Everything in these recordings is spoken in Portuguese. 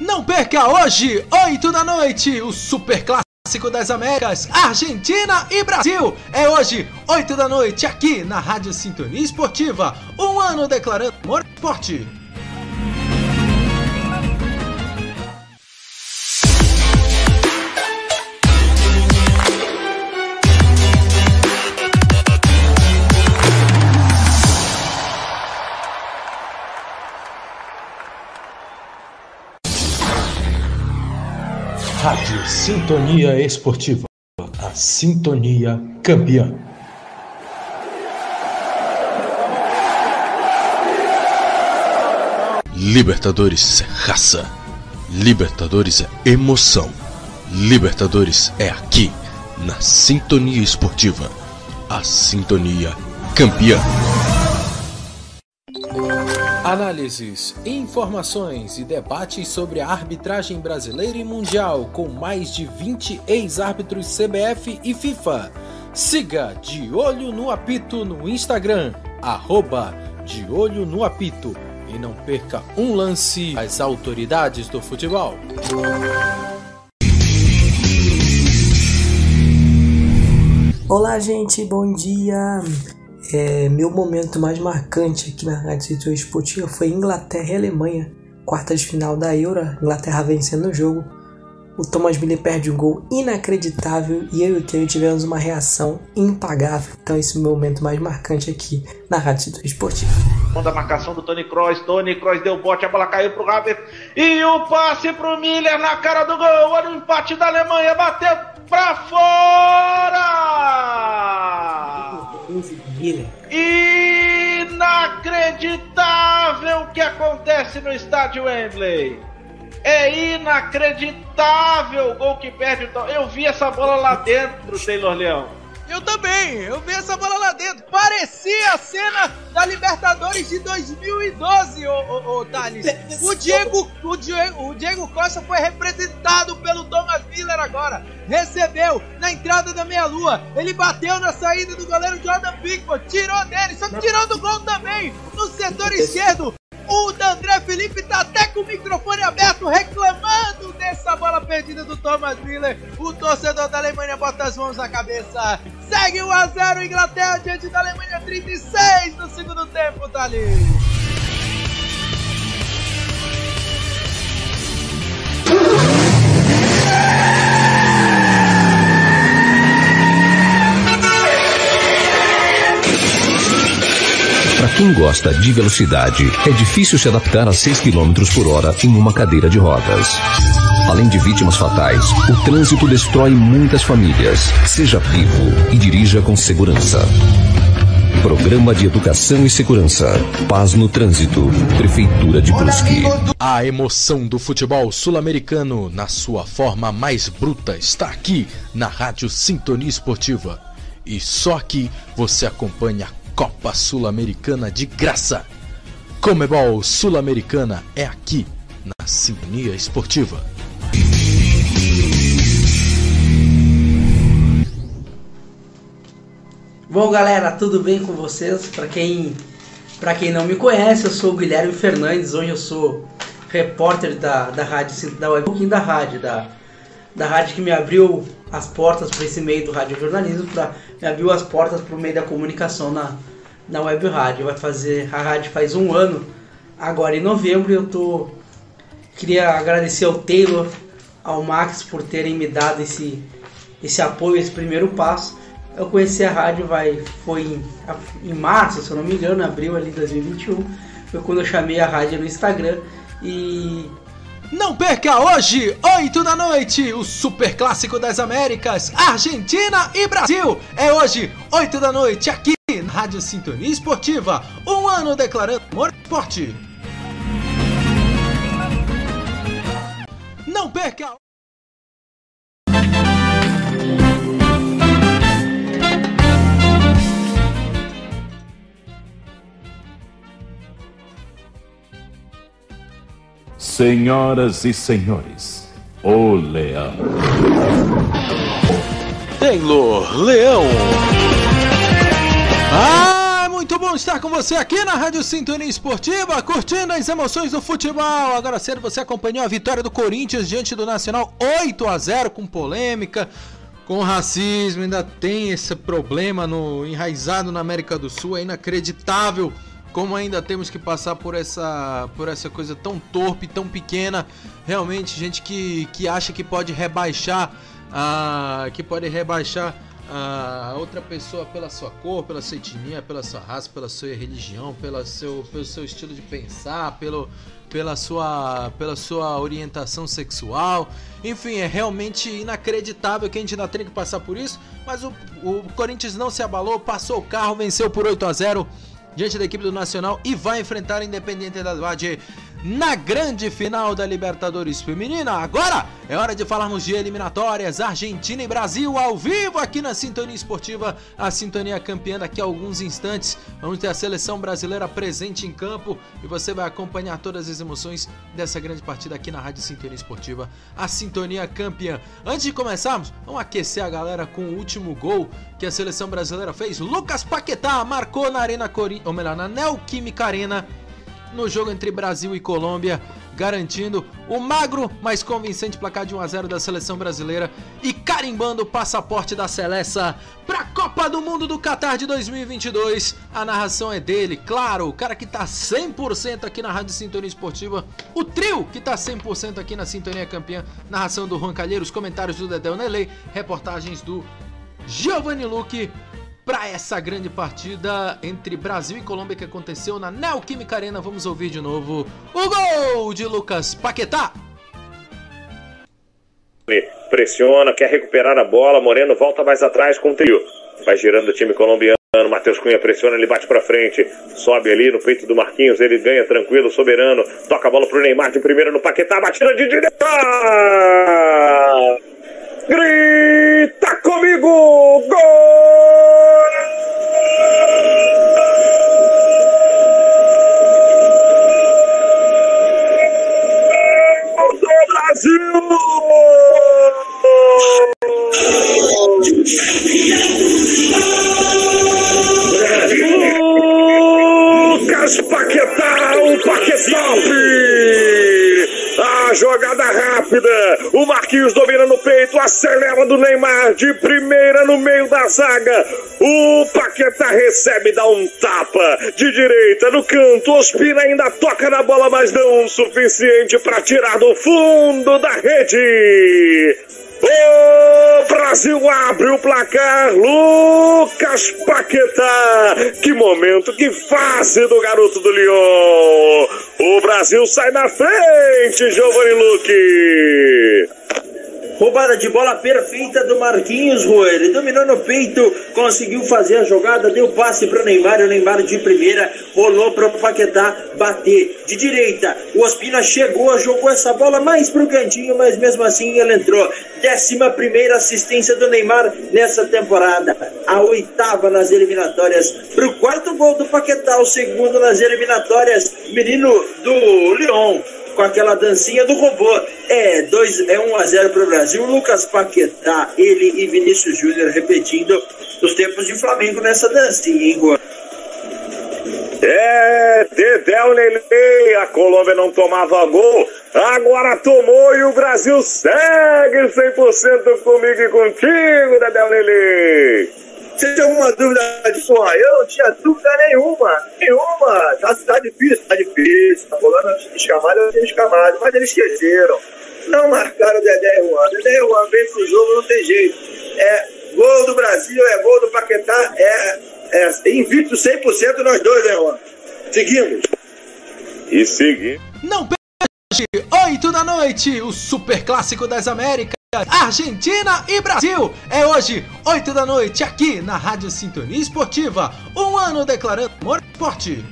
Não perca hoje, 8 da noite, o Super Clássico das Américas, Argentina e Brasil. É hoje, 8 da noite, aqui na Rádio Sintonia Esportiva. Um ano declarando amor esporte. Sintonia Esportiva. A Sintonia Campeã. Libertadores é raça. Libertadores é emoção. Libertadores é aqui, na Sintonia Esportiva. A Sintonia Campeã. Análises, informações e debates sobre a arbitragem brasileira e mundial com mais de 20 ex-árbitros CBF e FIFA. Siga De Olho no Apito no Instagram, arroba De Olho no Apito e não perca um lance às autoridades do futebol. Olá, gente, bom dia. É, meu momento mais marcante aqui na Rádio Setor Esportiva foi Inglaterra e Alemanha, quartas de final da Euro, Inglaterra vencendo o jogo. O Thomas Miller perde um gol inacreditável e eu e o Kevin tivemos uma reação impagável. Então esse é o meu momento mais marcante aqui na Rádio Setor Esportiva. Da marcação do Tony Kroos, Tony Kroos deu bote, a bola caiu pro Havertz e o passe pro Miller na cara do gol. Olha o empate da Alemanha, bateu pra fora! Inacreditável o que acontece no estádio Wembley. É inacreditável o gol que perde. Eu vi essa bola lá dentro, Taylor Leão. Eu também, eu vi essa bola lá dentro. Parecia a cena da Libertadores de 2012, ô, ô, ô Thales. O Diego, o, Diego, o Diego Costa foi representado pelo Thomas Miller agora. Recebeu na entrada da meia-lua. Ele bateu na saída do goleiro Jordan Pickford. Tirou dele, só que tirou do gol também no setor esquerdo. O André Felipe tá até com o microfone aberto reclamando dessa bola perdida do Thomas Miller. O torcedor da Alemanha bota as mãos na cabeça. Segue 1 a 0 Inglaterra diante da Alemanha 36 no segundo tempo, Thalys. Para quem gosta de velocidade, é difícil se adaptar a 6 km por hora em uma cadeira de rodas. Além de vítimas fatais, o trânsito destrói muitas famílias. Seja vivo e dirija com segurança. Programa de Educação e Segurança. Paz no Trânsito. Prefeitura de Brusque. A emoção do futebol sul-americano, na sua forma mais bruta, está aqui na Rádio Sintonia Esportiva. E só aqui você acompanha a Copa Sul-Americana de graça. Comebol Sul-Americana é aqui na Sintonia Esportiva. Bom, galera, tudo bem com vocês? Para quem quem não me conhece, eu sou o Guilherme Fernandes. Hoje eu sou repórter da, da rádio da web, um pouquinho da rádio, da, da rádio que me abriu as portas para esse meio do radiojornalismo, pra, me abriu as portas para o meio da comunicação na, na web rádio. Vai fazer a rádio faz um ano, agora em novembro. Eu tô queria agradecer ao Taylor, ao Max por terem me dado esse esse apoio, esse primeiro passo. Eu conheci a rádio vai foi em, em março, se eu não me engano, abril ali de 2021. Foi quando eu chamei a rádio no Instagram e não perca hoje, 8 da noite, o Super Clássico das Américas, Argentina e Brasil. É hoje, 8 da noite, aqui na Rádio Sintonia Esportiva. Um ano declarando amor esporte. Não perca! Senhoras e senhores, o Leão. Taylor Leão. Ah, muito bom estar com você aqui na Rádio Sintonia Esportiva, curtindo as emoções do futebol. Agora cedo você acompanhou a vitória do Corinthians diante do Nacional 8 a 0 com polêmica, com racismo, ainda tem esse problema no enraizado na América do Sul, é inacreditável como ainda temos que passar por essa por essa coisa tão torpe, tão pequena. Realmente, gente que, que acha que pode rebaixar, uh, que pode rebaixar a outra pessoa pela sua cor, pela sua etnia, pela sua raça, pela sua religião, pela seu, pelo seu estilo de pensar, pelo, pela, sua, pela sua orientação sexual. Enfim, é realmente inacreditável que a gente ainda tenha que passar por isso. Mas o, o Corinthians não se abalou, passou o carro, venceu por 8 a 0 diante da equipe do Nacional e vai enfrentar a Independente da Valle na grande final da Libertadores Feminina. Agora é hora de falarmos de eliminatórias Argentina e Brasil ao vivo aqui na Sintonia Esportiva, a Sintonia campeã daqui a alguns instantes. Vamos ter a seleção brasileira presente em campo e você vai acompanhar todas as emoções dessa grande partida aqui na Rádio Sintonia Esportiva, a Sintonia campeã. Antes de começarmos, vamos aquecer a galera com o último gol que a seleção brasileira fez. Lucas Paquetá marcou na Arena Corinthians, ou melhor, na Neoquímica Arena no jogo entre Brasil e Colômbia, garantindo o magro, mas convincente placar de 1 a 0 da seleção brasileira e carimbando o passaporte da Celeste para a Copa do Mundo do Qatar de 2022. A narração é dele, claro, o cara que tá 100% aqui na Rádio Sintonia Esportiva, o trio que tá 100% aqui na Sintonia Campeã, narração do Juan Calheiros, comentários do Dedel Nelei, reportagens do Giovanni Luque para essa grande partida entre Brasil e Colômbia que aconteceu na Neoquímica Arena. Vamos ouvir de novo o gol de Lucas Paquetá. Pressiona, quer recuperar a bola. Moreno volta mais atrás com o trio. Vai girando o time colombiano. Matheus Cunha pressiona, ele bate para frente. Sobe ali no peito do Marquinhos. Ele ganha tranquilo, soberano. Toca a bola pro Neymar de primeira no Paquetá. Batida de direita. Grita comigo! Gol! Brasil! Lucas Paquetá, o Paquetop! A jogada rápida. O Marquinhos domina no peito. Acelera do Neymar de primeira no meio da zaga. O Paquetá recebe, dá um tapa de direita no canto. Ospina ainda toca na bola, mas não o suficiente para tirar do fundo da rede. O Brasil abre o placar. Lucas Paquetá. Que momento, que fase do garoto do Lyon. O Brasil sai na frente, Giovanni Luque. Roubada de bola perfeita do Marquinhos, Rua. Ele dominou no peito, conseguiu fazer a jogada, deu passe para o Neymar. O Neymar de primeira rolou para o Paquetá bater. De direita, o Ospina chegou, jogou essa bola mais para o cantinho, mas mesmo assim ele entrou. Décima primeira assistência do Neymar nessa temporada. A oitava nas eliminatórias. Para o quarto gol do Paquetá, o segundo nas eliminatórias. Menino do Lyon com aquela dancinha do robô. É, dois, é 1 a 0 para o Brasil. Lucas Paquetá, ele e Vinícius Júnior repetindo os tempos de Flamengo nessa dancinha, hein, Gor? É, Dedéu Lele, a Colômbia não tomava gol, agora tomou e o Brasil segue 100% comigo e contigo, Dedéu Lele. Você tem alguma dúvida disso? Eu não tinha dúvida nenhuma. Nenhuma. Tá, tá difícil, tá difícil. Tá rolando escamado, eu tenho escamado. Mas eles esqueceram. Não marcaram o Dedé e Juan. Dedé e Juan vem pro jogo, não tem jeito. É gol do Brasil, é gol do Paquetá, é, é invicto 100% nós dois, né, Juan? Seguimos. E seguimos. Não perde! 8 da noite, o Super Clássico das Américas. Argentina e Brasil. É hoje, 8 da noite, aqui na Rádio Sintonia Esportiva. Um ano declarando amor esporte.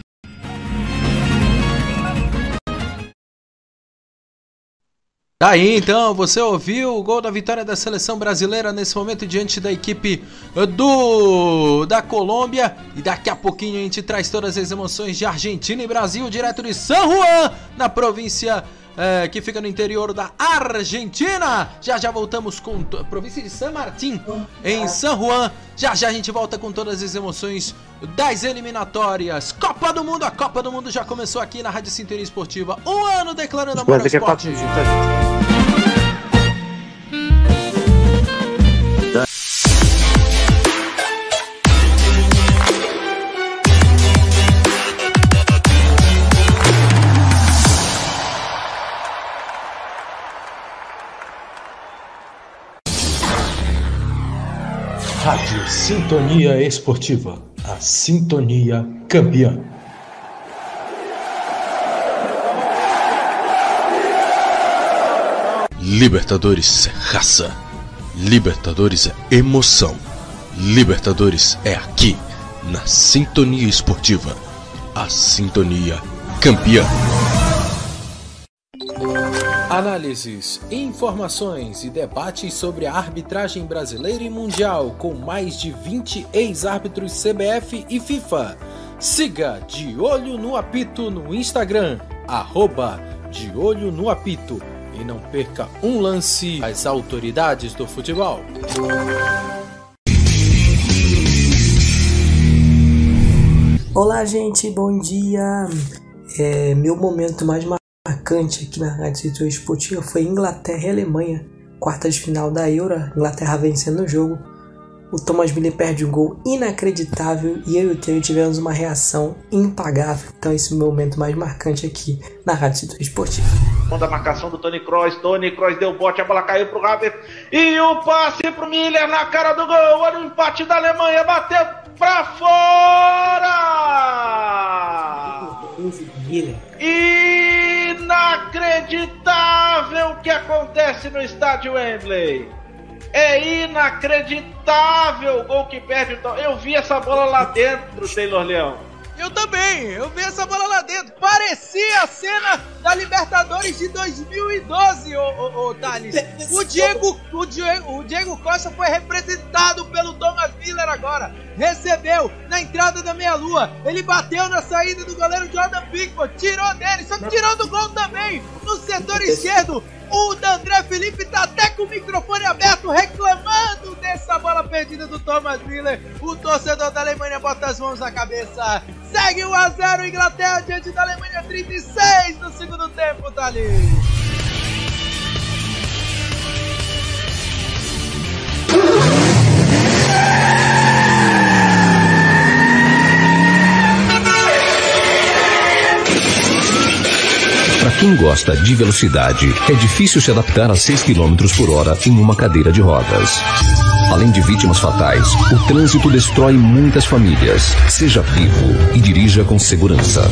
Aí então, você ouviu o gol da vitória da seleção brasileira nesse momento diante da equipe do da Colômbia e daqui a pouquinho a gente traz todas as emoções de Argentina e Brasil direto de São Juan, na província é, que fica no interior da Argentina. Já já voltamos com a província de San Martín, em San Juan. Já já a gente volta com todas as emoções das eliminatórias. Copa do Mundo, a Copa do Mundo já começou aqui na Rádio Sintonia Esportiva. Um ano declarando amor ao esporte. Rádio Sintonia Esportiva, a sintonia campeã. Libertadores é raça. Libertadores é emoção. Libertadores é aqui, na Sintonia Esportiva, a sintonia campeã. Análises, informações e debates sobre a arbitragem brasileira e mundial com mais de 20 ex-árbitros CBF e FIFA. Siga De Olho no Apito no Instagram, arroba De Olho no Apito e não perca um lance às autoridades do futebol. Olá, gente, bom dia. É, meu momento mais marcante aqui na Rádio Setor Esportiva foi Inglaterra e Alemanha, quartas de final da Euro, Inglaterra vencendo o jogo. O Thomas Miller perde um gol inacreditável e eu e o Theo tivemos uma reação impagável. Então esse é o meu momento mais marcante aqui na Rádio Setor Esportiva. Da marcação do Tony Kroos, Tony Kroos deu bote, a bola caiu pro Havertz e o passe pro Miller na cara do gol. Olha o empate da Alemanha, bateu pra fora! Inacreditável o que acontece no estádio Wembley. É inacreditável o gol que perde o Tom. Eu vi essa bola lá dentro, Taylor Leão. Eu também, eu vi essa bola lá dentro. Parecia a cena da Libertadores de 2012, ô, ô, ô Thales. O Diego, o, Diego, o Diego Costa foi representado pelo Thomas Miller agora. Recebeu na entrada da meia-lua. Ele bateu na saída do goleiro Jordan Pickford. Tirou dele, só que tirou do gol também. No setor esquerdo, o André Felipe tá até com o microfone aberto reclamando dessa bola perdida do Thomas Miller. O torcedor da Alemanha bota as mãos na cabeça. Segue 1 a 0 Inglaterra diante da Alemanha 36 no segundo tempo, Thales. Para quem gosta de velocidade, é difícil se adaptar a 6 km por hora em uma cadeira de rodas. Além de vítimas fatais, o trânsito destrói muitas famílias. Seja vivo e dirija com segurança.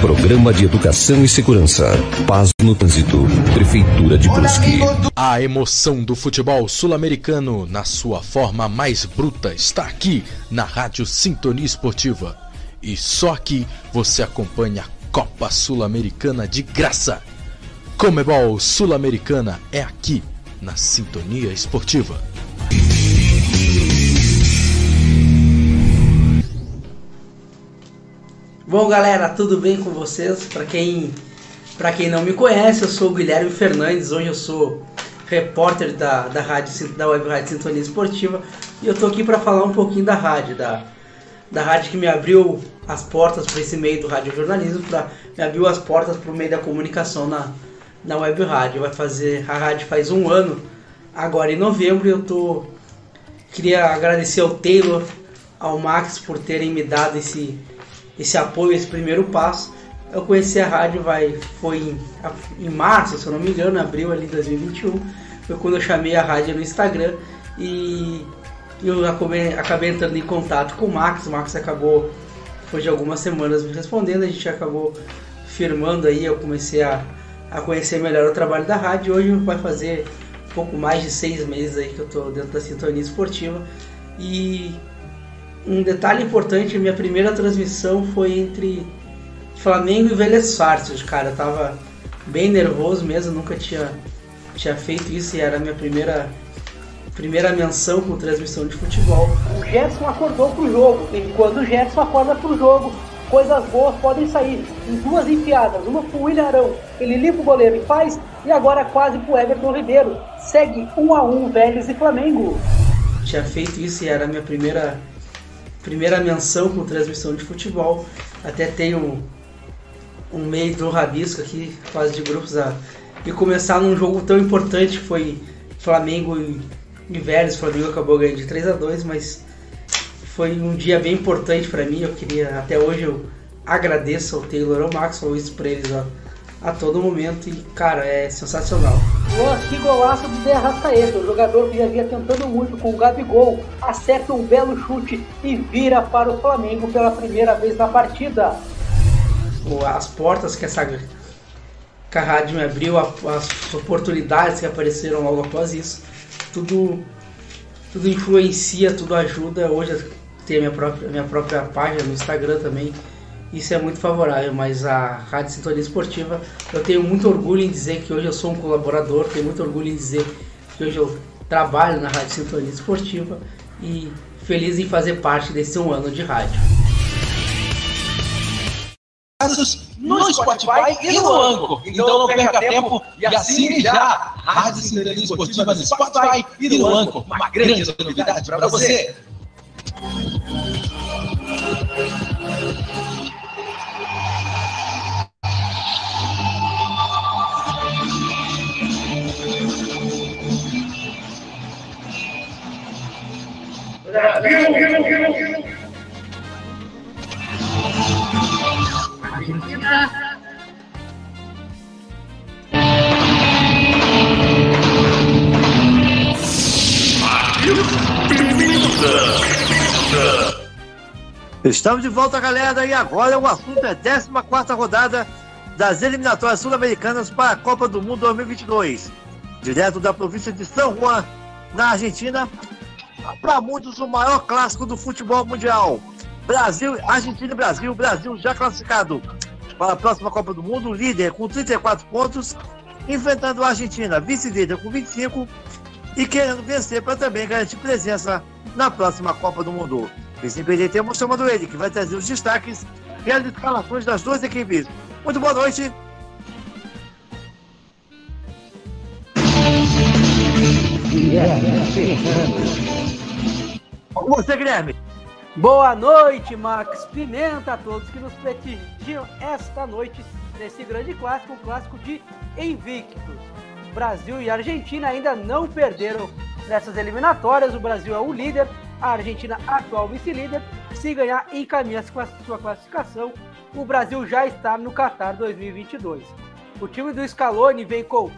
Programa de Educação e Segurança. Paz no Trânsito. Prefeitura de Brusque. A emoção do futebol sul-americano, na sua forma mais bruta, está aqui na Rádio Sintonia Esportiva. E só aqui você acompanha a Copa Sul-Americana de graça. Comebol Sul-Americana é aqui na Sintonia Esportiva. Bom, galera, tudo bem com vocês? Para quem para quem não me conhece, eu sou o Guilherme Fernandes, hoje eu sou repórter da, da rádio da Web Rádio Sintonia Esportiva e eu tô aqui para falar um pouquinho da rádio, da, da rádio que me abriu as portas para esse meio do radiojornalismo, pra, me abriu as portas para o meio da comunicação na, na web rádio. Vai fazer a rádio faz um ano, agora em novembro. Eu tô queria agradecer ao Taylor, ao Max por terem me dado esse esse apoio, esse primeiro passo. Eu conheci a rádio vai foi em, em março, se eu não me engano, abril ali de 2021. Foi quando eu chamei a rádio no Instagram e eu acabei, acabei entrando em contato com o Max. O Max acabou depois de algumas semanas me respondendo, a gente acabou firmando aí, eu comecei a, a conhecer melhor o trabalho da rádio. Hoje vai fazer um pouco mais de seis meses aí que eu estou dentro da sintonia esportiva. E um detalhe importante, minha primeira transmissão foi entre Flamengo e Vélez Sarsfield, cara, eu tava bem nervoso mesmo, nunca tinha, tinha feito isso e era a minha primeira primeira menção com transmissão de futebol. O Gerson acordou pro jogo, e quando o Gerson acorda pro jogo, coisas boas podem sair. Em duas enfiadas, uma pro William Arão, ele limpa o goleiro e faz, e agora quase pro Everton Ribeiro. Segue 1 um a 1 um, Vélez e Flamengo. Tinha feito isso e era a minha primeira primeira menção com transmissão de futebol. Até tenho um meio do rabisco aqui, fase de grupos a e começar num jogo tão importante que foi Flamengo e, Vélez. O Flamengo acabou ganhando de 3 a 2 mas foi um dia bem importante para mim. Eu queria, até hoje, eu agradeço ao Taylor ao Max, falou isso pra eles a, a todo momento e, cara, é sensacional. Que golaço do Zé Arrascaeta, o jogador que já vinha tentando muito com o Gabigol, acerta um belo chute e vira para o Flamengo pela primeira vez na partida. As portas que essa que a rádio me abriu, as oportunidades que apareceram logo após isso, tudo, tudo influencia, tudo ajuda. Hoje tem a minha própria, minha própria página no Instagram também, isso é muito favorável, mas a Rádio Sintonia Esportiva, eu tenho muito orgulho em dizer que hoje eu sou um colaborador, tenho muito orgulho em dizer que hoje eu trabalho na Rádio Sintonia Esportiva e feliz em fazer parte desse um ano de rádio no Spotify e no Anchor. Então não perca tempo e assine já a Rádio Cidadania Esportiva no Spotify e no Anchor. Uma grande novidade para você. Argentina. Estamos de volta, galera, e agora o assunto é 14 rodada das eliminatórias sul-americanas para a Copa do Mundo 2022. Direto da província de São Juan, na Argentina, para muitos o maior clássico do futebol mundial. Brasil, Argentina e Brasil, Brasil já classificado para a próxima Copa do Mundo, líder com 34 pontos, enfrentando a Argentina, vice-líder com 25 e querendo vencer para também garantir presença na próxima Copa do Mundo. Sem perder tempo, chamando ele, que vai trazer os destaques e as escalações das duas equipes. Muito boa noite. Com você, Guilherme. Boa noite, Max Pimenta, a todos que nos prestigiam esta noite nesse grande clássico, um clássico de invictos. Brasil e Argentina ainda não perderam nessas eliminatórias. O Brasil é o líder, a Argentina atual vice-líder. Se ganhar, encaminha sua classificação. O Brasil já está no Qatar 2022. O time do Scaloni vem com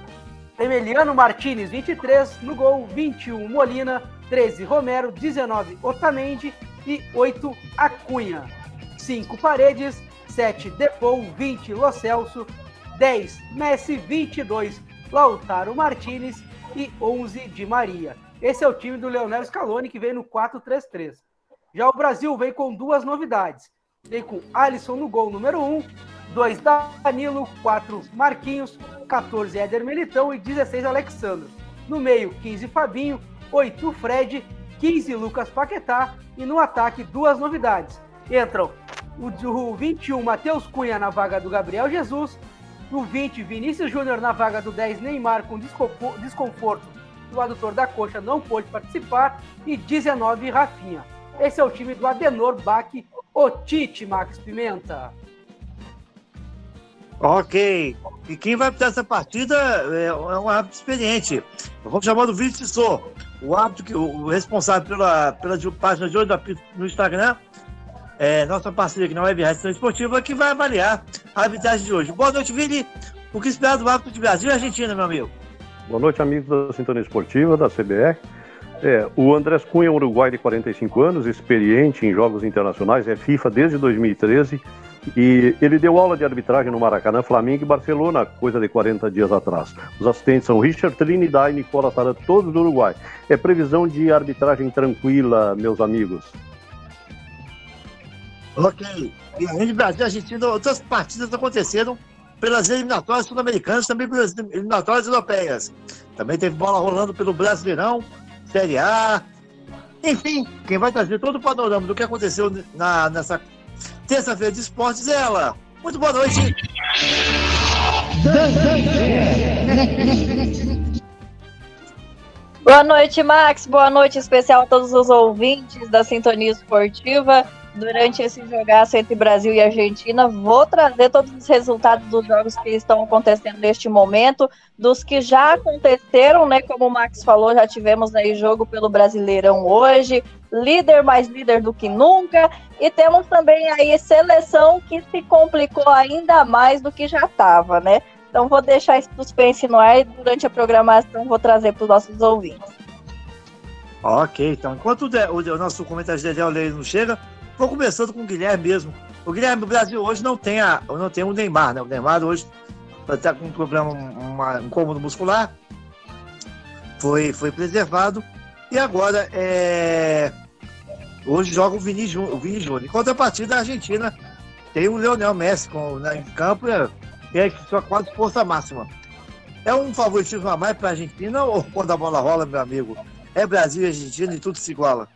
Emiliano Martinez, 23, no gol, 21 Molina, 13 Romero, 19 Otamendi e 8 Acunha. 5 Paredes, 7 Depou, 20 Lo Celso, 10 Messi, 22 Lautaro Martinez e 11 Di Maria. Esse é o time do Leonel Scaloni que vem no 4-3-3. Já o Brasil vem com duas novidades. Vem com Alisson no gol número 1, 2 Danilo, 4 Marquinhos, 14 Éder Militão e 16 Alexandre. No meio, 15 Fabinho, 8 Fred 15 Lucas Paquetá e no ataque duas novidades. Entram o 21 Matheus Cunha na vaga do Gabriel Jesus, o 20 Vinícius Júnior na vaga do 10 Neymar com desconforto do adutor da coxa não pôde participar e 19 Rafinha. Esse é o time do Adenor Bach Otite Max Pimenta. Ok. E quem vai para essa partida é um árbitro experiente. Vamos chamar do Vinícius Sou o árbitro, que, o responsável pela, pela página de hoje no Instagram, é nossa parceira aqui na Web Rádio Esportiva, que vai avaliar a arbitragem de hoje. Boa noite, Vini. O que espera do árbitro de Brasil e Argentina, meu amigo? Boa noite, amigos da Sintonia Esportiva, da CBR. É, o Andrés Cunha é uruguai de 45 anos, experiente em jogos internacionais, é FIFA desde 2013 e ele deu aula de arbitragem no Maracanã, Flamengo e Barcelona, coisa de 40 dias atrás. Os assistentes são Richard Trinidad e Nicola Sara, todos do Uruguai. É previsão de arbitragem tranquila, meus amigos. Ok. E além de Brasil e Argentina, outras partidas aconteceram pelas eliminatórias sul-americanas, também pelas eliminatórias europeias. Também teve bola rolando pelo Brasileirão, Série A. Enfim, quem vai trazer todo o panorama do que aconteceu na, nessa Terça-feira de esportes ela. Muito boa noite. Boa noite, Max. Boa noite especial a todos os ouvintes da Sintonia Esportiva. Durante esse jogaço entre Brasil e Argentina, vou trazer todos os resultados dos jogos que estão acontecendo neste momento, dos que já aconteceram, né? Como o Max falou, já tivemos aí jogo pelo Brasileirão hoje, líder mais líder do que nunca, e temos também aí seleção que se complicou ainda mais do que já estava, né? Então vou deixar esse suspense no ar e durante a programação vou trazer para os nossos ouvintes. Ok, então enquanto o, de, o, nosso comentário de Dedé Leite não chega, vou começando com o Guilherme mesmo. O Guilherme, o Brasil hoje não tem, a, não tem o Neymar, né? O Neymar hoje está com um problema, uma, um cômodo muscular, foi, foi preservado e agora é, hoje joga o Vini, o Vini Júnior. Em contrapartida, a Argentina tem o Leonel Messi com, né, em campo é, é sua quase força máxima. É um favoritismo a mais para a Argentina ou quando a bola rola, meu amigo? É Brasil e Argentina e tudo se iguala.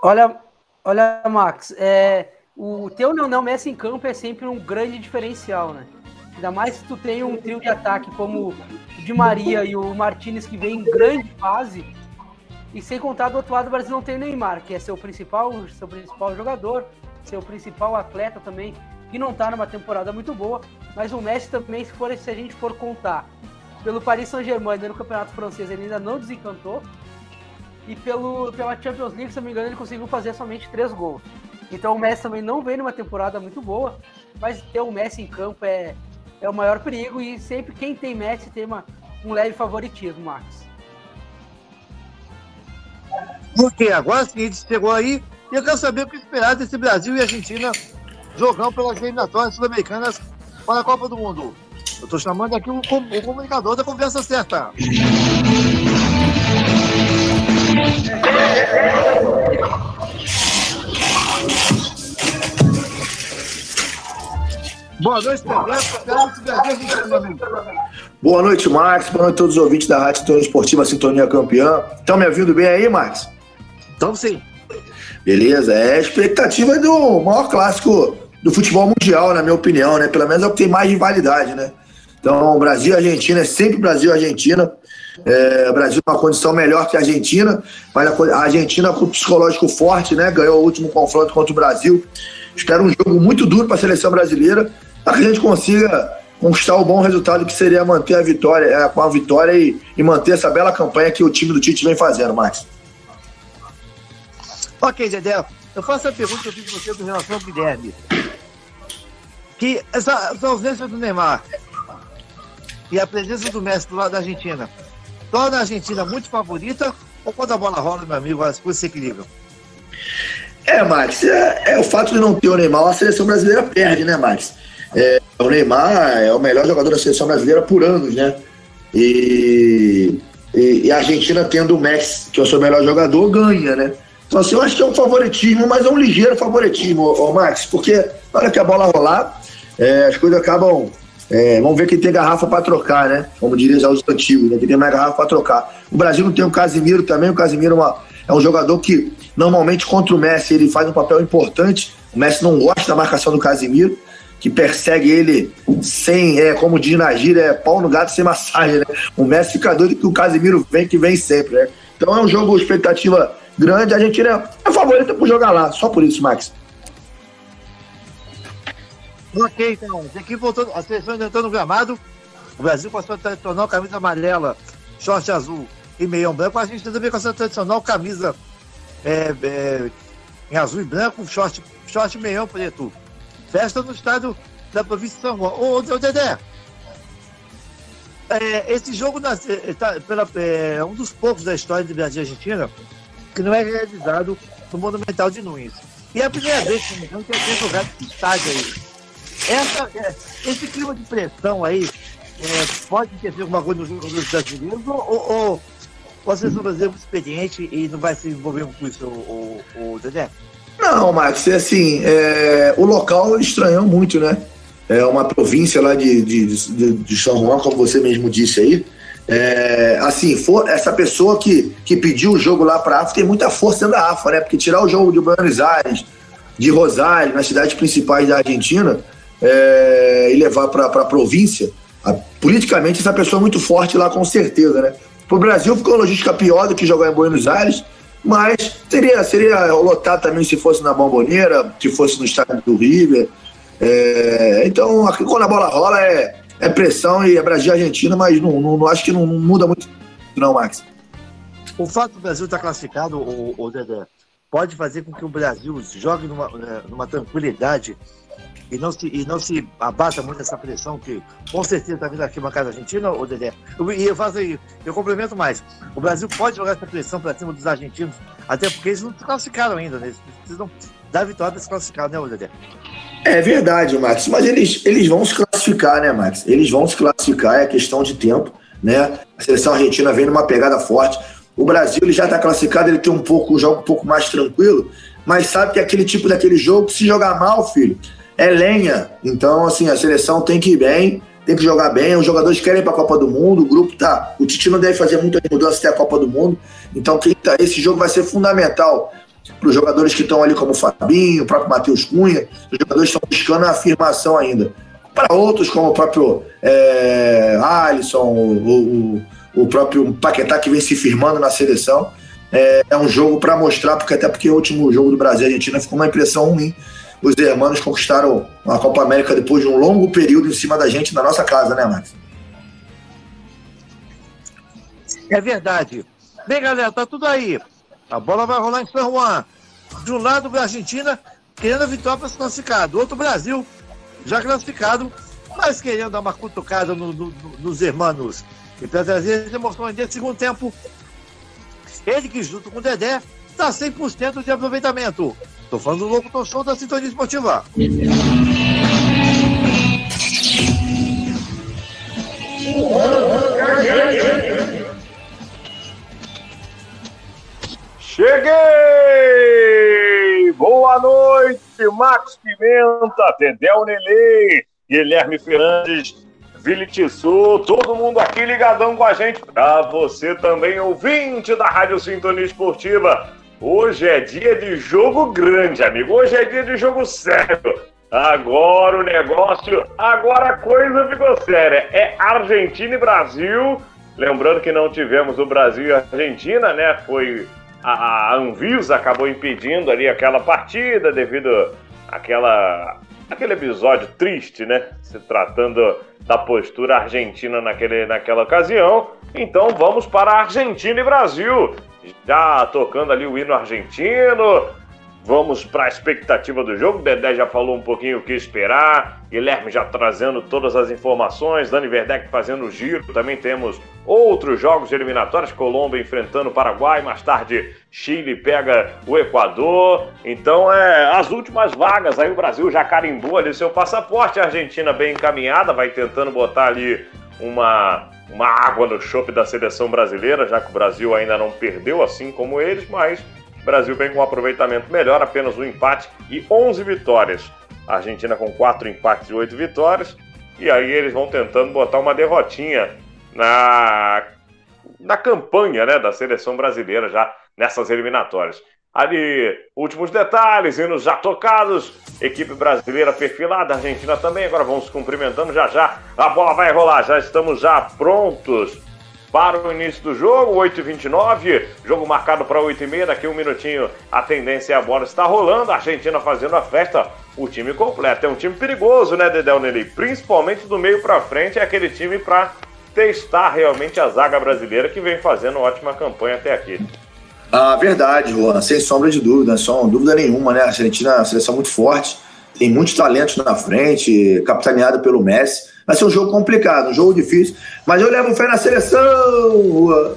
Olha, olha, Max, é, o teu Leonel Messi em campo é sempre um grande diferencial, né? Ainda mais se tu tem um trio de ataque como o Di Maria e o Martinez que vem em grande fase. E sem contar do outro lado, o Brasil não tem o Neymar, que é seu principal, seu principal jogador, seu principal atleta também, que não está numa temporada muito boa. Mas o Messi também, se, for, se a gente for contar pelo Paris Saint-Germain no Campeonato Francês, ele ainda não desencantou. E pelo, pela Champions League, se não me engano, ele conseguiu fazer somente três gols. Então o Messi também não vem numa temporada muito boa, mas ter o Messi em campo é, é o maior perigo e sempre quem tem Messi tem uma, um leve favoritismo, Max. Porque agora sim, a gente chegou aí e eu quero saber o que esperar desse Brasil e Argentina jogando pelas eliminatórias sul-americanas para a Copa do Mundo. Eu estou chamando aqui o, o comunicador da conversa certa. Boa noite, Boa noite, Max. Boa noite a todos os ouvintes da Rádio Sintonia Esportiva Sintonia Campeã. Estão me ouvindo bem aí, Max? Então sim. Beleza, é a expectativa do maior clássico do futebol mundial, na minha opinião, né? Pelo menos é o que tem mais rivalidade, né? Então, Brasil e Argentina é sempre Brasil e Argentina. É, Brasil uma condição melhor que a Argentina, mas a Argentina com psicológico forte, né? Ganhou o último confronto contra o Brasil. Espero um jogo muito duro para a seleção brasileira, para que a gente consiga conquistar o bom resultado que seria manter a vitória, é, com a vitória e, e, manter essa bela campanha que o time do Tite vem fazendo, Max. Ok, Dedé, eu faço a pergunta que eu fiz você com relação ao Guilherme. Que essa, essa ausência do Neymar e a presença do Messi do lado da Argentina torna a Argentina muito favorita ou quando a bola rola, meu amigo, as coisas se equilibram? É, Max, é, é, o fato de não ter o Neymar, a seleção brasileira perde, né, Max? É, o Neymar é o melhor jogador da seleção brasileira por anos, né? E, e, e, a Argentina tendo o Messi, que é o seu melhor jogador, ganha, né? Então, assim, eu acho que é um favoritismo, mas é um ligeiro favoritismo, ô, ô Max, porque na hora que a bola rolar, é, as coisas acabam é, vamos ver quem tem garrafa para trocar, né? Como diria já os antigos, né? Quem tem mais garrafa para trocar. O Brasil não tem o Casimiro também. O Casimiro é, uma, é, um jogador que, normalmente, contra o Messi, ele faz um papel importante. O Messi não gosta da marcação do Casimiro, que persegue ele sem, é, como diz na gíria, é pau no gato sem massagem, né? O Messi fica doido que o Casimiro vem, que vem sempre, né? Então é um jogo expectativa grande. A gente é favorita por jogar lá, só por isso, Max. Ok, então. Aqui voltando, a seleção entrando no gramado. O Brasil passou a tradicional camisa amarela, short azul e meião branco. A gente também com essa tradicional camisa é, é, em azul e branco, short, short meião preto. Festa no estádio da província de São João. Ô, ô Dedé, é, esse jogo tá, pela, é um dos poucos da história de Brasil e Argentina que não é realizado no Monumental de Nunes. E é a primeira vez que não tem jogado esse estádio aí. Essa, é, esse clima de pressão aí é, pode interferir alguma coisa nos jogadores brasileiros ou, ou, ou, a seleção brasileira é experiente e não vai se envolver com isso, o, o, o Dedé? Não, Max, é assim, é, o local estranhou muito, né? É uma província lá de, de, de, de São Juan, como você mesmo disse aí. É, assim, for, essa pessoa que, que pediu o jogo lá para a AFA tem muita força dentro da AFA, né? Porque tirar o jogo de Buenos Aires, de Rosário, nas cidades principais da Argentina, é, e levar para a província, politicamente essa pessoa é muito forte lá, com certeza, né? Para o Brasil ficou uma logística pior do que jogar em Buenos Aires, mas seria, seria lotar também se fosse na Bomboneira, se fosse no estádio do River. É, então, quando a bola rola é, é pressão e é Brasil e Argentina, mas não, não, não acho que não, não, muda muito, não, Max. O fato do Brasil estar classificado, o, o Dedé, pode fazer com que o Brasil jogue numa, né, numa tranquilidade e não se, e não se abata muito essa pressão que com certeza está vindo aqui uma casa argentina, ou Dedé? E eu faço aí, eu complemento mais. O Brasil pode jogar essa pressão para cima dos argentinos, até porque eles não se classificaram ainda, né? Eles precisam dar vitória para se classificar, né, Dedé? É verdade, Max, mas eles, eles vão se classificar, né, Max? Eles vão se classificar, é questão de tempo, né? A seleção argentina vem numa pegada forte. O Brasil ele já está classificado, ele tem um pouco, um jogo um pouco mais tranquilo, mas sabe que aquele tipo daquele jogo, se jogar mal, filho, é lenha. Então, assim, a seleção tem que ir bem, tem que jogar bem. Os jogadores querem ir para a Copa do Mundo, o grupo tá. O Tite não deve fazer muita mudança até a Copa do Mundo. Então, tá, esse jogo vai ser fundamental para os jogadores que estão ali, como o Fabinho, o próprio Matheus Cunha. Os jogadores estão buscando a afirmação ainda. Para outros, como o próprio é, Alisson, o, o, o próprio Paquetá, que vem se firmando na seleção. É, é um jogo para mostrar, porque até porque o último jogo do Brasil e Argentina ficou uma impressão ruim os hermanos conquistaram a Copa América depois de um longo período em cima da gente na nossa casa, né, Max? É verdade. Bem, galera, tá tudo aí. A bola vai rolar em São Juan. De um lado, a Argentina querendo a vitória para se classificar. Do outro, Brasil já classificado, mas querendo dar uma cutucada no, no, nos hermanos. E para trazer emoções desse segundo tempo, ele que junto com o Dedé está 100% de aproveitamento. Tô falando do Locutor Show da Sintonia Esportiva. Cheguei! Boa noite, Max Pimenta, Dedéu Nelei, Guilherme Fernandes, Vili Tissu, todo mundo aqui ligadão com a gente. Pra você também, ouvinte da Rádio Sintonia Esportiva. Hoje é dia de jogo grande, amigo. Hoje é dia de jogo sério. Agora o negócio, agora a coisa ficou séria. É Argentina e Brasil. Lembrando que não tivemos o Brasil e a Argentina, né? Foi a, Anvisa acabou impedindo ali aquela partida devido àquela aquele episódio triste, né? Se tratando da postura argentina naquele, naquela ocasião. Então vamos para Argentina e Brasil já tocando ali o hino argentino. Vamos para a expectativa do jogo. Dedé já falou um pouquinho o que esperar. Guilherme já trazendo todas as informações. Dani Verdeck fazendo o giro. Também temos outros jogos eliminatórios. Colômbia enfrentando o Paraguai. Mais tarde, Chile pega o Equador. Então, é as últimas vagas. Aí o Brasil já carimbou ali seu passaporte. A Argentina bem encaminhada. Vai tentando botar ali uma uma água no chope da seleção brasileira, já que o Brasil ainda não perdeu, assim como eles, mas o Brasil vem com um aproveitamento melhor, apenas um empate e 11 vitórias. A Argentina com 4 empates e 8 vitórias, e aí eles vão tentando botar uma derrotinha na, na campanha né, da seleção brasileira já nessas eliminatórias. Ali, últimos detalhes, hinos já tocados, equipe brasileira perfilada, Argentina também. Agora vamos cumprimentando já já. A bola vai rolar, já estamos já prontos para o início do jogo, 8h29, jogo marcado para 8h30, daqui um minutinho a tendência é a bola está rolando, a Argentina fazendo a festa, o time completo, é um time perigoso, né, Dedel Nelly? Principalmente do meio para frente, é aquele time para testar realmente a zaga brasileira que vem fazendo ótima campanha até aqui. Ah, verdade, Juan, sem sombra de dúvida, sem dúvida nenhuma, né? A Argentina é uma seleção muito forte, tem muitos talentos na frente, capitaneado pelo Messi. Vai ser um jogo complicado, um jogo difícil, mas eu levo fé na seleção, Juan.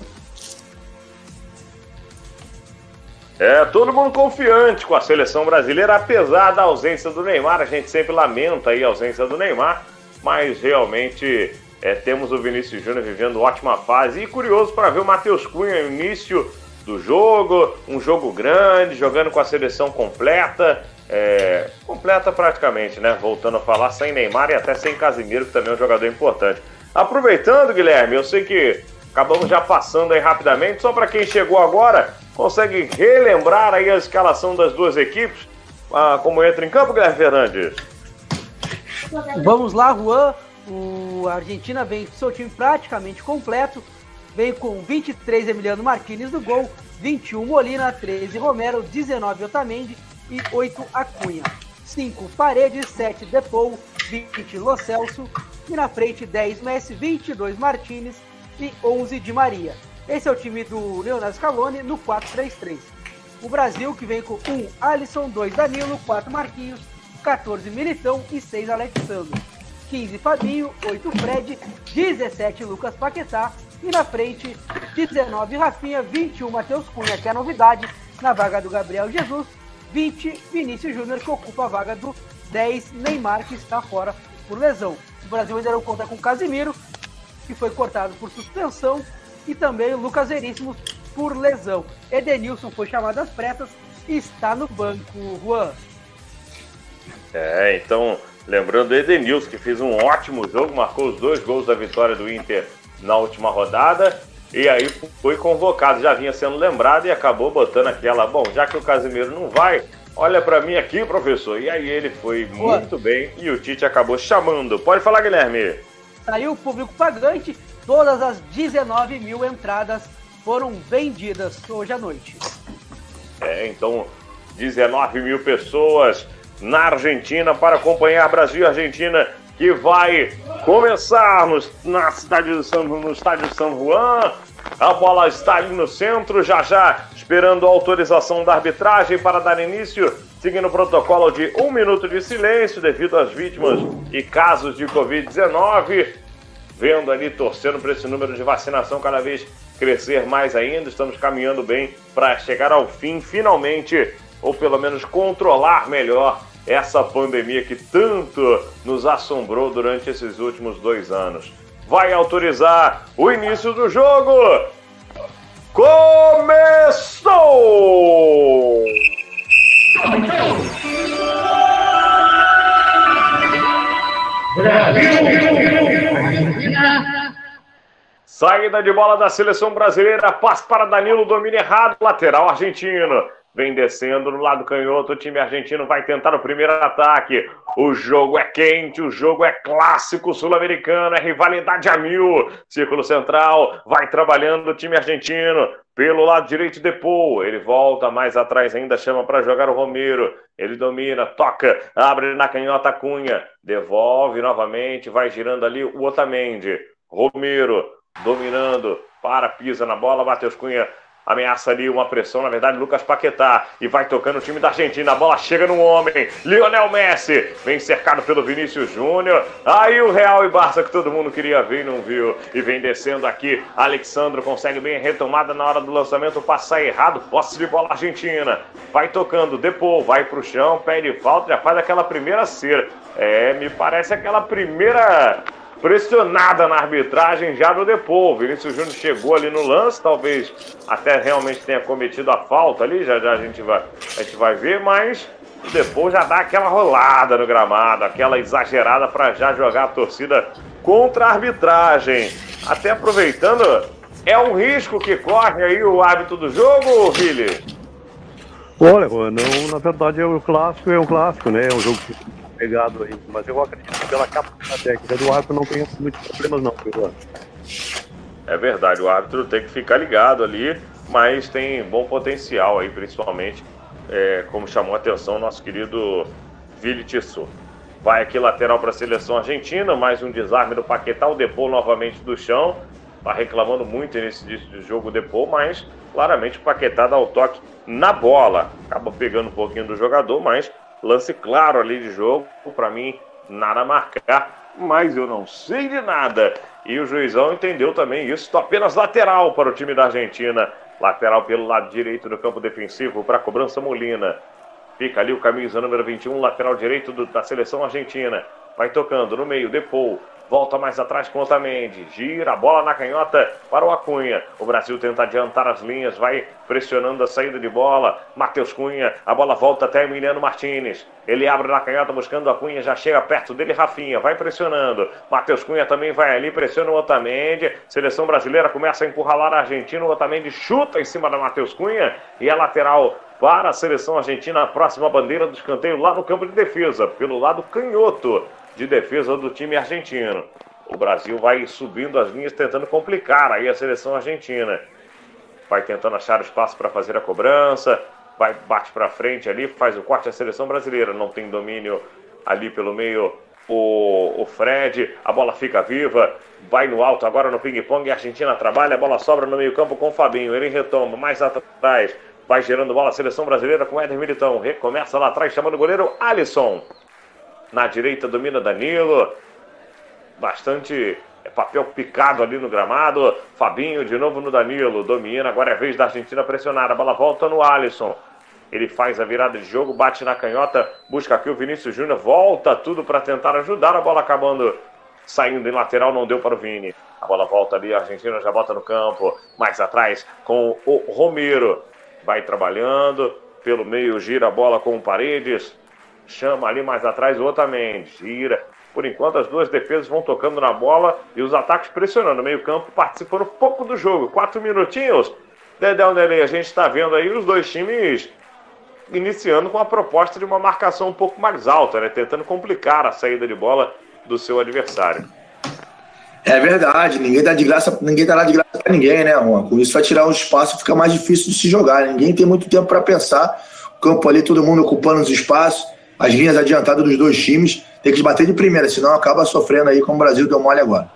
É, todo mundo confiante com a seleção brasileira, apesar da ausência do Neymar. A gente sempre lamenta aí a ausência do Neymar, mas realmente é, temos o Vinícius Júnior vivendo ótima fase. E curioso para ver o Matheus Cunha no início do jogo, um jogo grande, jogando com a seleção completa, é, completa praticamente, né? Voltando a falar, sem Neymar e até sem Casimiro, que também é um jogador importante. Aproveitando, Guilherme, eu sei que acabamos já passando aí rapidamente, só para quem chegou agora, consegue relembrar aí a escalação das duas equipes. ah, como entra em campo, Guilherme Fernandes? Vamos lá, Juan. O Argentina vem com seu time praticamente completo. Vem com 23 Emiliano Martinez no gol, 21 Molina, 13 Romero, 19 Otamendi e 8 Acunha. 5 Paredes, 7 Depou, 20 Lo Celso e na frente 10 Messi, 22 Martinez e 11 Di Maria. Esse é o time do Leonardo Scaloni no 4-3-3. O Brasil que vem com 1 Alisson, 2 Danilo, 4 Marquinhos, 14 Militão e 6 Alexandre. 15 Fabinho, 8 Fred, 17 Lucas Paquetá e na frente 19 Rafinha, 21 Matheus Cunha, que é a novidade na vaga do Gabriel Jesus, 20 Vinícius Júnior, que ocupa a vaga do 10 Neymar, que está fora por lesão. O Brasil ainda não conta com Casimiro, que foi cortado por suspensão, e também o Lucas Veríssimo por lesão. Edenilson foi chamado às pressas e está no banco, Juan. É, então, lembrando Edenilson, que fez um ótimo jogo, marcou os dois gols da vitória do Inter na última rodada. E aí foi convocado, já vinha sendo lembrado e acabou botando aquela. Bom, já que o Casimiro não vai, olha para mim aqui, professor. E aí ele foi muito bem e o Tite acabou chamando. Pode falar, Guilherme. Saiu o público pagante, todas as 19 mil entradas foram vendidas hoje à noite. É, então 19 mil pessoas na Argentina para acompanhar Brasil e Argentina que vai começar no, na cidade de São, no estádio de São Juan. A bola está ali no centro, já já esperando a autorização da arbitragem para dar início, seguindo o protocolo de um minuto de silêncio devido às vítimas e casos de Covid-19. Vendo ali, torcendo para esse número de vacinação cada vez crescer mais ainda. Estamos caminhando bem para chegar ao fim, finalmente, ou pelo menos controlar melhor essa pandemia que tanto nos assombrou durante esses últimos dois anos. Vai autorizar o início do jogo! Começou! Saída de bola da seleção brasileira, passe para Danilo, domínio errado, lateral argentino vem descendo no lado canhoto. O time argentino vai tentar o primeiro ataque. O jogo é quente, o jogo é clássico sul-americano, é rivalidade a mil. Círculo central, vai trabalhando o time argentino. Pelo lado direito, Depou. Ele volta mais atrás ainda, chama para jogar o Romero. Ele domina, toca, abre na canhota Cunha. Devolve novamente, vai girando ali o Otamendi. Romero dominando, para, pisa na bola. Matheus Cunha Ameaça ali uma pressão, na verdade, Lucas Paquetá. E vai tocando o time da Argentina. A bola chega no homem. Lionel Messi. Vem cercado pelo Vinícius Júnior. Aí o Real e Barça que todo mundo queria ver e não viu. E vem descendo aqui. Alexandro consegue bem retomada na hora do lançamento. Passar errado. Posse de bola Argentina. Vai tocando. Depô. Vai pro chão. Pede falta. Já faz aquela primeira cera. É, me parece aquela primeira pressionada na arbitragem já no Depô. Vinícius Júnior chegou ali no lance, talvez até realmente tenha cometido a falta ali, já já a gente vai, a gente vai ver, mas o Depô já dá aquela rolada no gramado, aquela exagerada para já jogar a torcida contra a arbitragem. Até aproveitando, é um risco que corre aí o hábito do jogo, Vili? Olha, não, na verdade é um clássico, é um clássico, né? É um jogo que pegado aí, mas eu acredito que pela capacidade técnica do árbitro não tenha muitos problemas não, É verdade, o árbitro tem que ficar ligado ali, mas tem bom potencial aí, principalmente, é, como chamou a atenção nosso querido Vili Tissot. Vai aqui lateral para a seleção argentina, mais um desarme do Paquetá, o Depô novamente do chão. Tá reclamando muito nesse jogo o Depô, mas claramente o Paquetá dá o toque na bola. Acaba pegando um pouquinho do jogador, mas Lance claro ali de jogo, para mim, nada a marcar, mas eu não sei de nada. E o juizão entendeu também isso, apenas lateral para o time da Argentina. Lateral pelo lado direito do campo defensivo para a cobrança Molina. Fica ali o camisa número 21, lateral direito do, da seleção argentina. Vai tocando no meio, Depou. Volta mais atrás com Otamendi, gira a bola na canhota para o Acunha. O Brasil tenta adiantar as linhas, vai pressionando a saída de bola. Matheus Cunha, a bola volta até Emiliano Martinez. Ele abre na canhota buscando a Cunha, já chega perto dele Rafinha, vai pressionando. Matheus Cunha também vai ali, pressiona o Otamendi. Seleção brasileira começa a encurralar a Argentina. O Otamendi chuta em cima da Matheus Cunha e a lateral para a seleção argentina, a próxima bandeira do escanteio lá no campo de defesa, pelo lado canhoto de defesa do time argentino. O Brasil vai subindo as linhas, tentando complicar aí a seleção argentina. Vai tentando achar espaço para fazer a cobrança, vai bate para frente ali, faz o corte a seleção brasileira. Não tem domínio ali pelo meio o, o Fred, a bola fica viva, vai no alto agora no ping-pong, a Argentina trabalha, a bola sobra no meio-campo com o Fabinho, ele retoma mais atrás, vai gerando bola a seleção brasileira com Éder Militão, recomeça lá atrás chamando o goleiro Alisson. Na direita domina Danilo. Bastante é, papel picado ali no gramado. Fabinho de novo no Danilo. Domina. Agora é vez da Argentina pressionar. A bola volta no Alisson. Ele faz a virada de jogo, bate na canhota, busca aqui o Vinícius Júnior, volta tudo para tentar ajudar. A bola acabando saindo em lateral, não deu para o Vini. A bola volta ali, a Argentina já bota no campo. Mais atrás com o Romero. Vai trabalhando, pelo meio gira a bola com o Paredes chama ali mais atrás o Otamendi, gira. Por enquanto, as duas defesas vão tocando na bola e os ataques pressionando. O meio-campo participando pouco do jogo. Quatro minutinhos. Dedé Nelly, a gente está vendo aí os dois times iniciando com a proposta de uma marcação um pouco mais alta, né? Tentando complicar a saída de bola do seu adversário. É verdade, ninguém dá de graça, ninguém dá lá de graça para ninguém, né, Juan? Com isso vai tirar um espaço, fica mais difícil de se jogar. Ninguém tem muito tempo para pensar. O campo ali, todo mundo ocupando os espaços as linhas adiantadas dos dois times, tem que bater de primeira, senão acaba sofrendo aí como o Brasil deu mole agora.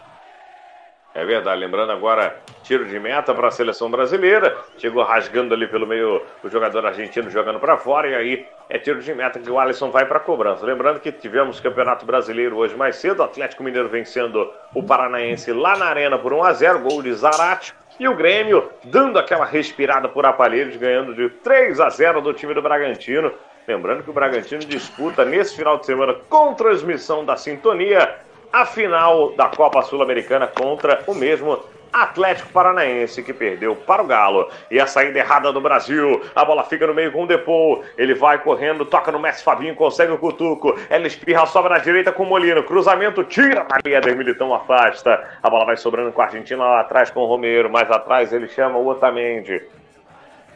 É verdade, lembrando agora, tiro de meta para a seleção brasileira. Chegou rasgando ali pelo meio o jogador argentino jogando para fora, e aí é tiro de meta que o Alisson vai para a cobrança. Lembrando que tivemos Campeonato Brasileiro hoje mais cedo, Atlético Mineiro vencendo o Paranaense lá na Arena por 1 a 0 gol de Zarate. E o Grêmio dando aquela respirada por aparelhos, ganhando de 3 a 0 do time do Bragantino. Lembrando que o Bragantino disputa nesse final de semana, com transmissão da Sintonia, a final da Copa Sul-Americana contra o mesmo Atlético Paranaense que perdeu para o Galo. E a saída errada do Brasil. A bola fica no meio com o Depou. Ele vai correndo, toca no Messi Fabinho, consegue o cutuco. Ela espirra, sobra na direita com o Molino. Cruzamento, tira a linha, Militão afasta. A bola vai sobrando com a Argentina lá atrás com o Romero. Mais atrás ele chama o Otamendi.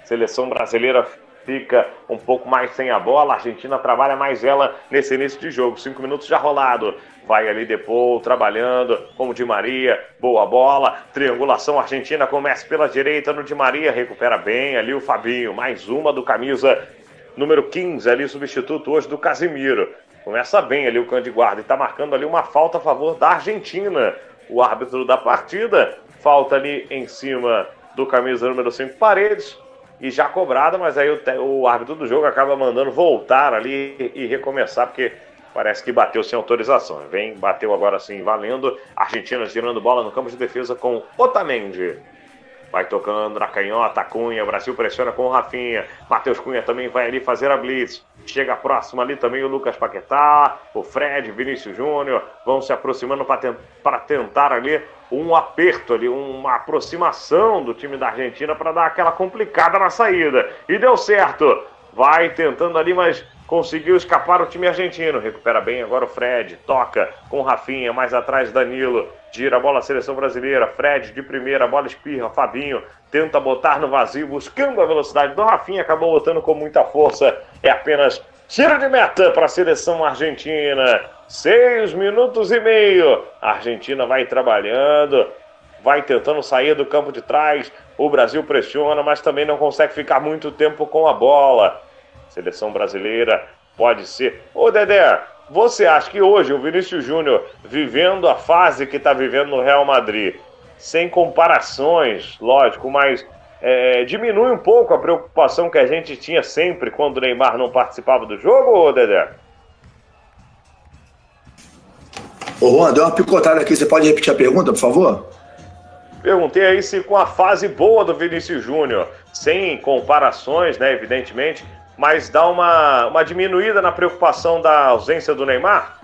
Seleção brasileira fica um pouco mais sem a bola. A Argentina trabalha mais ela nesse início de jogo. Cinco minutos já rolado. Vai ali depois, trabalhando, como Di Maria, boa bola, triangulação argentina, começa pela direita no Di Maria, recupera bem ali o Fabinho, mais uma do camisa número 15 ali, substituto hoje do Casimiro. Começa bem ali o Cande Guarda e está marcando ali uma falta a favor da Argentina. O árbitro da partida, falta ali em cima do camisa número 5 Paredes, e já cobrada, mas aí o, o árbitro do jogo acaba mandando voltar ali e, e recomeçar, porque parece que bateu sem autorização. Vem, bateu agora sim, valendo. Argentina girando bola no campo de defesa com Otamendi. Vai tocando na canhota, Cunha. Brasil pressiona com o Rafinha. Matheus Cunha também vai ali fazer a blitz. Chega próximo ali também o Lucas Paquetá, o Fred, Vinícius Júnior. Vão se aproximando para tentar ali um aperto ali, uma aproximação do time da Argentina para dar aquela complicada na saída. E deu certo. Vai tentando ali, mas conseguiu escapar o time argentino. Recupera bem agora o Fred, toca com Rafinha, mais atrás Danilo. Gira a bola a seleção brasileira. Fred de primeira, bola espirra. Fabinho tenta botar no vazio, buscando a velocidade do Rafinha. Acabou botando com muita força. É apenas tiro de meta para a seleção argentina. Seis minutos e meio. A Argentina vai trabalhando, vai tentando sair do campo de trás. O Brasil pressiona, mas também não consegue ficar muito tempo com a bola. Seleção brasileira pode ser. Ô Dedé, você acha que hoje o Vinícius Júnior, vivendo a fase que está vivendo no Real Madrid, sem comparações, lógico, mas é, diminui um pouco a preocupação que a gente tinha sempre quando o Neymar não participava do jogo, Dedé? Ô Juan, deu uma picotada aqui, você pode repetir a pergunta, por favor? Perguntei aí se com a fase boa do Vinícius Júnior, sem comparações, né, evidentemente, mas dá uma, uma diminuída na preocupação da ausência do Neymar?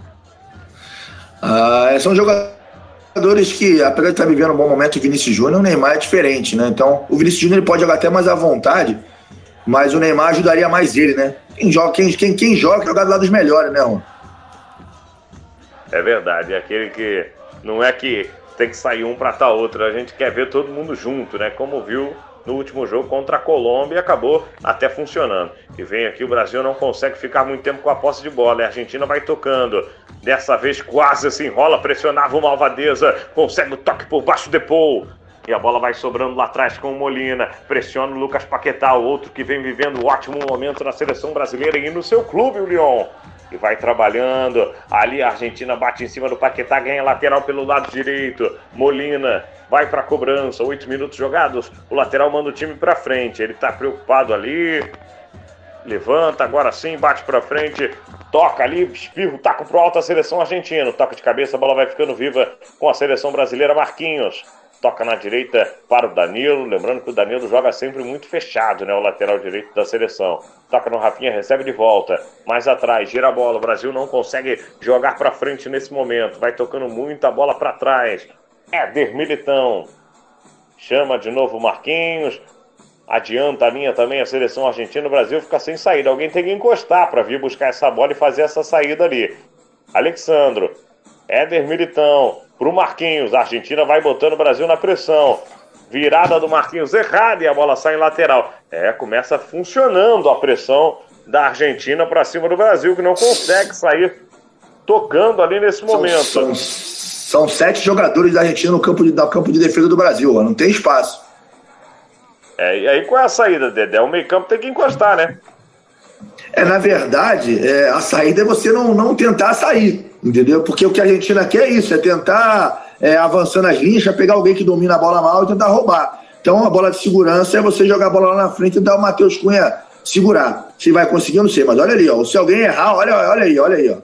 Ah, são jogadores que, apesar de estar vivendo um bom momento, o Vinícius Júnior, o Neymar é diferente, né? Então, o Vinícius Júnior pode jogar até mais à vontade, mas o Neymar ajudaria mais ele, né? Quem joga, quem, quem, quem joga joga do lado dos melhores, né, Juan? É verdade, é aquele que não é que tem que sair um para estar outro, a gente quer ver todo mundo junto, né? Como viu no último jogo contra a Colômbia e acabou até funcionando. E vem aqui, o Brasil não consegue ficar muito tempo com a posse de bola. A Argentina vai tocando. Dessa vez quase se enrola, pressionava o Malvadeza, consegue o toque por baixo de Paul. E a bola vai sobrando lá atrás com o Molina. Pressiona o Lucas Paquetá, outro que vem vivendo um ótimo momento na seleção brasileira e no seu clube, o Lyon. Vai trabalhando. Ali a Argentina bate em cima do Paquetá, ganha lateral pelo lado direito. Molina vai para a cobrança. Oito minutos jogados. O lateral manda o time para frente. Ele está preocupado ali. Levanta, agora sim, bate para frente. Toca ali, espirro, taca pro alto a seleção argentina. Toca de cabeça, a bola vai ficando viva com a seleção brasileira. Marquinhos toca na direita para o Danilo. Lembrando que o Danilo joga sempre muito fechado, né? O lateral direito da seleção. Toca no Rafinha, recebe de volta. Mais atrás, gira a bola. O Brasil não consegue jogar para frente nesse momento. Vai tocando muita bola para trás. Éder Militão. Chama de novo Marquinhos. Adianta a linha também a seleção argentina. O Brasil fica sem saída. Alguém tem que encostar para vir buscar essa bola e fazer essa saída ali. Alexandro. Éder Militão. Pro Marquinhos. A Argentina vai botando o Brasil na pressão. Virada do Marquinhos errada e a bola sai em lateral. É, começa funcionando a pressão da Argentina para cima do Brasil, que não consegue sair tocando ali nesse momento. São, são sete jogadores da Argentina no campo de, no campo de defesa do Brasil, não tem espaço. É, e aí qual é a saída, Dedé? O meio campo tem que encostar, né? É, na verdade, é, a saída é você não, não tentar sair, entendeu? Porque o que a Argentina quer é isso, é tentar é, avançar nas linhas, pegar alguém que domina a bola mal e tentar roubar. Então, a bola de segurança é você jogar a bola lá na frente e dar o Matheus Cunha segurar. Se vai conseguir, eu não sei, mas olha ali, ó. Se alguém errar, olha, olha aí, olha aí, ó.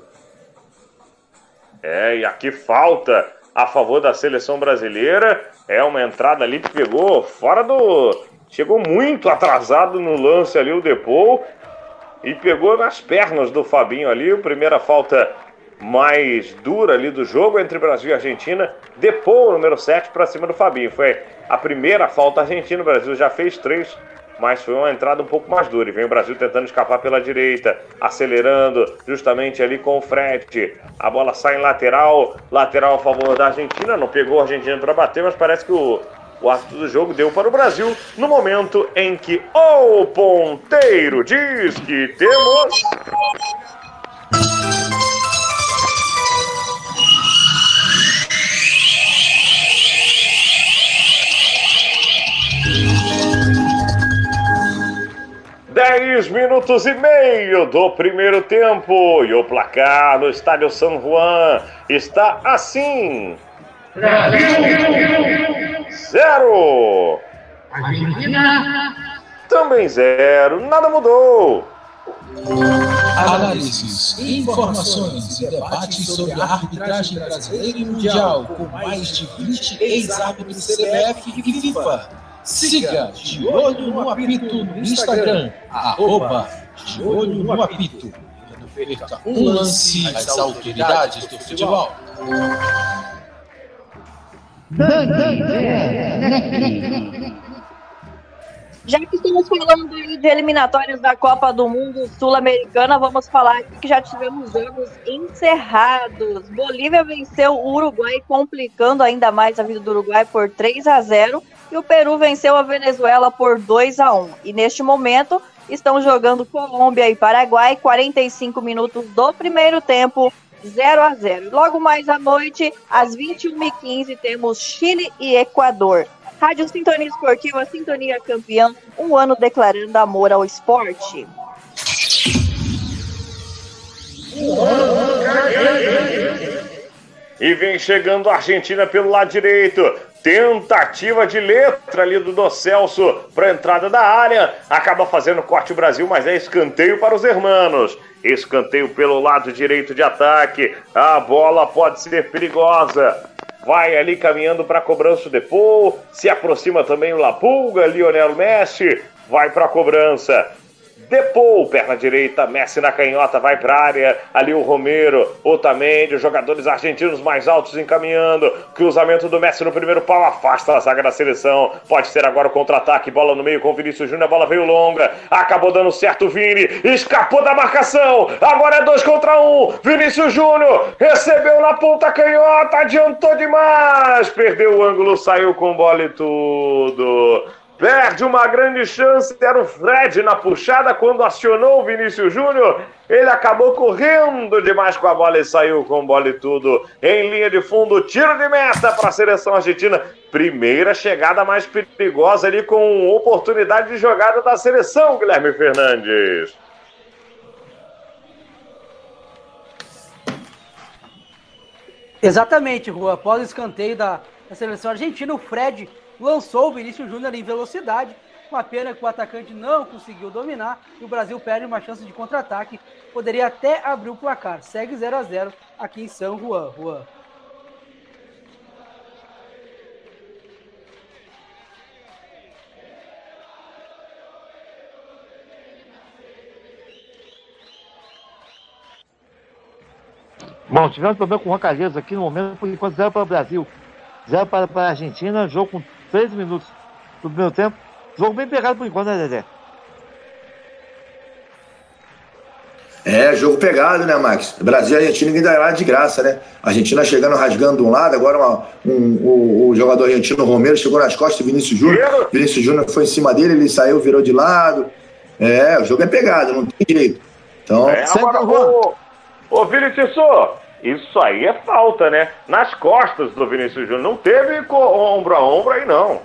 É, e aqui falta a favor da seleção brasileira. É uma entrada ali que pegou fora do. Chegou muito atrasado no lance ali o Depou e pegou nas pernas do Fabinho ali. A primeira falta mais dura ali do jogo entre Brasil e Argentina. Depou o número 7 para cima do Fabinho. Foi a primeira falta argentina. O Brasil já fez três, mas foi uma entrada um pouco mais dura. E vem o Brasil tentando escapar pela direita, acelerando justamente ali com o Fred. A bola sai em lateral, lateral a favor da Argentina. Não pegou a Argentina para bater, mas parece que o o árbitro do jogo deu para o Brasil no momento em que o ponteiro diz que temos. Dez minutos e meio do primeiro tempo e o placar no estádio São Juan está assim. Zero! Argentina! Também zero, nada mudou! Análises, informações e debates sobre a arbitragem brasileira e mundial com mais de 20 ex-árbitros CBF e FIFA. Siga De Olho no Apito no Instagram, arroba De Olho no Apito. Não perca um lance às autoridades do futebol. Já que estamos falando de eliminatórias da Copa do Mundo Sul-Americana, vamos falar que já tivemos jogos encerrados. Bolívia venceu o Uruguai, complicando ainda mais a vida do Uruguai por 3 a 0 e o Peru venceu a Venezuela por 2 a 1. E neste momento estão jogando Colômbia e Paraguai, 45 minutos do primeiro tempo. 0 a 0. Logo mais à noite, às 21h15, temos Chile e Equador. Rádio Sintonia Esportiva, Sintonia Campeã, um ano declarando amor ao esporte. E vem chegando a Argentina pelo lado direito. Tentativa de letra ali do Do Celso para entrada da área. Acaba fazendo corte o Brasil, mas é escanteio para os hermanos. Escanteio pelo lado direito de ataque. A bola pode ser perigosa. Vai ali caminhando para a cobrança o Depô. Se aproxima também o Lapulga. Lionel Messi vai para a cobrança. Depou, perna direita, Messi na canhota, vai para a área. Ali o Romero, Otamendi, os jogadores argentinos mais altos encaminhando. Cruzamento do Messi no primeiro pau, afasta a zaga da seleção. Pode ser agora o contra-ataque, bola no meio com o Vinícius Júnior, a bola veio longa. Acabou dando certo o Vini, escapou da marcação. Agora é dois contra um. Vinícius Júnior recebeu na ponta canhota, adiantou demais. Perdeu o ângulo, saiu com bola e tudo. Perde uma grande chance, era o Fred na puxada quando acionou o Vinícius Júnior. Ele acabou correndo demais com a bola e saiu com bola e tudo. Em linha de fundo, tiro de meta para a seleção argentina. Primeira chegada mais perigosa ali com oportunidade de jogada da seleção, Guilherme Fernandes. Exatamente, Rua. Após o escanteio da, da seleção argentina, o Fred lançou o Vinícius Júnior em velocidade. Uma pena que o atacante não conseguiu dominar e o Brasil perde uma chance de contra-ataque. Poderia até abrir o placar. Segue 0 a 0 aqui em São Juan. Juan. Bom, tivemos problema com o Juan Calheiros aqui no momento, por enquanto 0 para o Brasil, 0 para, para a Argentina, jogo com 13 minutos do primeiro tempo. Jogo bem pegado por enquanto, né, Dedé? É, jogo pegado, né, Max? Brasil e Argentina ninguém dará de graça, né? Argentina chegando rasgando de um lado, agora uma, um, o, o, jogador argentino Romero chegou nas costas do Vinícius Júnior. Vinícius Júnior foi em cima dele, ele saiu, virou de lado. É, o jogo é pegado, não tem jeito. Então, é, agora, ô, ô Vinícius, isso aí é falta, né? Nas costas do Vinícius Júnior. Não teve ombro a ombro aí, não.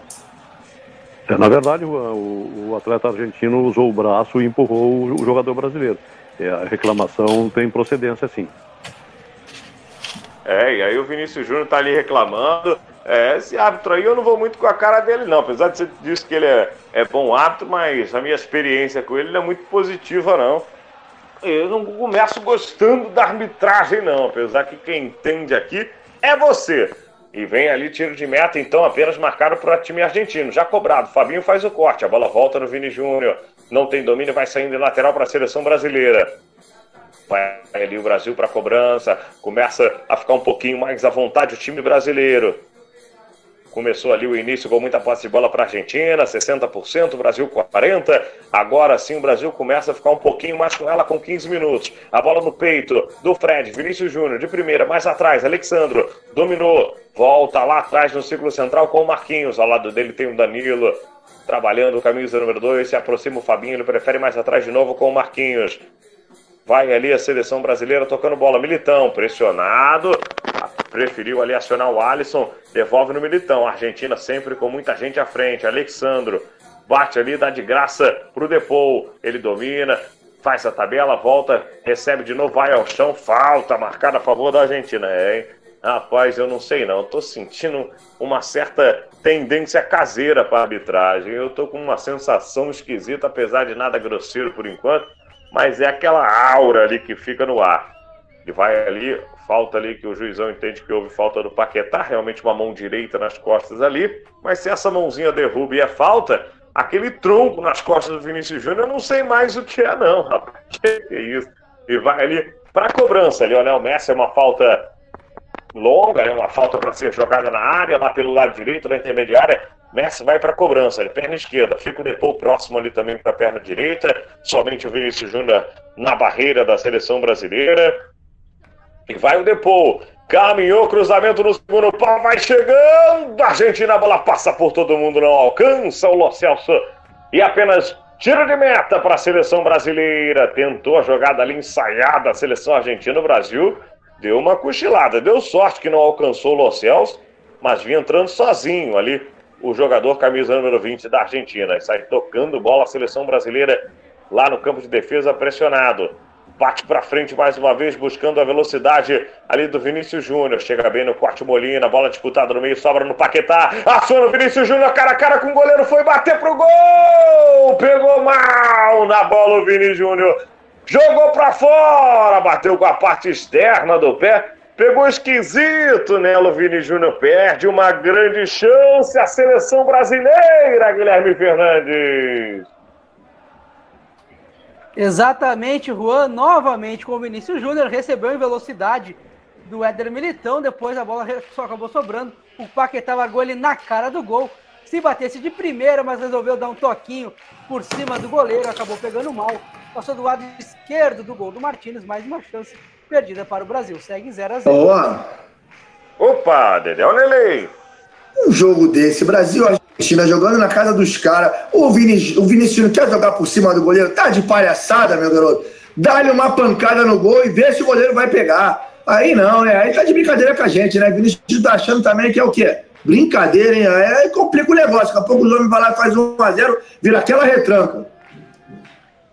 É, na verdade, o, o, atleta argentino usou o braço e empurrou o, jogador brasileiro. É, a reclamação tem procedência, sim. É, e aí o Vinícius Júnior tá ali reclamando. É, esse árbitro aí eu não vou muito com a cara dele, não. Apesar de você dizer que ele é, é bom árbitro, mas a minha experiência com ele não é muito positiva, não. Eu não começo gostando da arbitragem, não. Apesar que quem entende aqui é você. E vem ali tiro de meta, então apenas marcado para o time argentino. Já cobrado. Fabinho faz o corte. A bola volta no Vini Júnior. Não tem domínio, vai saindo de lateral para a seleção brasileira. Vai ali o Brasil para a cobrança. Começa a ficar um pouquinho mais à vontade o time brasileiro. Começou ali o início com muita posse de bola para a Argentina, 60%, Brasil 40%. Agora sim o Brasil começa a ficar um pouquinho mais com ela com 15 minutos. A bola no peito do Fred, Vinícius Júnior de primeira, mais atrás, Alexandro dominou, volta lá atrás no círculo central com o Marquinhos. Ao lado dele tem o Danilo trabalhando o camisa número 2, se aproxima o Fabinho, ele prefere mais atrás de novo com o Marquinhos. Vai ali a seleção brasileira tocando bola. Militão, pressionado. Preferiu ali acionar o Alisson. Devolve no Militão. Argentina sempre com muita gente à frente. Alexandro bate ali, dá de graça pro Depou. Ele domina, faz a tabela, volta, recebe de novo, vai ao chão. Falta marcada a favor da Argentina. É, hein? Rapaz, eu não sei não. Eu tô sentindo uma certa tendência caseira para arbitragem. Eu tô com uma sensação esquisita, apesar de nada grosseiro por enquanto mas é aquela aura ali que fica no ar. Ele vai ali, falta ali que o juizão entende que houve falta do Paquetá, realmente uma mão direita nas costas ali, mas se essa mãozinha derruba e é falta, aquele tronco nas costas do Vinícius Júnior, eu não sei mais o que é não, rapaz. Que é isso? E vai ali para cobrança, Lionel Messi é uma falta longa, é uma falta para ser jogada na área, lá pelo lado direito da intermediária, Messi vai para cobrança, ele perna esquerda, fica o Depô próximo ali também para a perna direita, somente o Vinícius Júnior na barreira da seleção brasileira. E vai o Depô, caminhou, cruzamento no segundo pau, vai chegando, a Argentina, a bola passa por todo mundo, não alcança o Lo Celso e apenas tiro de meta para a seleção brasileira. Tentou a jogada ali ensaiada, a seleção argentina, o Brasil deu uma cochilada, deu sorte que não alcançou o Lo Celso, mas vinha entrando sozinho ali o jogador camisa número 20 da Argentina. Sai tocando bola a seleção brasileira lá no campo de defesa pressionado. Bate para frente mais uma vez, buscando a velocidade ali do Vinícius Júnior. Chega bem no corte Molina, bola disputada no meio, sobra no Paquetá. Aciona o Vinícius Júnior, cara a cara com o goleiro, foi bater pro gol! Pegou mal na bola o Vini Júnior. Jogou para fora, bateu com a parte externa do pé Pegou esquisito, né? O Vini Júnior perde uma grande chance a seleção brasileira, Guilherme Fernandes. Exatamente, Juan, novamente com o Vinícius Júnior, recebeu em velocidade do Éder Militão, depois a bola só acabou sobrando, o Paquetá largou ele na cara do gol, se batesse de primeira, mas resolveu dar um toquinho por cima do goleiro, acabou pegando mal, passou do lado esquerdo do gol do Martins, mais uma chance perdida para o Brasil, segue 0 a 0 Boa. Opa, Dedé Nelei. Um jogo desse, Brasil, Argentina jogando na casa dos caras. O, o Vinicius quer jogar por cima do goleiro? Tá de palhaçada, meu garoto. Dá-lhe uma pancada no gol e vê se o goleiro vai pegar. Aí não, né? Aí tá de brincadeira com a gente, né? Vinicius tá achando também que é o quê? Brincadeira, hein? Aí complica o negócio. Daqui a pouco o homem vai lá e faz 1x0, vira aquela retranca.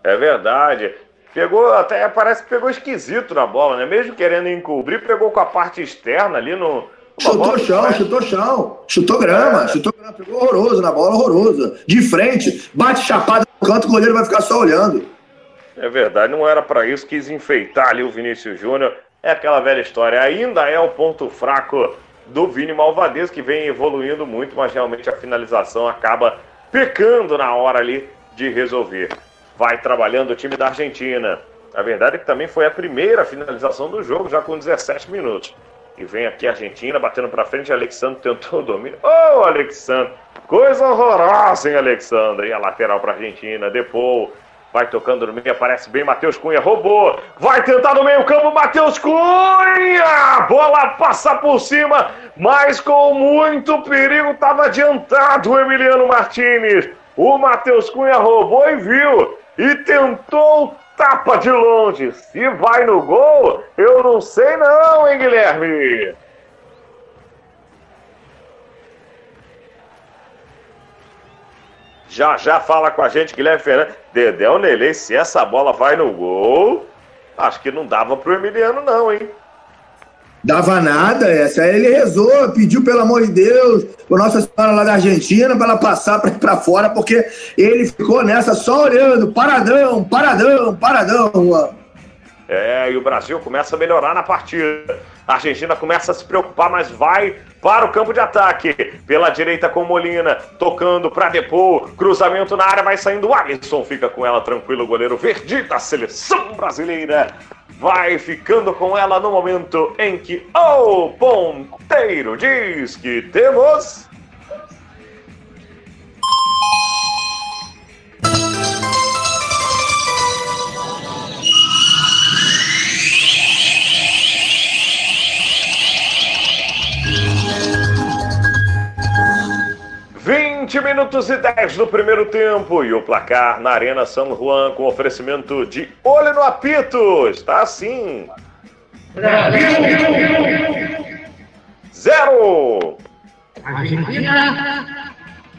É verdade. Pegou, até parece que pegou esquisito na bola, né? Mesmo querendo encobrir, pegou com a parte externa ali no, Chutou chão, chutou chão, chutou grama, chutou grama, pegou horroroso na bola, horroroso. De frente, bate chapada no canto, o goleiro vai ficar só olhando. É verdade, não era para isso, quis enfeitar ali o Vinícius Júnior. É aquela velha história, ainda é o ponto fraco do Vini Malvadez, que vem evoluindo muito, mas realmente a finalização acaba pecando na hora ali de resolver. Vai trabalhando o time da Argentina. A verdade é que também foi a primeira finalização do jogo, já com 17 minutos. E vem aqui a Argentina batendo para frente. Alexandre tentou o domínio. Ô, oh, Alexandre! Coisa horrorosa, hein, Alexandre? E a lateral para Argentina. Depois vai tocando no meio. Aparece bem Matheus Cunha. Roubou. Vai tentar no meio-campo. Matheus Cunha! Bola passa por cima, mas com muito perigo. Estava adiantado o Emiliano Martinez. O Matheus Cunha roubou e viu. E tentou tapa de longe. Se vai no gol, eu não sei não, hein, Guilherme? Já já fala com a gente, Guilherme Fernandes. Dedéu Nelei, se essa bola vai no gol, acho que não dava pro Emiliano não, hein? Dava nada, essa. Aí ele rezou, pediu pelo amor de Deus, por Nossa Senhora lá da Argentina, para ela passar para fora, porque ele ficou nessa só olhando, paradão, paradão, paradão. Mano. É, e o Brasil começa a melhorar na partida. A Argentina começa a se preocupar, mas vai para o campo de ataque. Pela direita com Molina, tocando para Depô. Cruzamento na área, vai saindo o Alisson. Fica com ela tranquilo, o goleiro verde da seleção brasileira vai ficando com ela no momento em que o ponteiro diz que temos. Vinte minutos e dez do primeiro tempo e o placar na Arena São Juan com oferecimento de olho no apito. Está assim. Zero.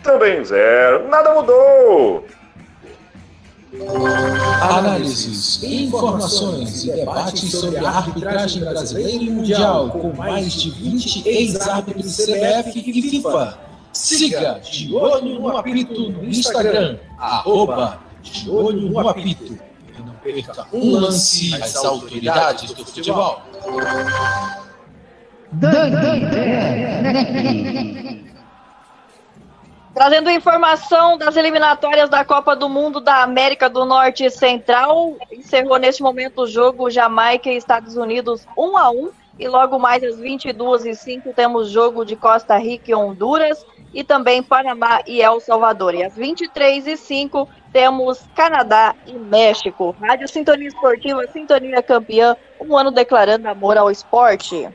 Também zero. Nada mudou. Análises, informações e debates sobre a arbitragem brasileira e mundial com mais de 20 ex-árbitros CBF e FIFA. Siga De Olho no Apito no Instagram, arroba De Olho no Apito. E não perca um lance às autoridades do futebol. Trazendo informação das eliminatórias da Copa do Mundo da América do Norte e Central, encerrou neste momento o jogo Jamaica e Estados Unidos 1 a 1 e logo mais às 22h05 temos jogo de Costa Rica e Honduras e também Panamá e El Salvador. E às 23h05 temos Canadá e México. Rádio Sintonia Esportiva, Sintonia Campeã, um ano declarando amor ao esporte.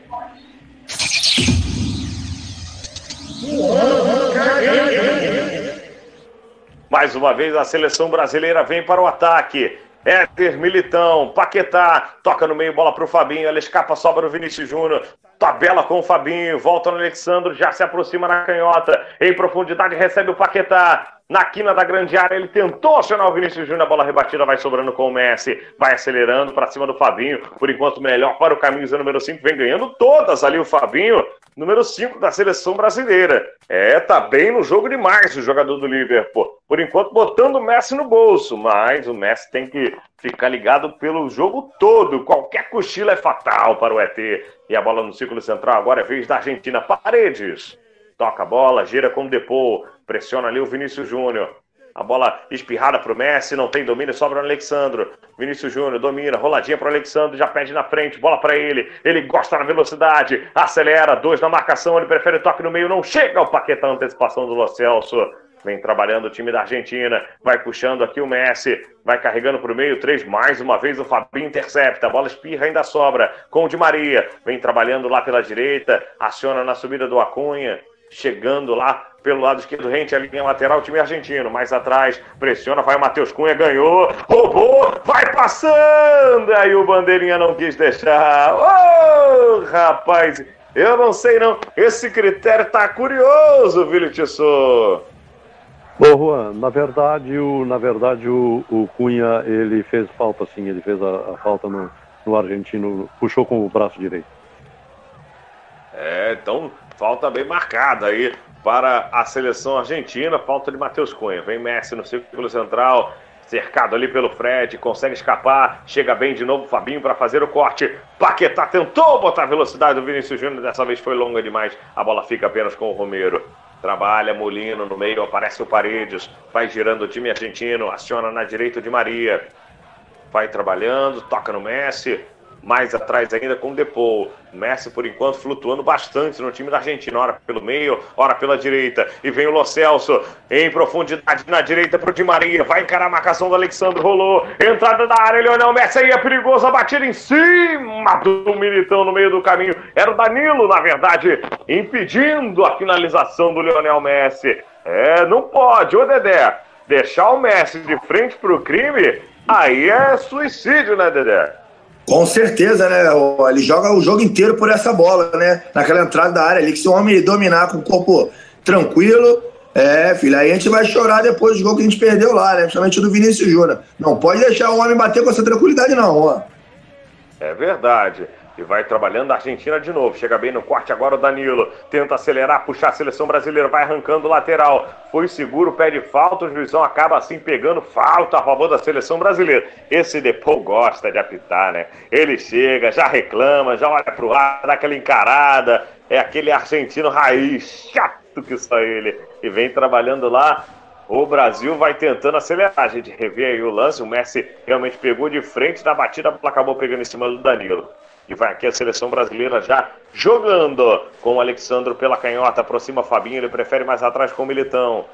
Mais uma vez a seleção brasileira vem para o ataque. Éter, Militão, Paquetá, toca no meio, bola para o Fabinho, ela escapa, sobra no Vinícius Júnior, tabela com o Fabinho, volta no Alexandre, já se aproxima na canhota, em profundidade recebe o Paquetá, na quina da grande área, ele tentou acionar o Vinícius Júnior, a bola rebatida vai sobrando com o Messi, vai acelerando para cima do Fabinho, por enquanto melhor para o camisa número 5, vem ganhando todas ali o Fabinho, número 5 da seleção brasileira. É, tá bem no jogo demais o jogador do Liverpool. Por enquanto botando o Messi no bolso, mas o Messi tem que ficar ligado pelo jogo todo. Qualquer cochilo é fatal para o ET. E a bola no círculo central agora é vez da Argentina. Paredes. Toca a bola, gira com o Depô, pressiona ali o Vinícius Júnior. A bola espirrada pro Messi, não tem domínio, sobra no Alexandro. Vinícius Júnior domina, roladinha pro Alexandro, já pede na frente, bola para ele. Ele gosta na velocidade, acelera, dois na marcação, ele prefere toque no meio, não chega o Paquetá, antecipação do Lo Celso. Vem trabalhando o time da Argentina, vai puxando aqui o Messi, vai carregando para o meio, três mais uma vez o Fabinho intercepta, a bola espirra ainda sobra com o Di Maria, vem trabalhando lá pela direita, aciona na subida do Acunha, chegando lá pelo lado esquerdo, rente a linha lateral, o time argentino, mais atrás, pressiona, vai o Matheus Cunha, ganhou, roubou, vai passando, aí o Bandeirinha não quis deixar, ô oh, rapaz, eu não sei não, esse critério tá curioso, Vili Tissot. Ô Juan, na verdade, o, na verdade o, o Cunha ele fez falta sim, ele fez a, a, falta no, no argentino, puxou com o braço direito. É, então falta bem marcada aí para a seleção argentina, falta de Matheus Cunha. Vem Messi no círculo central, cercado ali pelo Fred, consegue escapar, chega bem de novo Fabinho para fazer o corte. Paquetá tentou botar a velocidade do Vinícius Júnior, dessa vez foi longa demais, a bola fica apenas com o Romero. Trabalha Molino no meio, aparece o Paredes, vai girando o time argentino, aciona na direita de Maria. Vai trabalhando, toca no Messi, mais atrás ainda com o Depou. Messi, por enquanto, flutuando bastante no time da Argentina. Ora pelo meio, ora pela direita. E vem o Lo Celso em profundidade na direita para o Di Maria. Vai encarar a marcação do Alexandre. Rolou. Entrada da área. Leonel Messi aí é perigoso. A batida em cima do Militão no meio do caminho. Era o Danilo, na verdade, impedindo a finalização do Leonel Messi. É, não pode. Ô Dedé, deixar o Messi de frente para o crime, aí é suicídio, né, Dedé? Com certeza, né? Ele joga o jogo inteiro por essa bola, né? Naquela entrada da área ali, que se o homem dominar com o corpo tranquilo, é, filho, aí a gente vai chorar depois do gol que a gente perdeu lá, né? Principalmente do Vinícius Júnior. Não pode deixar o homem bater com essa tranquilidade, não, ó. É verdade. E vai trabalhando a Argentina de novo. Chega bem no corte agora o Danilo. Tenta acelerar, puxar a seleção brasileira. Vai arrancando o lateral. Foi seguro, pede falta. O juizão acaba assim pegando falta a favor da seleção brasileira. Esse Depou gosta de apitar, né? Ele chega, já reclama, já olha pro ar, dá aquela encarada. É aquele argentino raiz, chato que só ele. E vem trabalhando lá o Brasil vai tentando acelerar. A gente revê aí o lance. O Messi realmente pegou de frente na batida, acabou pegando em cima do Danilo. E vai aqui a seleção brasileira já jogando com o Alexandro pela canhota. Aproxima Fabinho, ele prefere mais atrás com o Militão.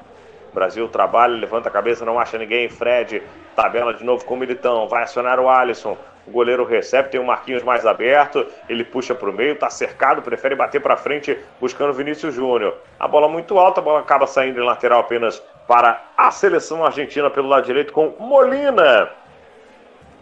Brasil trabalha, levanta a cabeça, não acha ninguém. Fred tabela de novo com o Militão. Vai acionar o Alisson. O goleiro recebe, tem o Marquinhos mais aberto. Ele puxa para o meio, está cercado, prefere bater para frente, buscando o Vinícius Júnior. A bola muito alta, a bola acaba saindo em lateral apenas para a seleção argentina pelo lado direito com Molina.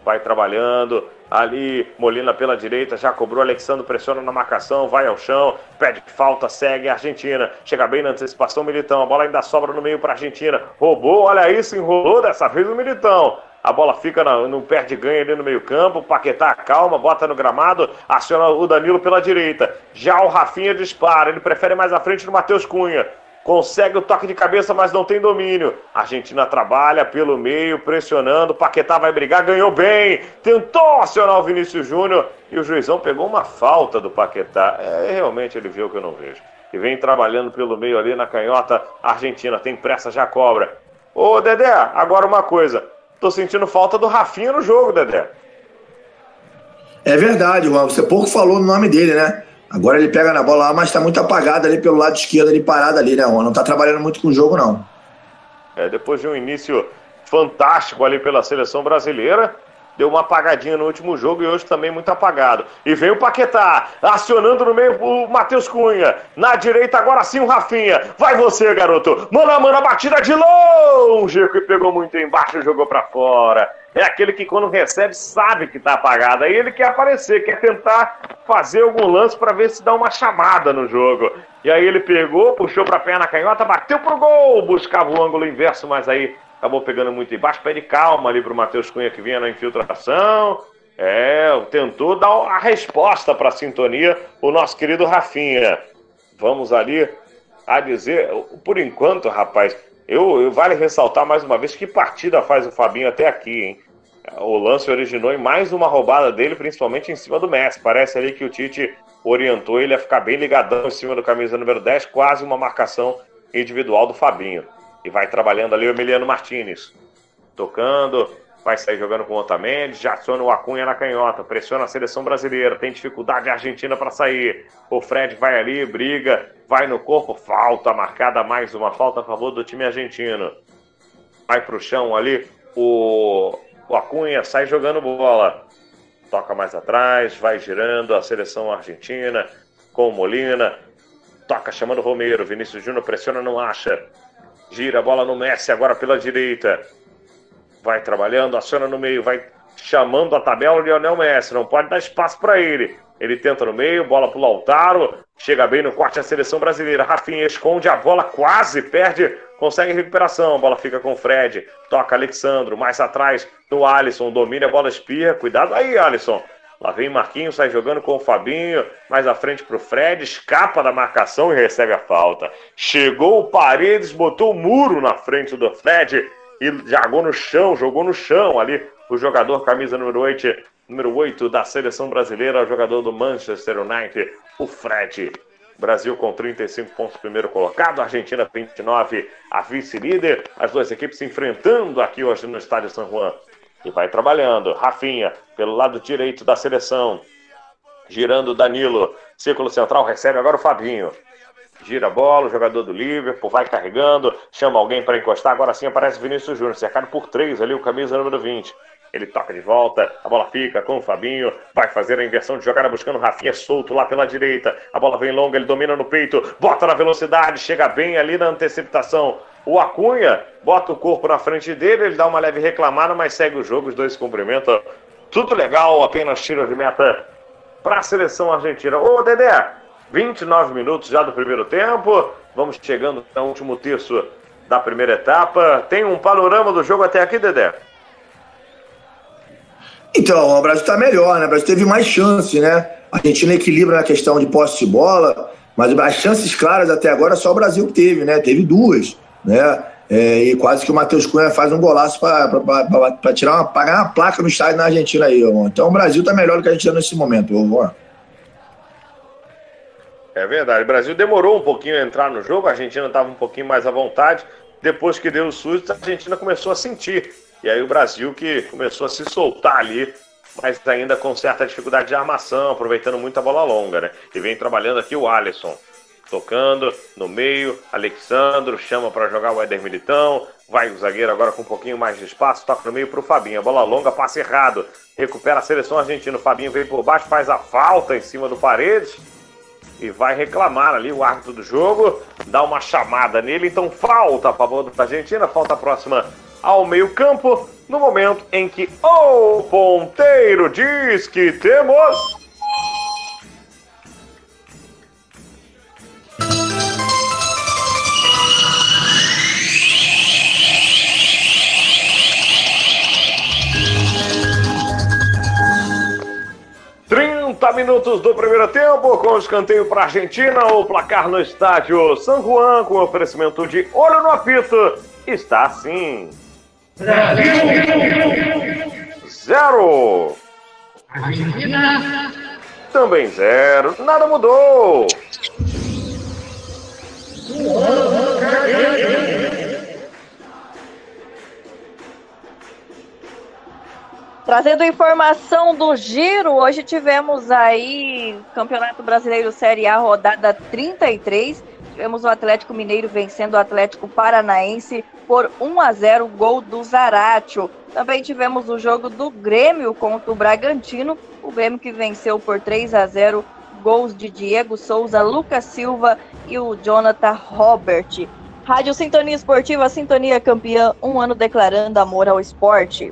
Vai trabalhando, Ali, Molina pela direita, já cobrou. Alexandre pressiona na marcação, vai ao chão, pede falta, segue a Argentina. Chega bem na antecipação, Militão. A bola ainda sobra no meio para a Argentina. Roubou, olha isso, enrolou dessa vez o Militão. A bola fica no, no perde ganha ali no meio-campo. Paquetá calma, bota no gramado, aciona o Danilo pela direita. Já o Rafinha dispara, ele prefere mais à frente no Matheus Cunha consegue o toque de cabeça, mas não tem domínio. A Argentina trabalha pelo meio, pressionando. Paquetá vai brigar, ganhou bem. Tentou acionar o Vinícius Júnior e o juizão pegou uma falta do Paquetá. É, realmente ele viu o que eu não vejo. E vem trabalhando pelo meio ali na canhota. A Argentina tem pressa, já cobra. Ô Dedé, agora uma coisa. Tô sentindo falta do Rafinha no jogo, Dedé. É verdade, Juan. Você pouco falou no nome dele, né? Agora ele pega na bola lá, mas está muito apagado ali pelo lado esquerdo, ali parado ali, né? Não está trabalhando muito com o jogo, não. É, depois de um início fantástico ali pela seleção brasileira, deu uma apagadinha no último jogo e hoje também muito apagado. E vem o Paquetá, acionando no meio o Matheus Cunha. Na direita, agora sim o Rafinha. Vai você, garoto. Mano a mano, a batida de longe, que pegou muito embaixo e jogou para fora é aquele que quando recebe sabe que está apagado. Aí ele quer aparecer, quer tentar fazer algum lance para ver se dá uma chamada no jogo. E aí ele pegou, puxou para a perna canhota, bateu pro gol, buscava o ângulo inverso, mas aí acabou pegando muito embaixo. Pede calma ali pro Matheus Cunha que vinha na infiltração. É, tentou dar a resposta para a sintonia o nosso querido Rafinha. Vamos ali a dizer, por enquanto, rapaz, eu, eu, vale ressaltar mais uma vez que partida faz o Fabinho até aqui, hein? O lance originou em mais uma roubada dele, principalmente em cima do Messi. Parece ali que o Tite orientou ele a ficar bem ligadão em cima do camisa número 10, quase uma marcação individual do Fabinho. E vai trabalhando ali o Emiliano Martinez. Tocando, vai sair jogando com o Otamendi, já aciona o Acunha na canhota, pressiona a seleção brasileira, tem dificuldade a Argentina para sair. O Fred vai ali, briga, vai no corpo, falta marcada, mais uma falta a favor do time argentino. Vai pro chão ali, o, o Acunha sai jogando bola. Toca mais atrás, vai girando a seleção argentina com o Molina. Toca chamando o Romero, Vinícius Júnior pressiona, não acha. Gira a bola no Messi agora pela direita vai trabalhando, aciona no meio, vai chamando a tabela o Lionel Messi, não pode dar espaço para ele. Ele tenta no meio, bola pro Lautaro, chega bem no corte a seleção brasileira. Rafinha esconde a bola, quase perde, consegue recuperação. Bola fica com o Fred, toca Alexandro, mais atrás do Alisson, domina a bola espirra. Cuidado aí, Alisson. Lá vem Marquinhos, sai jogando com o Fabinho, mais à frente pro Fred, escapa da marcação e recebe a falta. Chegou o Paredes, botou o muro na frente do Fred e jogou no chão, jogou no chão ali o jogador camisa número 8, número 8 da seleção brasileira, o jogador do Manchester United, o Fred. Brasil com 35 pontos, primeiro colocado, Argentina 29, a vice-líder. As duas equipes se enfrentando aqui hoje no estádio São Juan. E vai trabalhando. Rafinha, pelo lado direito da seleção. Girando Danilo. Círculo central, recebe agora o Fabinho gira a bola, o jogador do Liverpool vai carregando, chama alguém para encostar. Agora sim aparece Vinícius Júnior, cercado por três ali, o camisa número 20. Ele toca de volta, a bola fica com o Fabinho, vai fazer a inversão de jogada buscando o Rafinha solto lá pela direita. A bola vem longa, ele domina no peito, bota na velocidade, chega bem ali na antecipação. O Acunha bota o corpo na frente dele, ele dá uma leve reclamada, mas segue o jogo, os dois se cumprimentam. Tudo legal, apenas tiro de meta para a seleção argentina. Ô, Dedé, 29 minutos já do primeiro tempo. Vamos chegando ao último terço da primeira etapa. Tem um panorama do jogo até aqui, Dedé? Então, o Brasil está melhor, né? O Brasil teve mais chance, né? A Argentina equilibra na questão de posse de bola, mas as chances claras até agora só o Brasil teve, né? Teve duas, né? É, e quase que o Matheus Cunha faz um golaço para tirar uma, pagar uma placa no estádio na Argentina aí, ó. Então o Brasil está melhor do que a Argentina nesse momento, ó. É verdade. O Brasil demorou um pouquinho a entrar no jogo, a Argentina estava um pouquinho mais à vontade. Depois que deu o susto, a Argentina começou a sentir. E aí o Brasil que começou a se soltar ali, mas ainda com certa dificuldade de armação, aproveitando muito a bola longa, né? E vem trabalhando aqui o Alisson. Tocando no meio, Alexandro chama para jogar o Éder Militão. Vai o zagueiro agora com um pouquinho mais de espaço, toca no meio para o Fabinho. Bola longa, passe errado. Recupera a seleção argentina. O Fabinho vem por baixo, faz a falta em cima do Paredes e vai reclamar ali o árbitro do jogo, dá uma chamada nele, então falta a favor da Argentina, falta próxima ao meio-campo, no momento em que o ponteiro diz que temos 30 minutos do primeiro tempo, com escanteio para a Argentina, o placar no estádio San Juan, com oferecimento de olho no apito, está assim. Brasil! Zero! Argentina! Também zero, nada mudou! Trazendo informação do giro, hoje tivemos aí Campeonato Brasileiro Série A, rodada 33. Tivemos o Atlético Mineiro vencendo o Atlético Paranaense por 1 a 0, gol do Zaratio. Também tivemos o jogo do Grêmio contra o Bragantino, o Grêmio que venceu por 3 a 0, gols de Diego Souza, Lucas Silva e o Jonathan Robert. Rádio Sintonia Esportiva, Sintonia Campeã, um ano declarando amor ao esporte.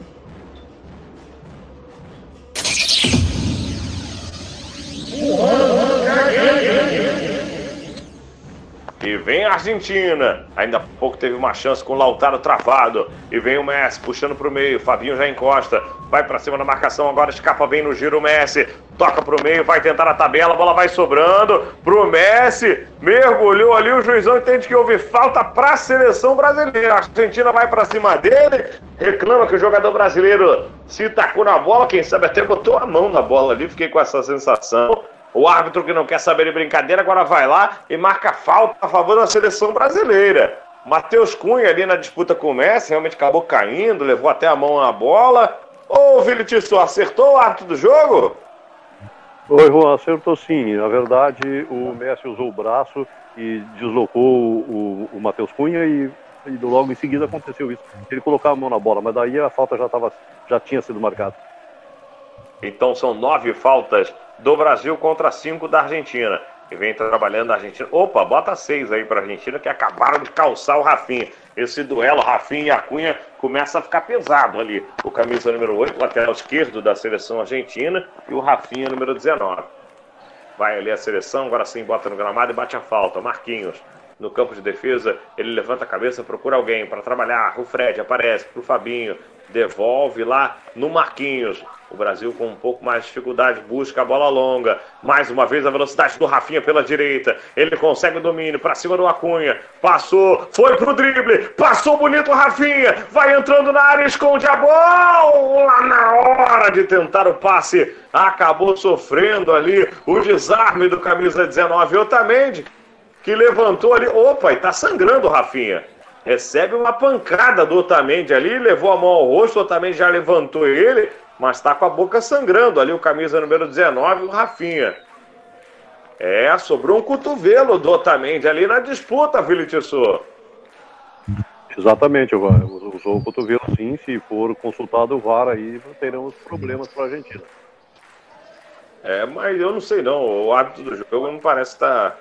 E vem a Argentina. Ainda há pouco teve uma chance com o Lautaro travado. E vem o Messi puxando para o meio. Fabinho já encosta. Vai para cima da marcação. Agora escapa bem no giro o Messi. Toca para o meio. Vai tentar a tabela. A bola vai sobrando pro Messi. Mergulhou ali. O juizão entende que houve falta para a seleção brasileira. A Argentina vai para cima dele. Reclama que o jogador brasileiro se tacou na bola. Quem sabe até botou a mão na bola ali. Fiquei com essa sensação. O árbitro que não quer saber de brincadeira agora vai lá e marca falta a favor da seleção brasileira. Matheus Cunha ali na disputa com o Messi, realmente acabou caindo, levou até a mão na bola. Ô, Vilitício, acertou o árbitro do jogo? Oi, Juan, acertou sim. Na verdade, o Messi usou o braço e deslocou o, o Matheus Cunha e, e, logo em seguida aconteceu isso. Ele colocava a mão na bola, mas daí a falta já, tava, já tinha sido marcada. Então são nove faltas do Brasil contra cinco da Argentina. E vem trabalhando a Argentina. Opa, bota seis aí para a Argentina que acabaram de calçar o Rafinha. Esse duelo, Rafinha e Acunha, começa a ficar pesado ali. O camisa número 8, lateral esquerdo da seleção argentina, e o Rafinha número 19. Vai ali a seleção, agora sim bota no gramado e bate a falta. Marquinhos no campo de defesa, ele levanta a cabeça, procura alguém para trabalhar. O Fred aparece para o Fabinho, devolve lá no Marquinhos. O Brasil com um pouco mais de dificuldade busca a bola longa. Mais uma vez a velocidade do Rafinha pela direita. Ele consegue o domínio para cima do Acunha. Passou, foi pro drible. Passou bonito o Rafinha. Vai entrando na área, esconde a bola. Na hora de tentar o passe, acabou sofrendo ali o desarme do camisa 19 Otamendi, que levantou ali. Opa, e tá sangrando o Rafinha recebe uma pancada do Otamendi ali, levou a mão ao rosto, o Otamendi já levantou ele, mas está com a boca sangrando ali, o camisa número 19, o Rafinha. É, sobrou um cotovelo do Otamendi ali na disputa, Vili Exatamente, usou o cotovelo sim, se for consultado o VAR aí teremos problemas para a Argentina. É, mas eu não sei não, o árbitro do jogo não parece estar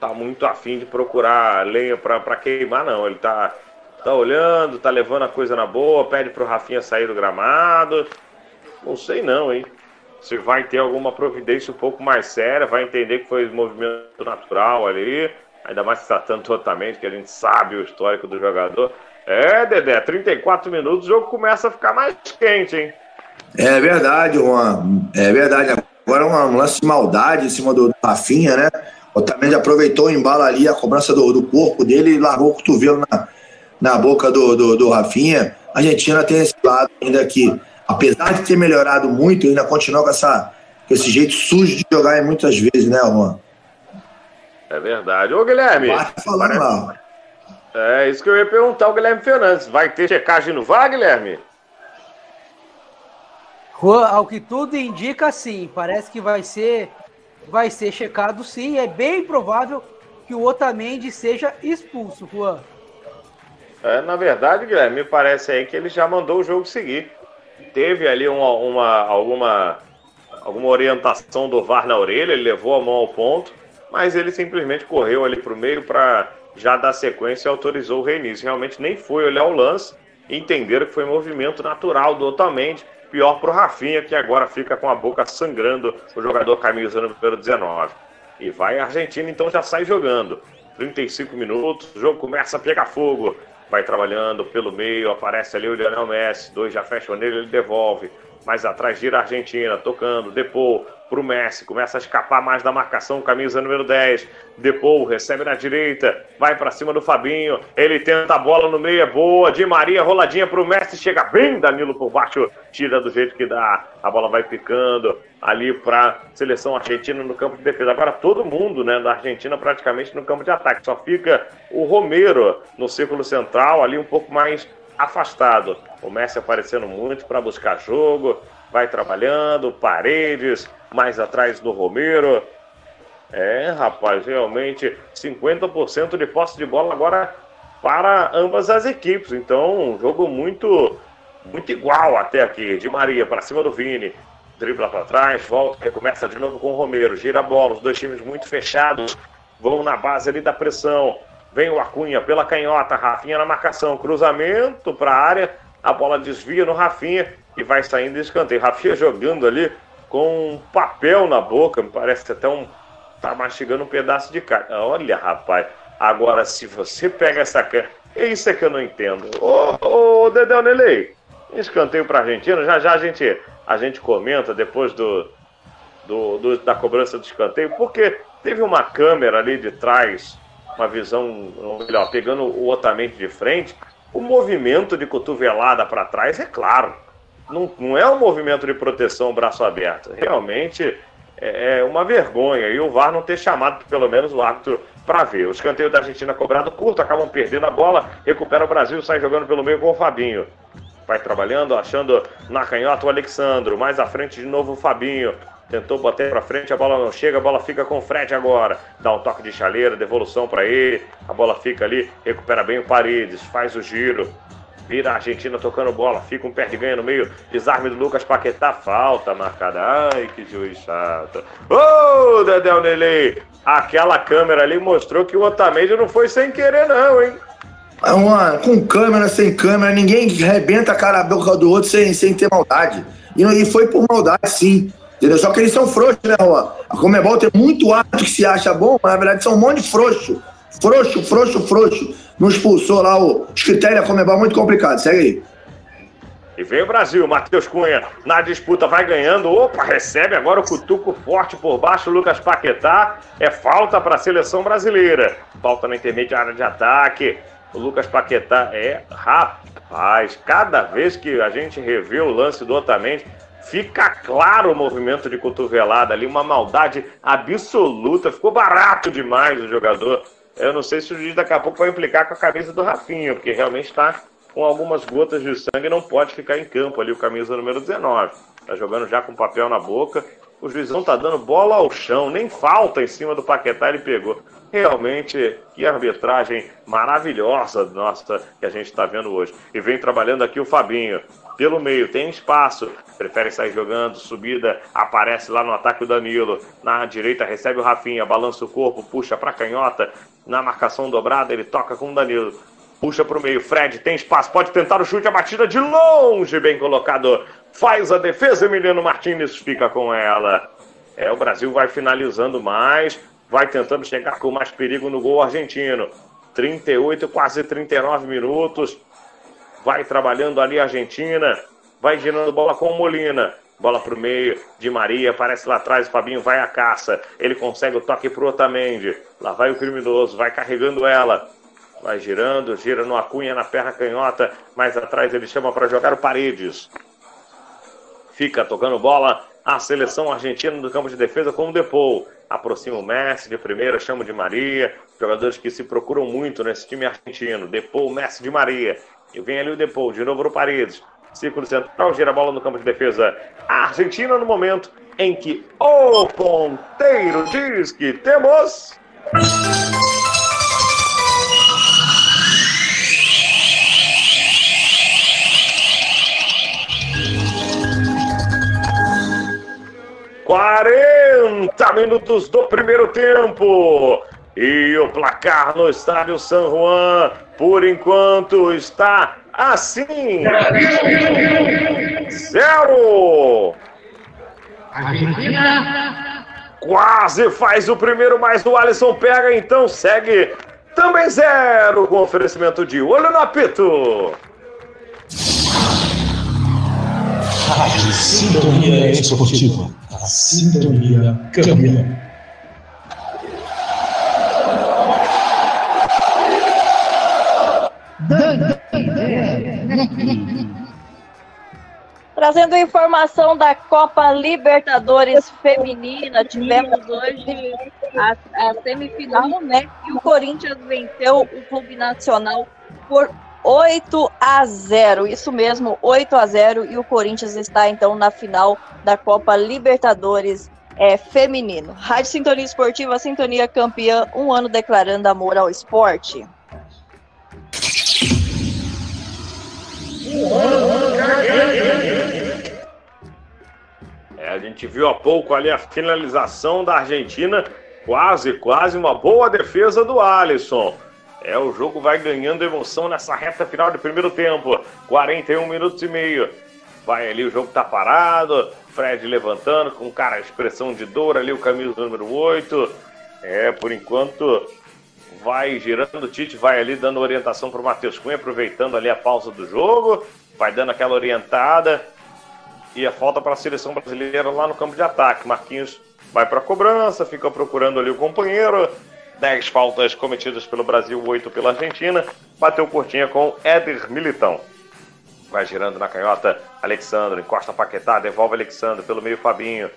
tá, tá muito afim de procurar lenha para queimar não, ele tá Tá olhando, tá levando a coisa na boa, pede pro Rafinha sair do gramado. Não sei não, hein? Se vai ter alguma providência um pouco mais séria, vai entender que foi movimento natural ali. Ainda mais se tratando totalmente, que a gente sabe o histórico do jogador. É, Dedé, 34 minutos, o jogo começa a ficar mais quente, hein? É verdade, Juan. É verdade. Agora um lance de maldade em cima do Rafinha, né? O Otamendi aproveitou o embalo ali, a cobrança do, do corpo dele e largou o cotovelo na, na boca do, do, do Rafinha. A Argentina tem esse lado ainda que, apesar de ter melhorado muito, ainda continua com, essa, com esse jeito sujo de jogar muitas vezes, né, Juan? É verdade. Ô, Guilherme. Vai falando lá. É isso que eu ia perguntar ao Guilherme Fernandes. Vai ter checagem no VAR, Guilherme? Juan, ao que tudo indica, sim. Parece que vai ser, vai ser checado, sim. É bem provável que o Otamendi seja expulso, Juan. É, na verdade, Guilherme, me parece aí que ele já mandou o jogo seguir. Teve ali uma, uma, alguma, alguma orientação do VAR na orelha, ele levou a mão ao ponto, mas ele simplesmente correu ali para o meio para já dar sequência e autorizou o reinício. Realmente nem foi olhar o lance e entenderam que foi movimento natural do Otamendi. Pior para o Rafinha, que agora fica com a boca sangrando, o jogador camisa número 19. E vai a Argentina, então já sai jogando. 35 minutos, o jogo começa a pegar fogo vai trabalhando pelo meio, aparece ali o Lionel Messi, dois já fecham nele, ele devolve. Mais atrás gira a Argentina, tocando, Depou para o Messi, começa a escapar mais da marcação, camisa número 10. Depou, recebe na direita, vai para cima do Fabinho, ele tenta a bola no meio, é boa, de Maria, roladinha para o Messi, chega bem Danilo por baixo, tira do jeito que dá, a bola vai picando ali para seleção argentina no campo de defesa. Agora todo mundo, né, da Argentina praticamente no campo de ataque, só fica o Romero no círculo central, ali um pouco mais afastado. O Messi aparecendo muito para buscar jogo, vai trabalhando, Paredes, mais atrás do Romero. É, rapaz, realmente 50% de posse de bola agora para ambas as equipes. Então, um jogo muito muito igual até aqui. De Maria para cima do Vini. Dribla para trás, volta, recomeça de novo com o Romero. Gira a bola, os dois times muito fechados. Vão na base ali da pressão. Vem o Acunha pela canhota, Rafinha na marcação, cruzamento para a área, a bola desvia no Rafinha e vai saindo de escanteio. Rafinha jogando ali com um papel na boca, me parece até um. tá mastigando um pedaço de carne. Olha, rapaz, agora se você pega essa canha. Isso é que eu não entendo. Ô, ô Dedéu Nelei, escanteio para Argentina, já já a gente, a gente comenta depois do, do, do, da cobrança do escanteio, porque teve uma câmera ali de trás, uma visão, melhor, pegando o Otamendi de frente, o movimento de cotovelada para trás é claro não, não é um movimento de proteção braço aberto. Realmente é, é uma vergonha. E o VAR não ter chamado, pelo menos, o árbitro para ver. O escanteio da Argentina cobrado curto, acabam perdendo a bola, recupera o Brasil, sai jogando pelo meio com o Fabinho. Vai trabalhando, achando na canhota o Alexandro. Mais à frente de novo o Fabinho. Tentou bater para frente, a bola não chega, a bola fica com o Fred agora. Dá um toque de chaleira, devolução para ele. A bola fica ali, recupera bem o Paredes, faz o giro. Vira a Argentina tocando bola, fica um pé de ganho no meio. Desarme do Lucas Paquetá, falta marcada. Ai, que juiz chato. Ô, oh, Dedéu Nelei! Aquela câmera ali mostrou que o Otamendi não foi sem querer, não, hein? É uma, com câmera, sem câmera, ninguém arrebenta a cara a boca do outro sem, sem ter maldade. E, e foi por maldade, sim. Entendeu? Só que eles são frouxos, né, Juan? A Comebol tem muito ato que se acha bom, mas na verdade são um monte de frouxo. Frouxo, frouxo, frouxo. Não expulsou lá o, os critérios da Comebol, muito complicado. Segue aí. E vem o Brasil, Matheus Cunha na disputa vai ganhando. Opa, recebe agora o cutuco forte por baixo, Lucas Paquetá. É falta para a seleção brasileira. Falta na intermediária de ataque. O Lucas Paquetá é rapaz. Cada vez que a gente revê o lance do Otamendi, fica claro o movimento de cotovelada ali, uma maldade absoluta. Ficou barato demais o jogador. Eu não sei se o juiz daqui a pouco vai implicar com a camisa do Rafinha, porque realmente está com algumas gotas de sangue, não pode ficar em campo ali o camisa número 19. Está jogando já com papel na boca. O juizão tá dando bola ao chão, nem falta em cima do Paquetá ele pegou. Realmente, que arbitragem maravilhosa nossa que a gente está vendo hoje. E vem trabalhando aqui o Fabinho. Pelo meio, tem espaço. Prefere sair jogando, subida, aparece lá no ataque o Danilo. Na direita recebe o Rafinha, balança o corpo, puxa para canhota. Na marcação dobrada, ele toca com o Danilo. Puxa para o meio, Fred tem espaço, pode tentar o chute, a batida de longe, bem colocado. Faz a defesa, Emiliano Martinez fica com ela. É, o Brasil vai finalizando mais, vai tentando chegar com mais perigo no gol argentino. 38, quase 39 minutos. Vai trabalhando ali a Argentina, vai girando bola com o Molina. Bola para o meio, de Maria, aparece lá atrás, o Fabinho vai à caça. Ele consegue o toque para o Otamendi. Lá vai o criminoso, vai carregando ela. Vai girando, gira no Acunha na perna canhota. Mais atrás ele chama para jogar o Paredes. Fica tocando bola a seleção argentina do campo de defesa com o Depou. Aproxima o Messi de primeira, chama de Maria. Jogadores que se procuram muito nesse time argentino. Depou, Messi de Maria. E vem ali o Depou, de novo no Paredes. Círculo central, gira a bola no campo de defesa. A Argentina no momento em que o ponteiro diz que temos. Quarenta minutos do primeiro tempo. E o placar no estádio San Juan, por enquanto, está assim: zero. Argentina. Quase faz o primeiro, mas o Alisson pega, então segue também zero com oferecimento de olho no apito. Rádio Sintonia Esportiva. A Sintonia Campeã. Trazendo informação da Copa Libertadores Feminina, tivemos hoje a, a, semifinal, né? E o Corinthians venceu o Clube Nacional por 8 a 0. Isso mesmo, 8 a 0 e o Corinthians está então na final da Copa Libertadores é, feminino. Rádio Sintonia Esportiva, Sintonia campeã, um ano declarando amor ao esporte. É, a gente viu há pouco ali a finalização da Argentina, quase, quase uma boa defesa do Alisson. É, o jogo vai ganhando emoção nessa reta final de primeiro tempo. 41 minutos e meio. Vai ali, o jogo tá parado. Fred levantando com cara, expressão de dor ali, o camisa número 8. É, por enquanto vai girando, o Tite vai ali dando orientação para o Matheus Cunha, aproveitando ali a pausa do jogo, vai dando aquela orientada. E a falta para a seleção brasileira lá no campo de ataque. Marquinhos vai para a cobrança, fica procurando ali o companheiro. 10 faltas cometidas pelo Brasil, 8 pela Argentina. Bateu curtinha com Éder Militão. Vai girando na canhota, Alexandre, encosta Paquetá, devolve Alexandre pelo meio Fabinho.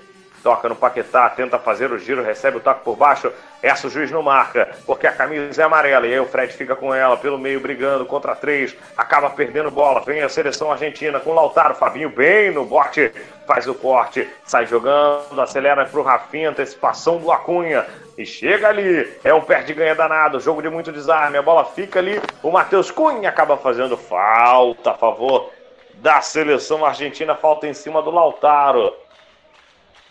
Toca no Paquetá, tenta fazer o giro, recebe o toque por baixo. Essa o juiz não marca, porque a camisa é amarela. E aí o Fred fica com ela pelo meio, brigando contra três. Acaba perdendo bola. Vem a seleção argentina com Lautaro. Fabinho bem no bote, faz o corte, sai jogando, acelera pro Rafinha, antecipação do Acunha. E chega ali, é um perde-ganha danado, jogo de muito desarme, a bola fica ali, o Matheus Cunha acaba fazendo falta a favor da seleção argentina, falta em cima do Lautaro.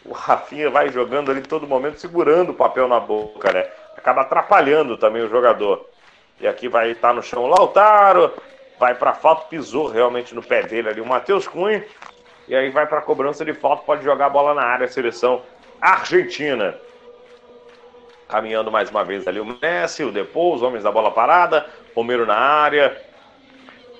O Rafinha vai jogando ali todo momento, segurando o papel na boca, né? Acaba atrapalhando também o jogador. E aqui vai estar no chão o Lautaro, vai para falta, pisou realmente no pé dele ali o Matheus Cunha. E aí vai para cobrança de falta, pode jogar a bola na área, a seleção argentina. Caminhando mais uma vez ali o Messi, o Depô, os homens da bola parada, Romero na área.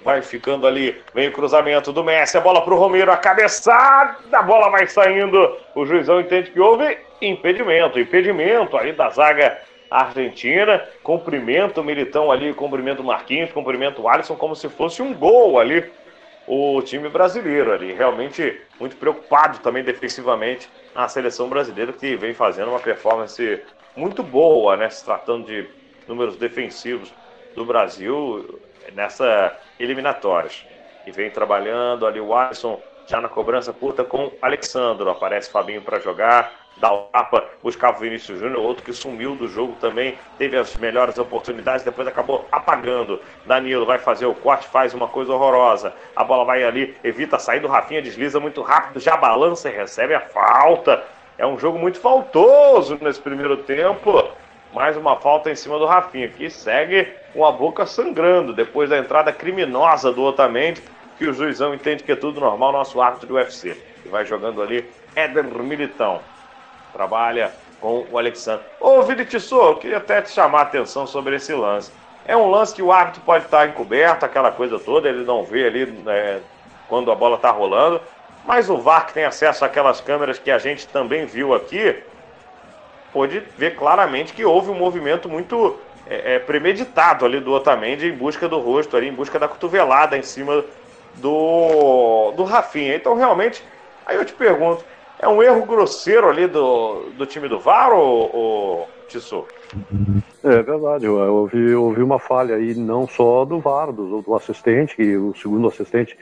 Vai ficando ali, vem o cruzamento do Messi, a bola pro Romero, a cabeçada, a bola vai saindo. O juizão entende que houve impedimento, impedimento aí da zaga argentina. Cumprimento o Militão ali, cumprimento o Marquinhos, cumprimento o Alisson, como se fosse um gol ali o time brasileiro ali. Realmente muito preocupado também defensivamente a seleção brasileira que vem fazendo uma performance muito boa, né? Se tratando de números defensivos do Brasil nessa eliminatórias. E vem trabalhando ali o Alisson já na cobrança curta com Alexandro. Aparece Fabinho para jogar, dá o tapa, buscava o Vinícius Júnior, outro que sumiu do jogo também, teve as melhores oportunidades, depois acabou apagando. Danilo vai fazer o corte, faz uma coisa horrorosa. A bola vai ali, evita sair do Rafinha, desliza muito rápido, já balança e recebe a falta. É um jogo muito faltoso nesse primeiro tempo. Mais uma falta em cima do Rafinha, que segue com a boca sangrando depois da entrada criminosa do Otamendi, que o juizão entende que é tudo normal, nosso árbitro do UFC. E vai jogando ali Éder Militão. Trabalha com o Alexandre. Ô, Viditissô, eu queria até te chamar a atenção sobre esse lance. É um lance que o árbitro pode estar encoberto, aquela coisa toda, ele não vê ali né, quando a bola está rolando. Mas o VAR, que tem acesso àquelas câmeras que a gente também viu aqui, pôde ver claramente que houve um movimento muito é, é, premeditado ali do Otamendi em busca do rosto, ali, em busca da cotovelada em cima do, do Rafinha. Então, realmente, aí eu te pergunto, é um erro grosseiro ali do, do time do VAR, ou, ou? É verdade, houve, houve uma falha aí, não só do VAR, do, do assistente, que o segundo assistente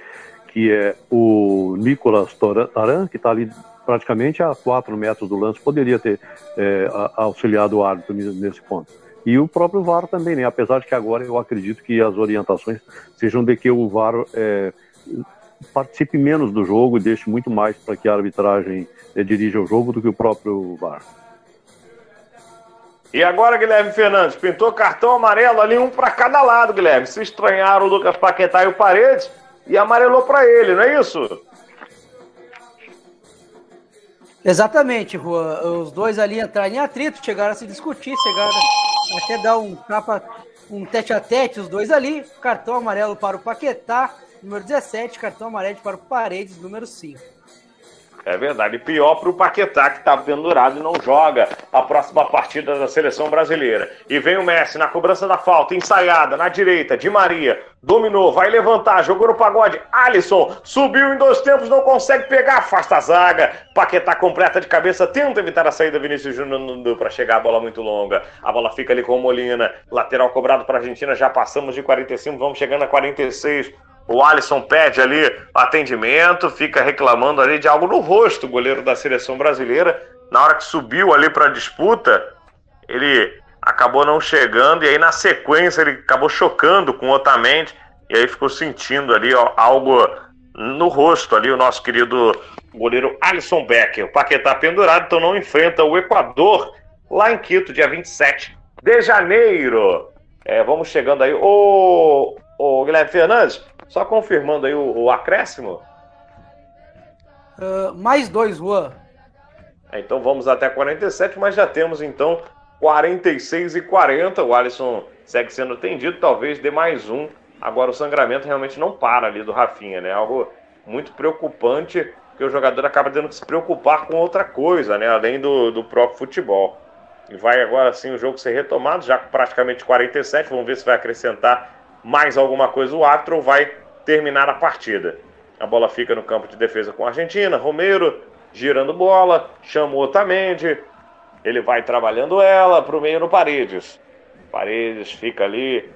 que é o Nicolas Taran, que está ali praticamente a 4 metros do lance, poderia ter é, auxiliado o árbitro nesse ponto. E o próprio VAR também, né? apesar de que agora eu acredito que as orientações sejam de que o VAR é, participe menos do jogo e deixe muito mais para que a arbitragem é, dirija o jogo do que o próprio VAR. E agora, Guilherme Fernandes, pintou cartão amarelo ali, um para cada lado, Guilherme. Se estranharam o Lucas Paquetá e o Paredes, e amarelou para ele, não é isso? Exatamente, Juan. Os dois ali entraram em atrito, chegaram a se discutir, chegaram até dar um tapa, um tete a tete, os dois ali. Cartão amarelo para o Paquetá, número 17, cartão amarelo para o Paredes, número 5. É verdade. Pior para o Paquetá, que está pendurado e não joga a próxima partida da seleção brasileira. E vem o Messi na cobrança da falta, ensaiada, na direita, de Maria. Dominou, vai levantar, jogou no pagode. Alisson subiu em dois tempos, não consegue pegar, afasta a zaga. Paquetá completa de cabeça, tenta evitar a saída. Vinícius Júnior para chegar, a bola muito longa. A bola fica ali com o Molina. Lateral cobrado para a Argentina, já passamos de 45, vamos chegando a 46. O Alisson pede ali atendimento, fica reclamando ali de algo no rosto, o goleiro da seleção brasileira. Na hora que subiu ali para a disputa, ele acabou não chegando e aí na sequência ele acabou chocando com o Otamendi e aí ficou sentindo ali ó, algo no rosto ali o nosso querido goleiro Alisson Becker. O Paquetá pendurado, então não enfrenta o Equador lá em Quito, dia 27 de janeiro. É, vamos chegando aí. Ô, ô Guilherme Fernandes, só confirmando aí o, o acréscimo. Uh, mais dois, Juan. É, então vamos até 47, mas já temos então 46 e 40. O Alisson segue sendo atendido, talvez dê mais um. Agora o sangramento realmente não para ali do Rafinha, né? Algo muito preocupante, que o jogador acaba tendo que se preocupar com outra coisa, né? Além do, do próprio futebol. E vai agora sim o jogo ser retomado, já com praticamente 47. Vamos ver se vai acrescentar mais alguma coisa o árbitro vai terminar a partida. A bola fica no campo de defesa com a Argentina. Romero girando bola, chamou Otamendi, ele vai trabalhando ela para o meio no Paredes. Paredes fica ali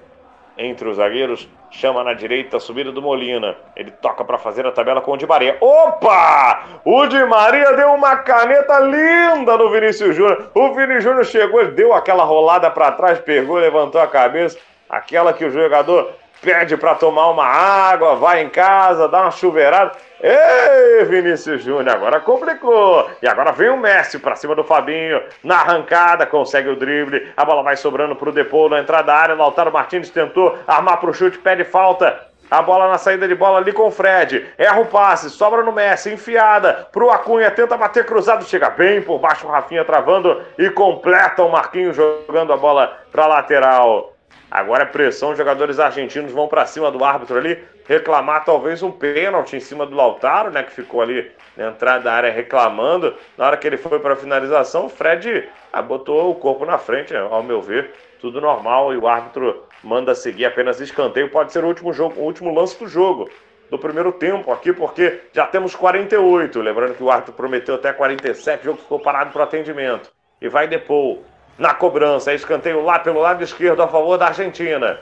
entre os zagueiros, chama na direita, subida do Molina. Ele toca para fazer a tabela com o Di Maria. Opa! O Di Maria deu uma caneta linda no Vinícius Júnior. O Vinícius Júnior chegou, deu aquela rolada para trás, pegou, levantou a cabeça. Aquela que o jogador pede para tomar uma água, vai em casa, dá uma chuveirada. Ei, Vinícius Júnior, agora complicou. E agora vem o Messi para cima do Fabinho. Na arrancada, consegue o drible. A bola vai sobrando para o Depô na entrada da área. Lautaro Martins tentou armar para o chute, pede falta. A bola na saída de bola ali com o Fred. Erra o passe, sobra no Messi, enfiada pro Acunha, tenta bater cruzado, chega bem por baixo o Rafinha travando e completa o Marquinhos jogando a bola para lateral. Agora é pressão, os jogadores argentinos vão para cima do árbitro ali, reclamar talvez um pênalti em cima do Lautaro, né, que ficou ali na entrada da área reclamando. Na hora que ele foi para a finalização, o Fred ah, botou o corpo na frente, ao meu ver, tudo normal e o árbitro manda seguir apenas escanteio. Pode ser o último jogo, o último lance do jogo, do primeiro tempo aqui, porque já temos 48. Lembrando que o árbitro prometeu até 47, o jogo ficou parado para atendimento. E vai Depou na cobrança. É escanteio lá pelo lado esquerdo a favor da Argentina.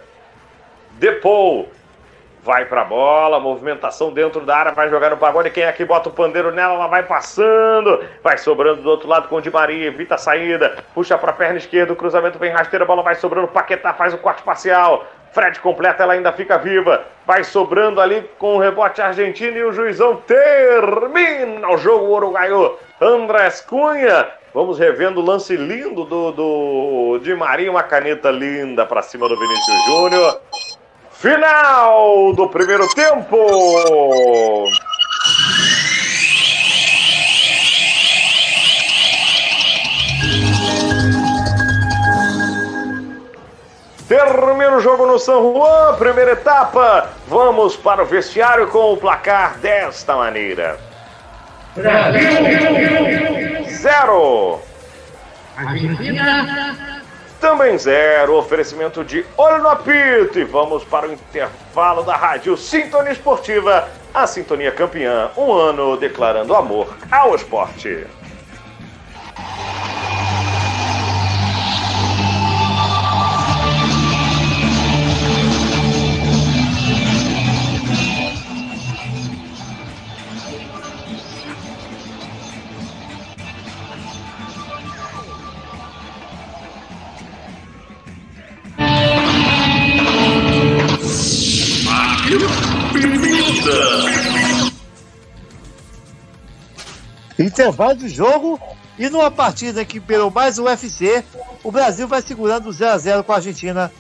Depou. Vai pra bola, movimentação dentro da área, vai jogar no pagode. Quem aqui bota o pandeiro nela, ela vai passando. Vai sobrando do outro lado com o Di Maria, evita a saída. Puxa pra perna esquerda, o cruzamento vem rasteiro, a bola vai sobrando. Paquetá faz o corte parcial. Fred completa, ela ainda fica viva. Vai sobrando ali com o rebote argentino e o juizão termina o jogo uruguaio. Andrés Cunha Vamos revendo o lance lindo do, do Di Maria, uma caneta linda para cima do Vinícius Júnior. Final do primeiro tempo. Termina o jogo no São Juan, primeira etapa. Vamos para o vestiário com o placar desta maneira. Brasil! Zero. Argentina. Também zero. Oferecimento de olho no apito. E vamos para o intervalo da rádio Sintonia Esportiva. A Sintonia Campeã. Um ano declarando amor ao esporte. Intervalo do jogo e numa partida que pelo mais UFC, o Brasil vai segurando 0 a 0 com a Argentina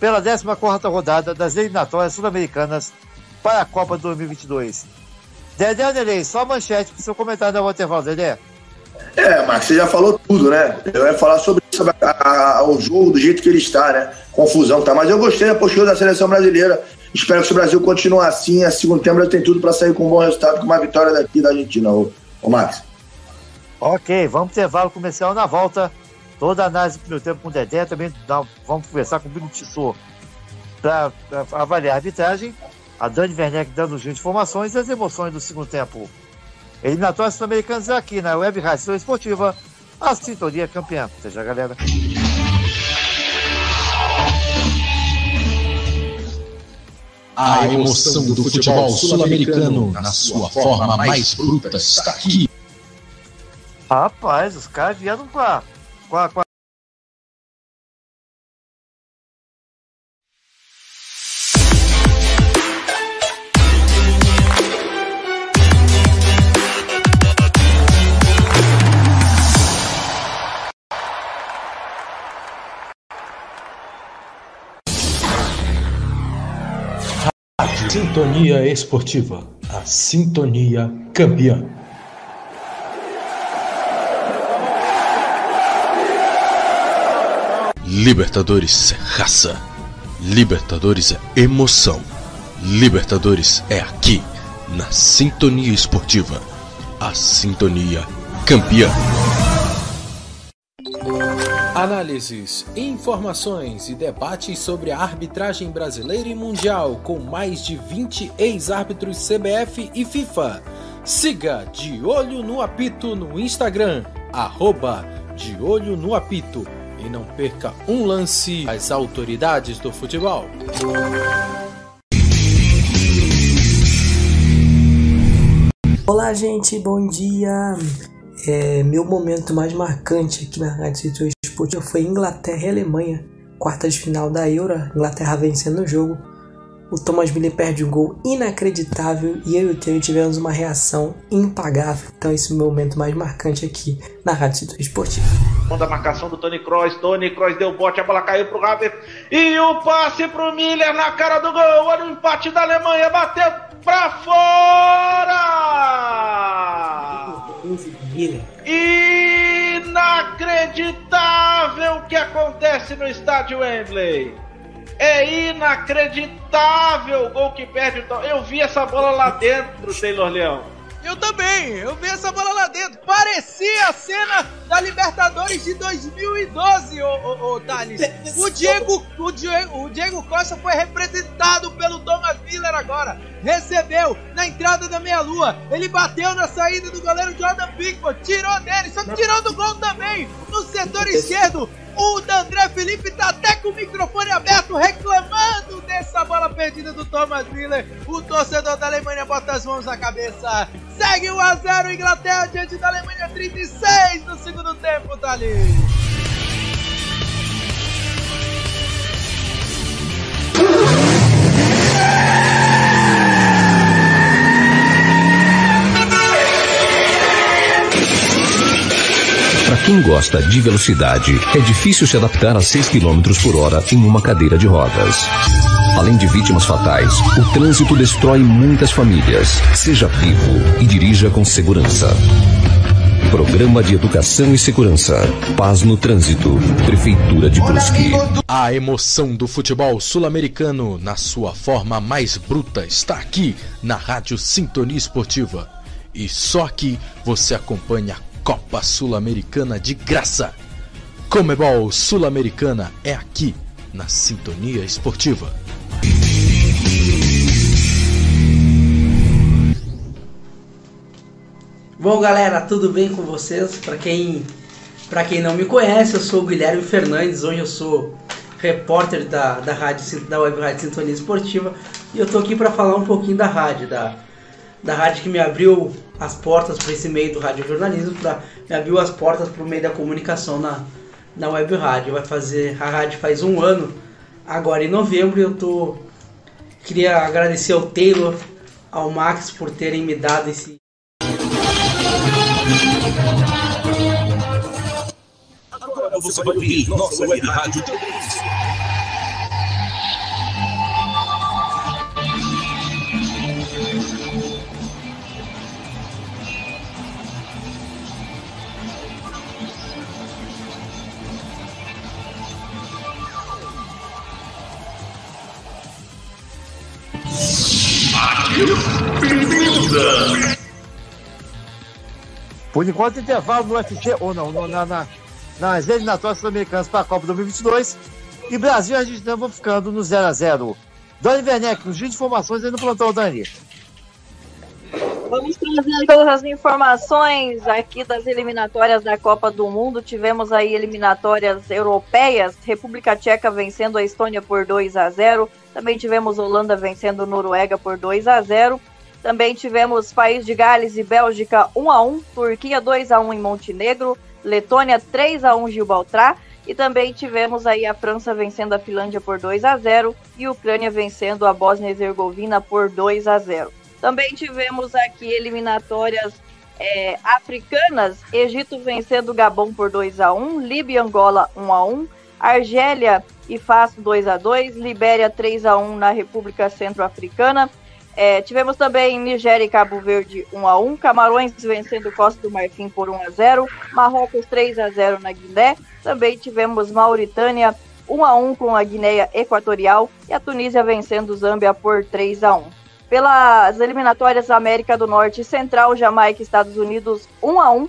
pela 14 rodada das eliminatórias sul-americanas para a Copa 2022. Dedé Anelei, só manchete para o seu comentário da intervalo, Dedé. É, Marcos, você já falou tudo, né? Eu ia falar sobre, sobre a, a, o jogo do jeito que ele está, né? Confusão, tá? Mas eu gostei da postura da seleção brasileira. Espero que o Brasil continue assim, a segundo tempo tem tudo para sair com um bom resultado, com uma vitória daqui da Argentina, ô, ô Max. Ok, vamos ter intervalo comercial na volta. Toda a análise do primeiro tempo com o Dedé, também dá, vamos conversar com o Bruno Tissot para avaliar a arbitragem. A Dani Werneck dando junto informações e as emoções do segundo tempo. Eliminatórias sul-americanas aqui na Web Rádio Esportiva, a sintonia campeã. Seja galera. A emoção do futebol sul-americano na sua forma mais bruta está aqui. Rapaz, os caras vieram com a, com a, com a Sintonia Esportiva, a sintonia campeã. Libertadores é raça. Libertadores é emoção. Libertadores é aqui, na Sintonia Esportiva. A Sintonia Campeã. Análises, informações e debates sobre a arbitragem brasileira e mundial com mais de 20 ex-árbitros CBF e FIFA Siga De Olho no Apito no Instagram, arroba De Olho no Apito. E não perca um lance às autoridades do futebol. Olá, gente, bom dia. É, meu momento mais marcante aqui na Rádio Setor Esportiva foi Inglaterra e Alemanha, quartas de final da Euro. Inglaterra vencendo o jogo. O Thomas Miller perde um gol inacreditável e eu e o Theo tivemos uma reação impagável. Então, esse é o meu momento mais marcante aqui na Rádio Setor Esportiva. Da marcação do Tony Kroos, Tony Kroos deu bote, a bola caiu pro Havertz e o passe pro Miller na cara do gol. Olha o empate da Alemanha, bateu pra fora! Inacreditável o que acontece no estádio Wembley. É inacreditável o gol que perde o Eu vi essa bola lá dentro, Taylor Leão. Eu também, eu vi essa bola lá dentro. Parecia a cena da Libertadores de 2012, ô, ô, ô Thales. O Diego, o, Diego, o Diego Costa foi representado pelo Thomas Miller agora. Recebeu na entrada da meia-lua. Ele bateu na saída do goleiro Jordan Pickford. Tirou dele, só que tirou do gol também. No setor esquerdo, o André Felipe tá até com o microfone aberto reclamando dessa bola perdida do Thomas Miller. O torcedor da Alemanha bota as mãos na cabeça. Segue 1 a 0 Inglaterra diante da Alemanha 36 no segundo tempo, Thalys. Para quem gosta de velocidade, é difícil se adaptar a 6 km por hora em uma cadeira de rodas. Além de vítimas fatais, o trânsito destrói muitas famílias. Seja vivo e dirija com segurança. Programa de Educação e Segurança. Paz no Trânsito. Prefeitura de Brusque. A emoção do futebol sul-americano na sua forma mais bruta está aqui na Rádio Sintonia Esportiva. E só aqui você acompanha Copa Sul-Americana de graça. Comebol Sul-Americana é aqui na Sintonia Esportiva. Bom, galera, tudo bem com vocês? Para quem para quem não me conhece, eu sou o Guilherme Fernandes, hoje eu sou repórter da, da, rádio, da Web Rádio Sintonia Esportiva e eu tô aqui para falar um pouquinho da rádio, da, da rádio que me abriu as portas para esse meio do radiojornalismo, pra, me abriu as portas para o meio da comunicação na, na web rádio. Vai fazer a rádio faz um ano, agora em novembro. Eu tô queria agradecer ao Taylor, ao Max por terem me dado esse Agora você vai ouvir nossa web rádio. Por enquanto, intervalo no UFC, ou não, no, na, na, nas eliminatórias sul-americanas para a Copa 2022. E Brasil e Argentina vão ficando no 0x0. Dani Werneck, nos 20 informações aí no plantão, Dani. Vamos trazer todas as informações aqui das eliminatórias da Copa do Mundo. Tivemos aí eliminatórias europeias, República Tcheca vencendo a Estônia por 2 a 0. Também tivemos Holanda vencendo Noruega por 2 a 0. Também tivemos País de Gales e Bélgica 1 a 1, Turquia 2 a 1 em Montenegro, Letônia 3 a 1 Gibraltar e também tivemos aí a França vencendo a Finlândia por 2 a 0 e a Ucrânia vencendo a Bósnia e Herzegovina por 2 a 0. Também tivemos aqui eliminatórias é, africanas, Egito vencendo o Gabão por 2 a 1 Líbia e Angola 1 a 1 Argélia e Faso 2 a 2 Libéria 3 a 1 na República Centro-Africana. É, tivemos também Nigéria e Cabo Verde 1 a 1 Camarões vencendo Costa do Marfim por 1 a 0 Marrocos 3 a 0 na Guiné. Também tivemos Mauritânia 1 a 1 com a Guiné Equatorial e a Tunísia vencendo Zâmbia por 3 a 1 pelas eliminatórias América do Norte Central, Jamaica e Estados Unidos 1 a 1.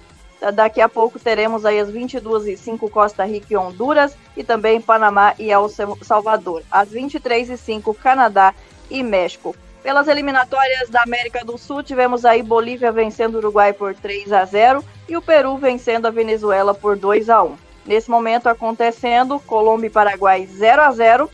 Daqui a pouco teremos aí as 22 e 5 Costa Rica e Honduras e também Panamá e El Salvador. Às 23 e 5 Canadá e México. Pelas eliminatórias da América do Sul, tivemos aí Bolívia vencendo o Uruguai por 3 a 0 e o Peru vencendo a Venezuela por 2 a 1. Nesse momento acontecendo Colômbia e Paraguai 0 a 0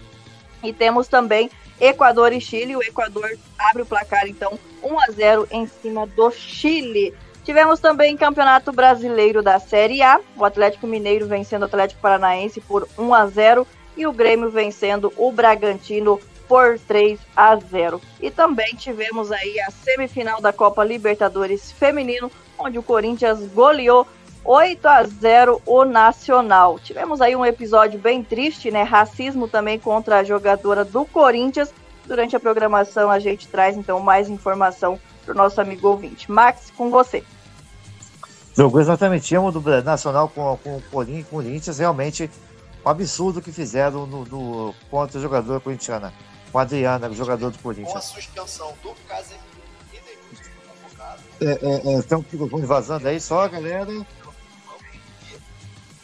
e temos também Equador e Chile. O Equador abre o placar então 1 a 0 em cima do Chile. Tivemos também Campeonato Brasileiro da Série A, o Atlético Mineiro vencendo o Atlético Paranaense por 1 a 0 e o Grêmio vencendo o Bragantino por 3 a 0. E também tivemos aí a semifinal da Copa Libertadores Feminino, onde o Corinthians goleou 8 a 0 o Nacional. Tivemos aí um episódio bem triste, né? Racismo também contra a jogadora do Corinthians. Durante a programação a gente traz então mais informação para o nosso amigo ouvinte. Max, com você. Jogou exatamente time do Nacional com, com o Corinthians, realmente um absurdo que fizeram no, no, contra a jogadora corintiana com a Adriana, o jogador do Corinthians. Com a suspensão do Casemiro e é, é, é, estão vazando aí só, galera.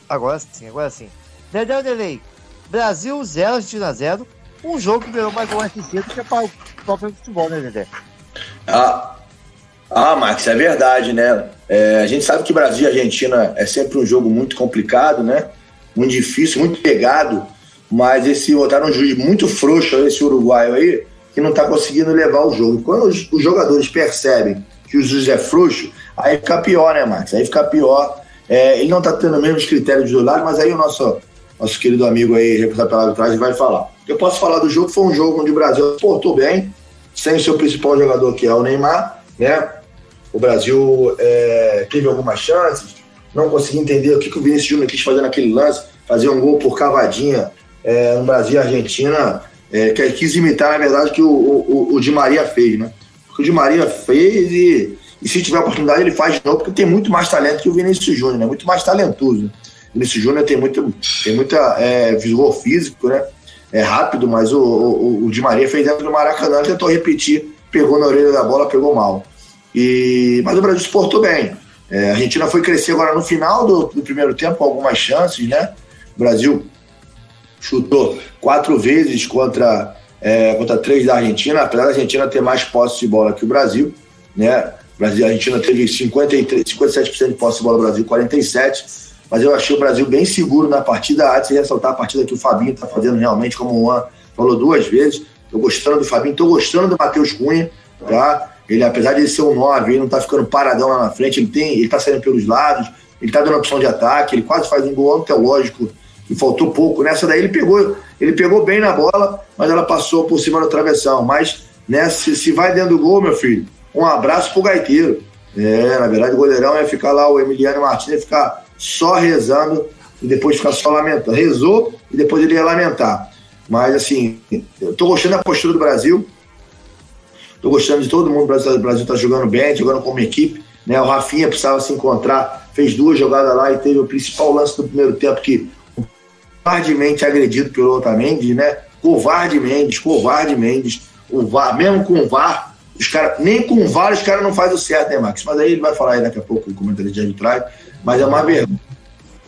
Agora sim, agora sim. Dedé Delay, Brasil 0, Argentina 0. Um jogo que ganhou mais um SC do que para o próprio futebol, né, Dedé? Ah, ah, Max, é verdade, né? É, a gente sabe que Brasil e Argentina é sempre um jogo muito complicado, né? Muito difícil, muito pegado mas esse botaram um juiz muito frouxo, esse uruguaio aí, que não está conseguindo levar o jogo. Quando os, os, jogadores percebem que o juiz é frouxo, aí fica pior, né, Max? Aí fica pior. É, ele não está tendo os mesmos critérios do lado, mas aí o nosso, nosso querido amigo aí, representado pela arbitragem, vai falar. Eu posso falar do jogo, foi um jogo onde o Brasil portou bem, sem o seu principal jogador, que é o Neymar, né? O Brasil é, teve algumas chances, não consegui entender o que, que o Vinícius Júnior quis fazer naquele lance, fazer um gol por cavadinha é, no Brasil e Argentina, é, que quis imitar, na verdade, que o, o, o Di Maria fez, né? O Di Maria fez e, e se tiver oportunidade ele faz de novo, porque tem muito mais talento que o Vinícius Júnior, né? Muito mais talentoso. O Vinícius Júnior tem, muito, tem muita é, visual físico, né? É rápido, mas o, o, o Di Maria fez dentro do Maracanã, tentou repetir, pegou na orelha da bola, pegou mal. E, mas o Brasil se portou bem. É, a Argentina foi crescer agora no final do, do primeiro tempo, com algumas chances, né? O Brasil chutou quatro vezes contra, é, contra três da Argentina, apesar da Argentina ter mais posse de bola que o Brasil, né? Brasil, a Argentina teve 53, 57% de posse de bola, Brasil 47%, mas eu achei o Brasil bem seguro na partida. Há de ressaltar a partida que o Fabinho está fazendo realmente, como o Juan falou duas vezes. Estou gostando do Fabinho, estou gostando do Matheus Cunha, tá? Ele, apesar de ser um 9, ele não está ficando paradão lá na frente, ele tem, ele está saindo pelos lados, ele está dando opção de ataque, ele quase faz um gol teológico e faltou pouco. Nessa daí ele pegou, ele pegou bem na bola, mas ela passou por cima da travessão. Mas né, se, se vai dentro do gol, meu filho, um abraço pro gaiteiro. É, na verdade, o goleirão ia ficar lá, o Emiliano Martins ia ficar só rezando e depois ficar só lamentando. Rezou e depois ele ia lamentar. Mas assim, eu tô gostando da postura do Brasil. Tô gostando de todo mundo. O Brasil tá jogando bem, jogando como equipe. Né? O Rafinha precisava se encontrar, fez duas jogadas lá e teve o principal lance do primeiro tempo que covardemente agredido pelo Otamendi, né? Covarde Mendes, covarde Mendes. O VAR, mesmo com o VAR, os cara, nem com o VAR os caras não fazem o certo, né, Max? Mas aí ele vai falar aí daqui a pouco o comentário de arbitragem, mas é uma vergonha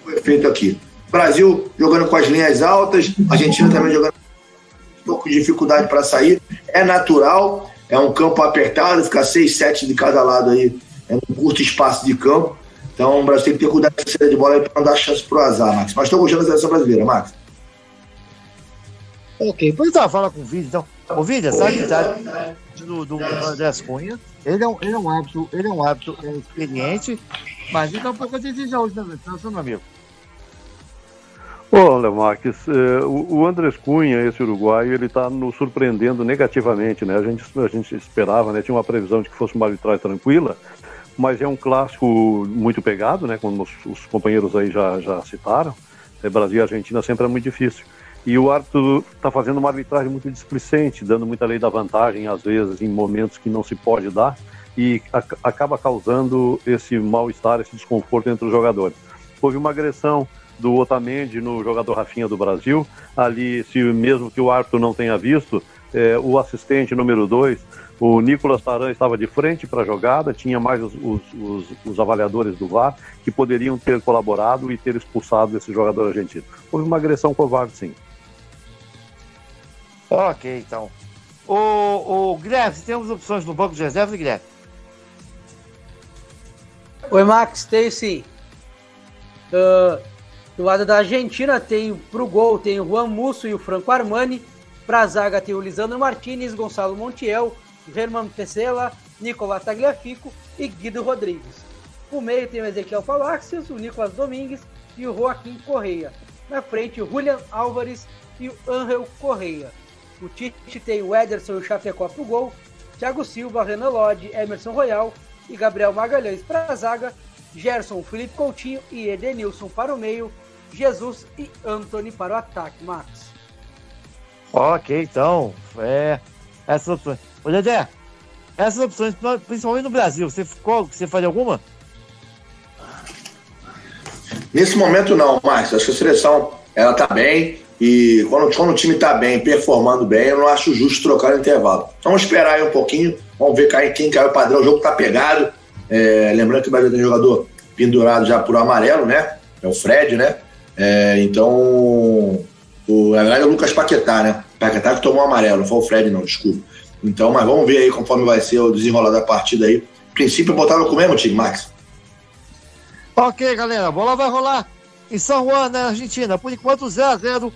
foi feito aqui. Brasil jogando com as linhas altas, Argentina também jogando um pouco de dificuldade para sair. É natural, é um campo apertado, ficar seis, sete de cada lado aí, é um curto espaço de campo. Então o Brasil tem que ter cuidado com a saída de bola para não dar chance pro azar, Max. Mas estou gostando da seleção brasileira, Max. Ok, depois eu fala com o Vídeo, então. O Vídeo, tá do, do André Cunha. Ele é um, ele é um hábito, ele é um hábito é, experiente, mas ele tá um pouco exigente hoje, né, meu amigo? Olha, Marques, eh, o, o Andrés Cunha, esse uruguaio, ele está nos surpreendendo negativamente, né? A gente, a gente esperava, né? Tinha uma previsão de que fosse uma arbitragem tranquila, mas é um clássico muito pegado, né? Como os, os companheiros aí já, já citaram. É, Brasil e Argentina sempre é muito difícil. E o árbitro está fazendo uma arbitragem muito displicente, dando muita lei da vantagem, às vezes, em momentos que não se pode dar, e a, acaba causando esse mal-estar, esse desconforto entre os jogadores. Houve uma agressão do Otamendi no jogador Rafinha do Brasil, ali, se mesmo que o árbitro não tenha visto, é, o assistente número 2 o Nicolas Taran estava de frente para a jogada, tinha mais os, os, os, os, avaliadores do VAR que poderiam ter colaborado e ter expulsado esse jogador argentino. Houve uma agressão covarde, sim. Ok, então. o, o Guilherme, temos opções no banco de reserva, Guilherme? Oi, Max, tem sim. Uh, do lado da Argentina tem pro gol tem o Juan Musso e o Franco Armani. Pra zaga tem o Lisandro Martinez, Gonçalo Montiel, Germán Pesela, Nicolás Tagliafico e Guido Rodrigues. No meio tem o Ezequiel Falaxios, o Nicolas Domingues e o Joaquim Correia. Na frente o Julian Álvares e o Angel Correia. O Tite tem o Ederson e o Chapecó pro gol, Thiago Silva, Renan Lodge, Emerson Royal e Gabriel Magalhães para a zaga, Gerson, Felipe Coutinho e Edenilson para o meio, Jesus e Anthony para o ataque, Max. Ok, então, é, essas opções. Ô, Dedé, essas opções, principalmente no Brasil, você, ficou, você faria alguma? Nesse momento não, Márcio. Acho que a seleção ela tá bem e quando, quando o time tá bem, performando bem, eu não acho justo trocar no intervalo. Vamos esperar aí um pouquinho, vamos ver quem caiu o padrão. O jogo tá pegado. É, lembrando que o Brasil tem jogador pendurado já por amarelo, né? É o Fred, né? É, então, o, na verdade é o Lucas Paquetá, né? Paquetá que tomou amarelo, não foi o Fred, não, desculpa. Então, mas vamos ver aí conforme vai ser o desenrolar da partida aí. No princípio, botaram com o mesmo time, Max. Ok, galera, a bola vai rolar em São Juan, na Argentina. Por enquanto, 0 a 0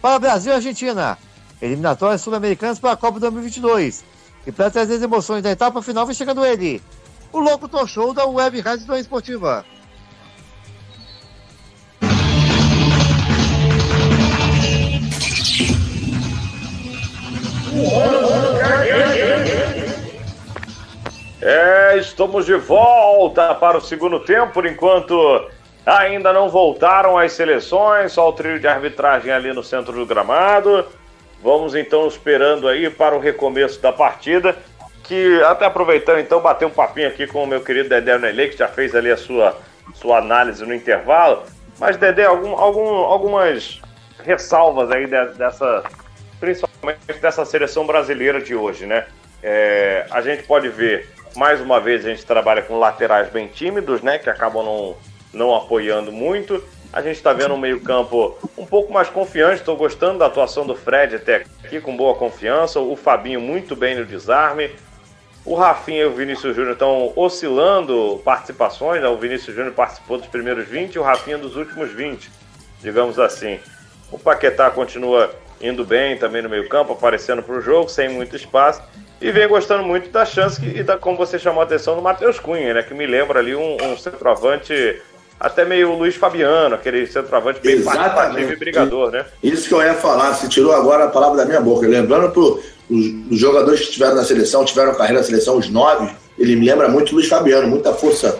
para Brasil e Argentina. Eliminatórias sul-americanas para a Copa 2022. E para trazer as emoções da etapa final, vem chegando ele, o Louco Show da Web Rádio Esportiva. É, estamos de volta para o segundo tempo, por enquanto ainda não voltaram as seleções, só o trio de arbitragem ali no centro do gramado. Vamos então esperando aí para o recomeço da partida, que até aproveitando então bater um papinho aqui com o meu querido Dedé Nelê, que já fez ali a sua, sua análise no intervalo. Mas Dedé, algum, algum, algumas ressalvas aí dessa, principalmente dessa seleção brasileira de hoje, né? É, a gente pode ver, mais uma vez, a gente trabalha com laterais bem tímidos, né? Que acabam não, não apoiando muito. A gente está vendo um meio-campo um pouco mais confiante. Estou gostando da atuação do Fred até aqui, com boa confiança. O Fabinho muito bem no desarme. O Rafinha e o Vinícius Júnior estão oscilando participações. Né? O Vinícius Júnior participou dos primeiros 20 e o Rafinha dos últimos 20, digamos assim. O Paquetá continua indo bem também no meio-campo, aparecendo para o jogo, sem muito espaço. E vem gostando muito da chance que, e da, como você chamou a atenção, do Matheus Cunha, né? Que me lembra ali um, um centroavante até meio Luiz Fabiano, aquele centroavante bem participativo e brigador, né? Isso que eu ia falar, você tirou agora a palavra da minha boca. Lembrando para os, jogadores que estiveram na seleção, tiveram carreira na seleção, os nove, ele me lembra muito Luiz Fabiano, muita força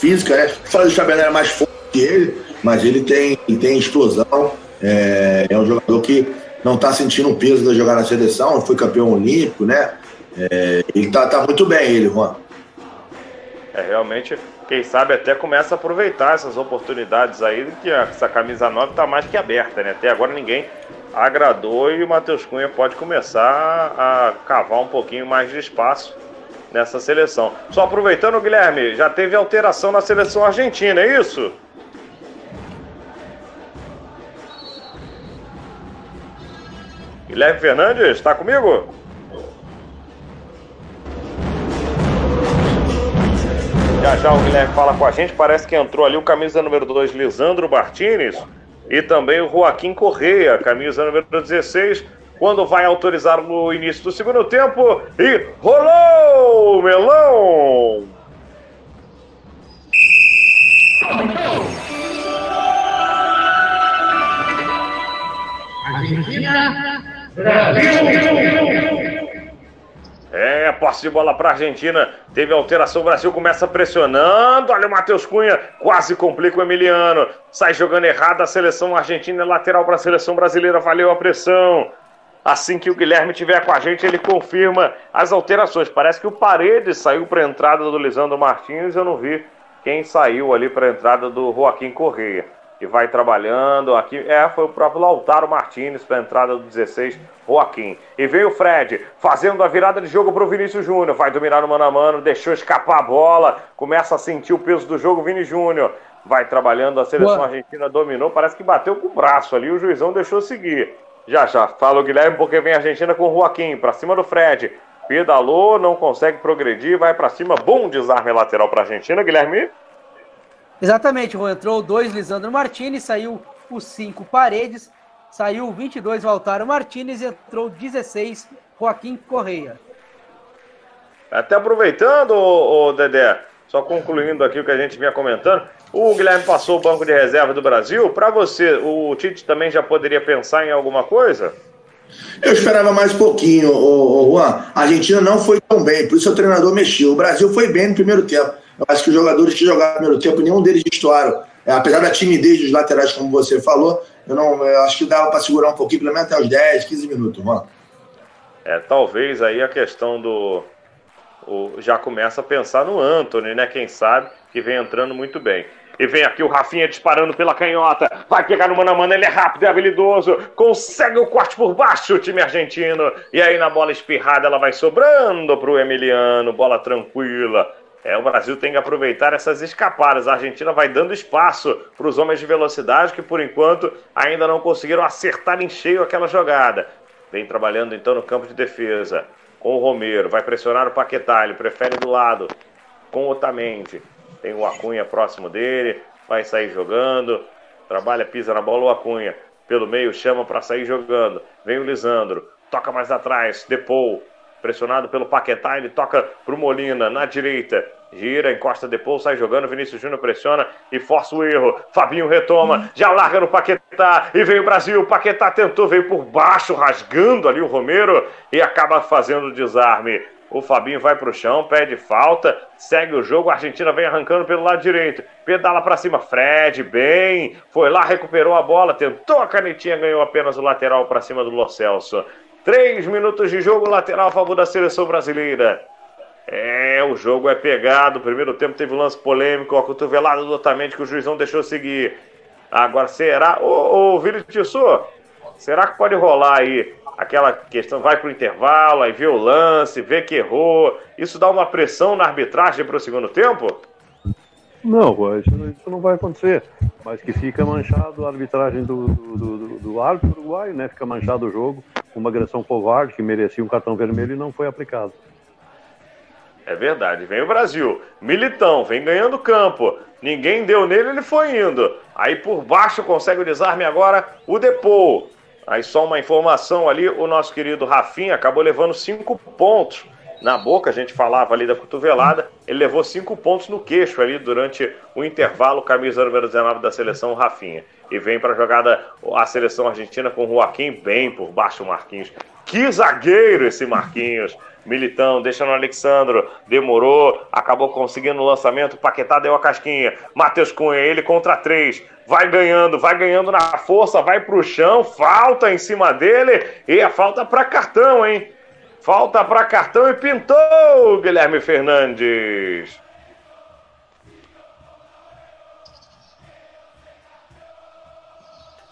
física, né? Fala Luiz Fabiano era mais forte que ele, mas ele tem, tem explosão. É, é um jogador que não está sentindo o peso de jogar na seleção, foi campeão olímpico, né? É, ele está tá muito bem, ele, Juan. É, realmente quem sabe até começa a aproveitar essas oportunidades aí, que essa camisa 9 está mais que aberta, né? Até agora ninguém agradou e o Matheus Cunha pode começar a cavar um pouquinho mais de espaço nessa seleção. Só aproveitando, Guilherme, já teve alteração na seleção argentina, é isso? Guilherme Fernandes, está comigo? Já já o Guilherme fala com a gente. Parece que entrou ali o camisa número 2, Lisandro Martinez, e também o Joaquim Correia, camisa número 16. Quando vai autorizar no início do segundo tempo. E rolou o melão! Argentina, Brasil! É, posse de bola para a Argentina. Teve alteração. O Brasil começa pressionando. Olha o Matheus Cunha. Quase complica o Emiliano. Sai jogando errado. A seleção argentina lateral para a seleção brasileira. Valeu a pressão. Assim que o Guilherme tiver com a gente, ele confirma as alterações. Parece que o Paredes saiu para a entrada do Lisandro Martins. Eu não vi quem saiu ali para a entrada do Joaquim Correia que vai trabalhando. Aqui é, foi o próprio Lautaro Martinez para a entrada do 16, Joaquim. E veio o Fred fazendo a virada de jogo para o Vinícius Júnior. Vai dominar no mano a mano, deixou escapar a bola, começa a sentir o peso do jogo. Vini Júnior vai trabalhando, a seleção Boa. argentina dominou, parece que bateu com o braço ali, o juizão deixou seguir. Já já fala o Guilherme porque vem a Argentina com o Joaquim para cima do Fred. Pedalou, não consegue progredir, vai para cima. Bom desarme lateral para a Argentina, Guilherme. Exatamente, Juan. Entrou dois Lisandro Martinez, saiu o 5 Paredes, saiu o 22 Valtaro Martinez e entrou 16 Joaquim Correia. Até aproveitando, ô, Dedé, só concluindo aqui o que a gente vinha comentando, o Guilherme passou o banco de reserva do Brasil. Para você, o Tite também já poderia pensar em alguma coisa? Eu esperava mais um pouquinho, o, o Juan. A Argentina não foi tão bem, por isso o treinador mexeu. O Brasil foi bem no primeiro tempo. Eu acho que os jogadores que jogaram no primeiro tempo, nenhum deles destoaram. É, apesar da timidez dos laterais, como você falou, eu não eu acho que dava para segurar um pouquinho, pelo menos até os 10, 15 minutos, Juan. É, talvez aí a questão do. O, já começa a pensar no Anthony, né? Quem sabe, que vem entrando muito bem. E vem aqui o Rafinha disparando pela canhota. Vai pegar no mano a mano, ele é rápido, é habilidoso. Consegue o corte por baixo, o time argentino. E aí na bola espirrada ela vai sobrando pro Emiliano. Bola tranquila. É, o Brasil tem que aproveitar essas escapadas. A Argentina vai dando espaço para os homens de velocidade que, por enquanto, ainda não conseguiram acertar em cheio aquela jogada. Vem trabalhando então no campo de defesa com o Romero. Vai pressionar o Paquetá. Ele prefere do lado com o Otamendi. Tem o Acunha próximo dele. Vai sair jogando. Trabalha, pisa na bola o Acunha. Pelo meio, chama para sair jogando. Vem o Lisandro. Toca mais atrás. Depou. Pressionado pelo Paquetá, ele toca pro Molina na direita. Gira, encosta depois, sai jogando. Vinícius Júnior pressiona e força o erro. Fabinho retoma, já larga no Paquetá e vem o Brasil. O Paquetá tentou, veio por baixo, rasgando ali o Romero e acaba fazendo o desarme. O Fabinho vai pro chão, pede falta, segue o jogo. A Argentina vem arrancando pelo lado direito. Pedala para cima. Fred, bem. Foi lá, recuperou a bola, tentou a canetinha, ganhou apenas o lateral para cima do Lo Celso. Três minutos de jogo lateral a favor da seleção brasileira. É, o jogo é pegado. O primeiro tempo teve um lance polêmico, a cotovelada do Otamendi que o juiz não deixou seguir. Agora será. Ô, ô Vini Tissot, será que pode rolar aí aquela questão? Vai pro intervalo, aí vê o lance, vê que errou. Isso dá uma pressão na arbitragem para o segundo tempo? Não, isso, não vai acontecer. Mas que fica manchado a arbitragem do, do, do, do árbitro uruguaio, né? Fica manchado o jogo. Uma agressão covarde que merecia um cartão vermelho e não foi aplicado. É verdade. Vem o Brasil. Militão, vem ganhando campo. Ninguém deu nele, ele foi indo. Aí por baixo consegue o desarme agora o Depou. Aí só uma informação ali, o nosso querido Rafinha acabou levando cinco pontos na boca, a gente falava ali da cotovelada, ele levou cinco pontos no queixo ali durante o intervalo, camisa número 19 da seleção, Rafinha. E vem para a jogada a seleção argentina com o Joaquim bem por baixo, Marquinhos. Que zagueiro esse Marquinhos! Militão, deixa no Alexandro, demorou, acabou conseguindo o lançamento, Paquetá deu a casquinha, Matheus Cunha, ele contra três, vai ganhando, vai ganhando na força, vai pro chão, falta em cima dele, e a falta para cartão, hein? Falta para cartão e pintou, Guilherme Fernandes.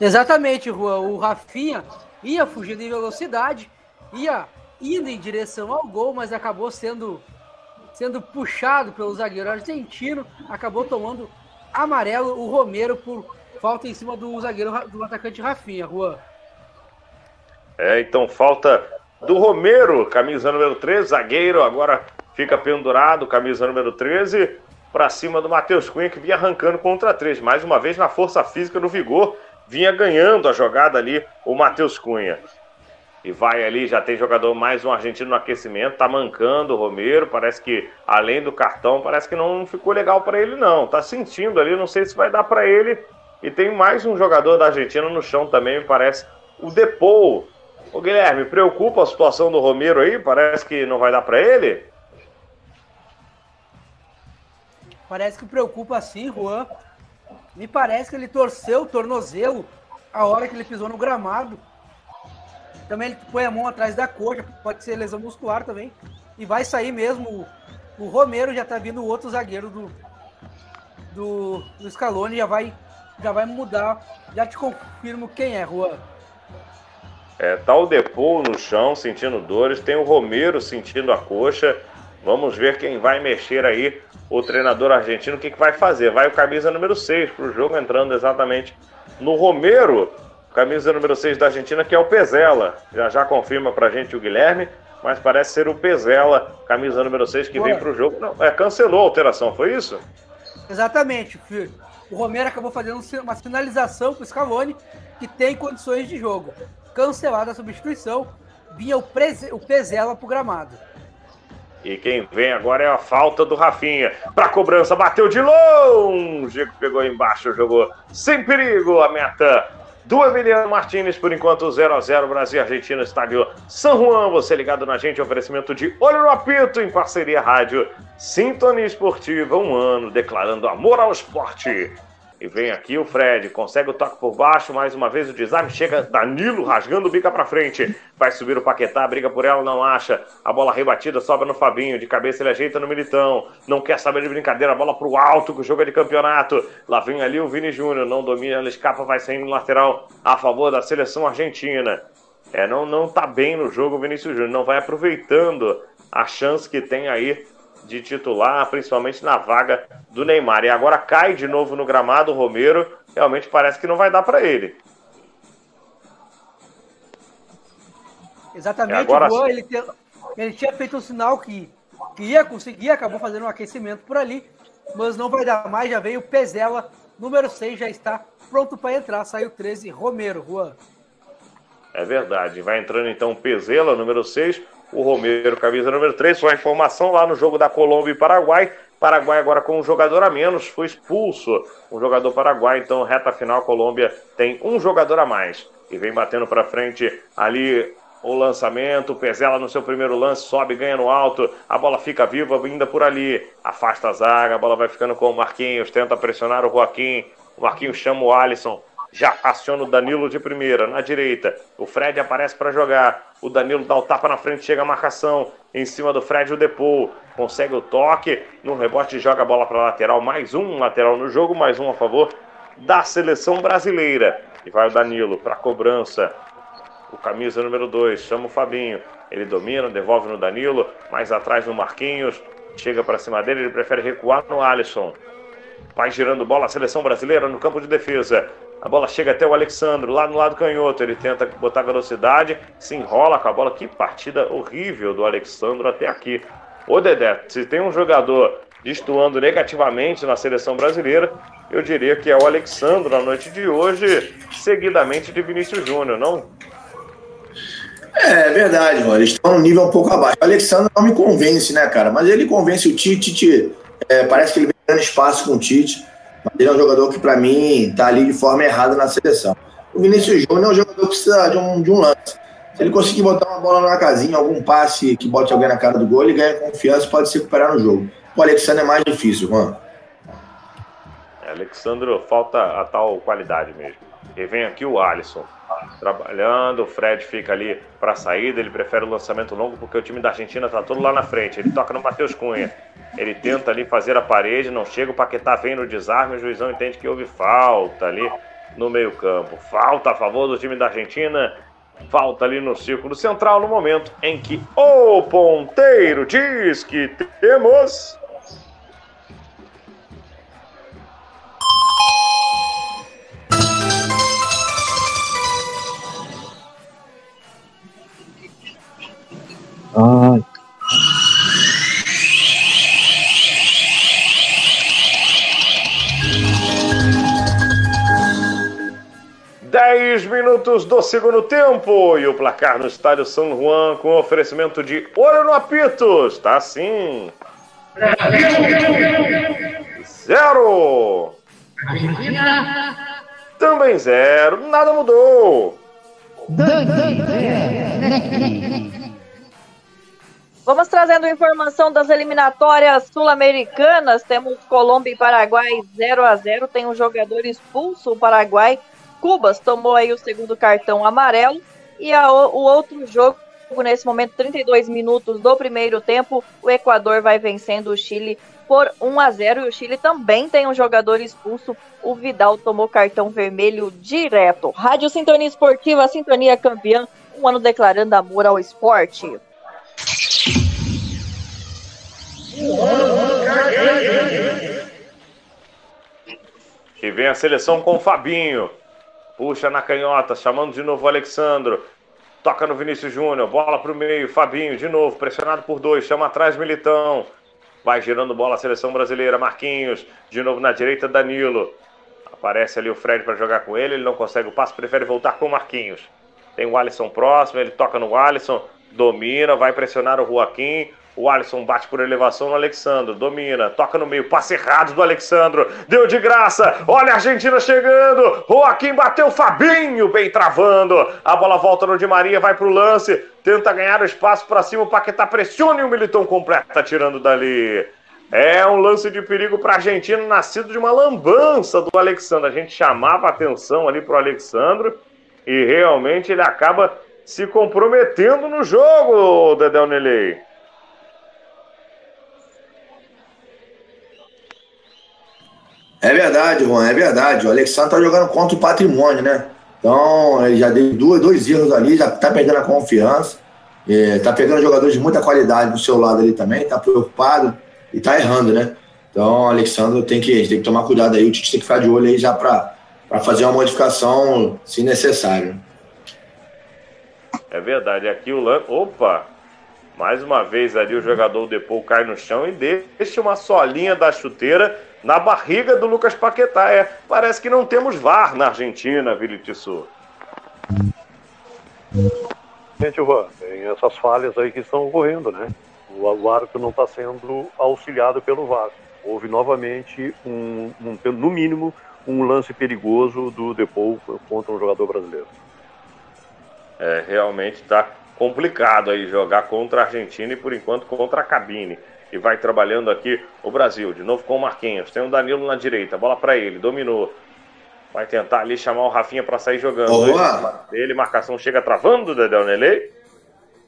Exatamente, Rua. O Rafinha ia fugindo em velocidade, ia indo em direção ao gol, mas acabou sendo sendo puxado pelo zagueiro argentino, acabou tomando amarelo o Romero por falta em cima do zagueiro do atacante Rafinha, Juan. É, então falta do Romero, camisa número 13, zagueiro, agora fica pendurado, camisa número 13, para cima do Matheus Cunha, que vinha arrancando contra três. Mais uma vez na força física, no vigor, vinha ganhando a jogada ali o Matheus Cunha. E vai ali, já tem jogador mais um argentino no aquecimento, tá mancando o Romero, parece que além do cartão, parece que não ficou legal para ele não. Tá sentindo ali, não sei se vai dar para ele. E tem mais um jogador da Argentina no chão também, me parece, o Depou. Ô Guilherme, preocupa a situação do Romero aí? Parece que não vai dar para ele? Parece que preocupa sim, Juan. Me parece que ele torceu o tornozelo a hora que ele pisou no gramado. Também ele põe a mão atrás da coxa, pode ser lesão muscular também. E vai sair mesmo. O, o Romero já tá vindo o outro zagueiro do, do, do Scaloni, já vai, já vai mudar. Já te confirmo quem é, Juan. É, tá o Depou no chão sentindo dores, tem o Romero sentindo a coxa. Vamos ver quem vai mexer aí, o treinador argentino, o que, que vai fazer. Vai o camisa número 6 para o jogo, entrando exatamente no Romero. camisa número 6 da Argentina, que é o Pezela. Já já confirma pra gente o Guilherme, mas parece ser o Pezela, camisa número 6, que Ué. vem pro jogo. Não, é, cancelou a alteração, foi isso? Exatamente, filho. O Romero acabou fazendo uma sinalização pro Scaloni que tem condições de jogo. Cancelada a substituição, vinha o, Preze, o Pezela gramado. E quem vem agora é a falta do Rafinha. Pra cobrança, bateu de longe. Pegou embaixo, jogou sem perigo a meta do Emiliano Martinez. Por enquanto, 0 a 0 Brasil Argentina, estádio São Juan. Você ligado na gente, oferecimento de Olho no Apito, em parceria rádio Sintonia Esportiva. Um ano declarando amor ao esporte. E vem aqui o Fred, consegue o toque por baixo, mais uma vez o desarme, chega Danilo rasgando o bica pra frente, vai subir o Paquetá, briga por ela, não acha, a bola rebatida sobra no Fabinho, de cabeça ele ajeita no Militão, não quer saber de brincadeira, a bola pro alto, que o jogo é de campeonato, lá vem ali o Vini Júnior, não domina, ela escapa, vai saindo no lateral, a favor da seleção argentina. É, não, não tá bem no jogo o Vinícius Júnior, não vai aproveitando a chance que tem aí de titular, principalmente na vaga do Neymar. E agora cai de novo no gramado o Romero, realmente parece que não vai dar para ele. Exatamente, agora Juan, ele, te- ele tinha feito um sinal que, que ia conseguir, acabou fazendo um aquecimento por ali, mas não vai dar mais, já veio o Pezela, número 6, já está pronto para entrar, saiu 13, Romero, Juan. É verdade. Vai entrando então o Pezela, número 6, o Romero, camisa número 3. Só informação lá no jogo da Colômbia e Paraguai. Paraguai agora com um jogador a menos, foi expulso um jogador paraguai, então reta final Colômbia tem um jogador a mais. E vem batendo para frente ali o lançamento, Pezela no seu primeiro lance, sobe, ganha no alto, a bola fica viva, vinda por ali, afasta a zaga, a bola vai ficando com o Marquinhos, tenta pressionar o Joaquim, o Marquinhos chama o Alisson, já aciona o Danilo de primeira, na direita. O Fred aparece para jogar. O Danilo dá o tapa na frente, chega a marcação. Em cima do Fred, o Depou. Consegue o toque. No rebote, joga a bola para lateral. Mais um lateral no jogo, mais um a favor da seleção brasileira. E vai o Danilo para cobrança. O camisa número 2, chama o Fabinho. Ele domina, devolve no Danilo. Mais atrás no Marquinhos. Chega para cima dele, ele prefere recuar no Alisson. Vai girando bola a seleção brasileira no campo de defesa. A bola chega até o Alexandro, lá no lado canhoto. Ele tenta botar velocidade, se enrola com a bola. Que partida horrível do Alexandro até aqui. Ô Dedé, se tem um jogador destoando negativamente na seleção brasileira, eu diria que é o Alexandro na noite de hoje, seguidamente de Vinícius Júnior, não? É, é verdade, mano. Eles estão num nível um pouco abaixo. O Alexandre não me convence, né, cara? Mas ele convence o Tite. É, parece que ele vem dando espaço com o Tite. Mas ele é um jogador que, pra mim, tá ali de forma errada na seleção. O Vinícius Júnior é um jogador que precisa de um, de um lance. Se ele conseguir botar uma bola na casinha, algum passe que bote alguém na cara do gol, ele ganha confiança e pode se recuperar no jogo. O Alexandre é mais difícil, mano. Alexandro, falta a tal qualidade mesmo. E vem aqui o Alisson. Trabalhando, o Fred fica ali para saída, ele prefere o lançamento longo porque o time da Argentina tá todo lá na frente. Ele toca no Matheus Cunha. Ele tenta ali fazer a parede, não chega, o Paquetá vem no desarme, o juizão entende que houve falta ali no meio-campo. Falta a favor do time da Argentina. Falta ali no círculo central no momento em que o ponteiro diz que temos Ai. 10 minutos do segundo tempo e o placar no estádio São Juan com oferecimento de Olho no Apito. Está assim. Zero. Também zero. Nada mudou. Vamos trazendo informação das eliminatórias sul-americanas. Temos Colômbia e Paraguai 0 a 0 Tem um jogador expulso, o Paraguai. Cubas tomou aí o segundo cartão amarelo. E a o, outro jogo, nesse momento, 32 minutos do primeiro tempo, o Equador vai vencendo o Chile por 1 a 0 E o Chile também tem um jogador expulso. O Vidal tomou cartão vermelho direto. Rádio Sintonia Esportiva, Sintonia Campeã. Um ano declarando amor ao esporte. E vem a seleção com o Fabinho. Puxa na canhota, chamando de novo o Alexandro. Toca no Vinícius Júnior, bola para o meio, Fabinho de novo, pressionado por dois, chama atrás Militão. Vai girando bola a seleção brasileira, Marquinhos, de novo na direita Danilo. Aparece ali o Fred para jogar com ele, ele não consegue o passe, prefere voltar com o Marquinhos. Tem o Alisson próximo, ele toca no Alisson, domina, vai pressionar o Joaquim. O Alisson bate por elevação no Alexandro, domina, toca no meio, passe errado do Alexandro, deu de graça, olha a Argentina chegando, Joaquim bateu, Fabinho bem travando, a bola volta no Di Maria, vai pro lance, tenta ganhar o espaço para cima, o Paquetá pressiona e o Militão completa, tirando dali. É um lance de perigo para a Argentina, nascido de uma lambança do Alexandre. A gente chamava atenção ali para o Alexandre e realmente ele acaba se comprometendo no jogo, Dedel Nelei. É verdade, Juan, é verdade. O Alexandre tá jogando contra o patrimônio, né? Então, ele já deu dois, dois erros ali, já tá perdendo a confiança. É, tá pegando jogadores de muita qualidade do seu lado ali também, tá preocupado e tá errando, né? Então, o Alexandre tem que, tem que tomar cuidado aí, o Tite tem que ficar de olho aí já para fazer uma modificação se necessário. É verdade, aqui o lance. Opa! Mais uma vez ali o jogador Depou cai no chão e deixa uma solinha da chuteira na barriga do Lucas Paquetá. É, parece que não temos VAR na Argentina, Vili Tissu. Gente, Juan, tem essas falhas aí que estão ocorrendo, né? O, o árbitro não está sendo auxiliado pelo VAR. Houve novamente, um, um, no mínimo, um lance perigoso do Depou contra um jogador brasileiro. É, realmente está complicado aí jogar contra a Argentina e por enquanto contra a cabine. E vai trabalhando aqui o Brasil, de novo com o Marquinhos. Tem o Danilo na direita, bola para ele, dominou. Vai tentar ali chamar o Rafinha para sair jogando. Olá. Ele, marcação chega travando, Dedel Nelei.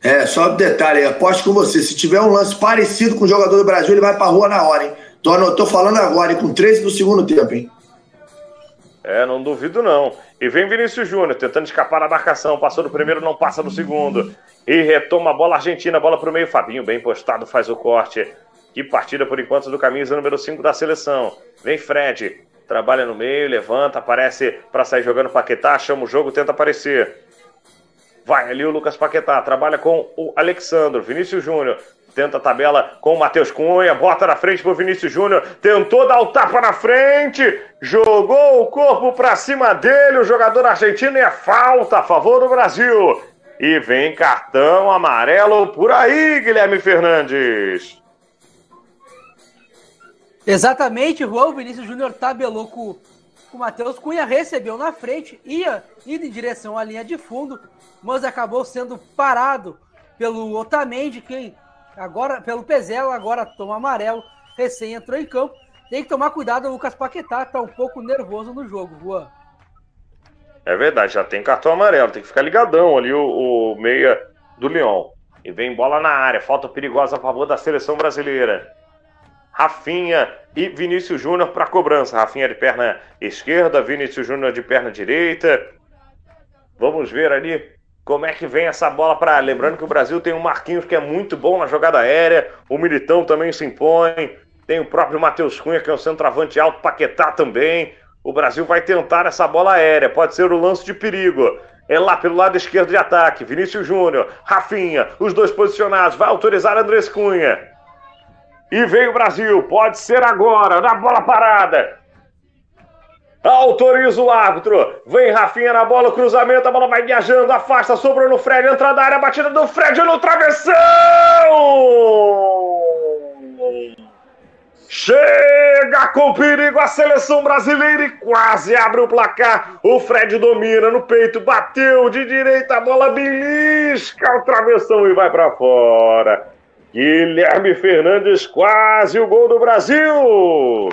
É, só um detalhe, aposto com você. Se tiver um lance parecido com o jogador do Brasil, ele vai pra rua na hora, hein? Tô, tô falando agora, hein? Com 13 do segundo tempo, hein? É, não duvido não. E vem Vinícius Júnior tentando escapar da marcação. Passou do primeiro, não passa do segundo. E retoma a bola argentina, bola pro meio. Fabinho, bem postado, faz o corte. Que partida por enquanto do camisa número 5 da seleção. Vem Fred, trabalha no meio, levanta, aparece para sair jogando Paquetá, chama o jogo, tenta aparecer. Vai ali o Lucas Paquetá, trabalha com o Alexandro, Vinícius Júnior. Tenta a tabela com o Matheus Cunha, bota na frente pro Vinícius Júnior, tentou dar o tapa na frente, jogou o corpo para cima dele, o jogador argentino e é falta a favor do Brasil. E vem cartão amarelo por aí, Guilherme Fernandes. Exatamente, Juan, Vinícius Júnior tabelou com, o Matheus Cunha, recebeu na frente, ia indo em direção à linha de fundo, mas acabou sendo parado pelo Otamendi, quem agora, pelo Pezela, agora toma amarelo, recém entrou em campo. Tem que tomar cuidado, o Lucas Paquetá tá um pouco nervoso no jogo, Juan. É verdade, já tem cartão amarelo, tem que ficar ligadão ali o, o meia do Leão. E vem bola na área, falta perigosa a favor da seleção brasileira. Rafinha e Vinícius Júnior para cobrança. Rafinha de perna esquerda, Vinícius Júnior de perna direita. Vamos ver ali como é que vem essa bola para. Lembrando que o Brasil tem o Marquinhos que é muito bom na jogada aérea, o Militão também se impõe, tem o próprio Matheus Cunha que é um centroavante alto, Paquetá também. O Brasil vai tentar essa bola aérea, pode ser o lance de perigo. É lá pelo lado esquerdo de ataque, Vinícius Júnior, Rafinha, os dois posicionados, vai autorizar Andrés Cunha. E vem o Brasil, pode ser agora, na bola parada. Autoriza o árbitro. Vem Rafinha na bola, cruzamento, a bola vai viajando, afasta, sobrou no Fred, entrada da área, batida do Fred no travessão! Chega com perigo a seleção brasileira e quase abre o placar. O Fred domina no peito, bateu de direita, a bola belisca o travessão e vai para fora. Guilherme Fernandes, quase o gol do Brasil.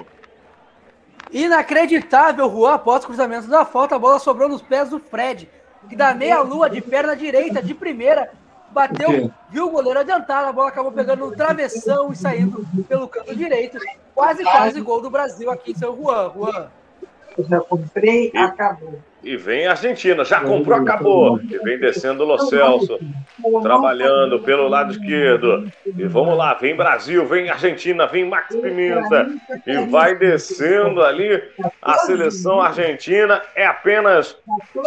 Inacreditável, Juan, após o cruzamento da falta, a bola sobrou nos pés do Fred, que dá meia lua de perna direita, de primeira, bateu, viu o goleiro adiantado, a bola acabou pegando no travessão e saindo pelo canto direito. Quase, quase gol do Brasil aqui, seu Juan. Juan. Já comprei, acabou. E vem a Argentina, já comprou, acabou. E vem descendo o Lo Celso, trabalhando pelo lado esquerdo. E vamos lá, vem Brasil, vem Argentina, vem Max Pimenta. E vai descendo ali a seleção argentina. É apenas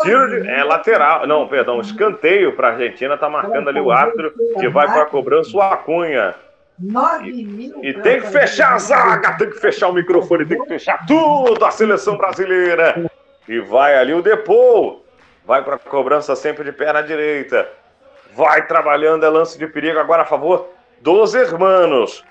tiro de. É lateral. Não, perdão, escanteio para a Argentina. Tá marcando ali o árbitro que vai para a cobrança o Acunha. E tem que fechar a zaga, tem que fechar o microfone, tem que fechar tudo a seleção brasileira. E vai ali o Depou. Vai para a cobrança sempre de perna direita. Vai trabalhando, é lance de perigo agora a favor dos hermanos.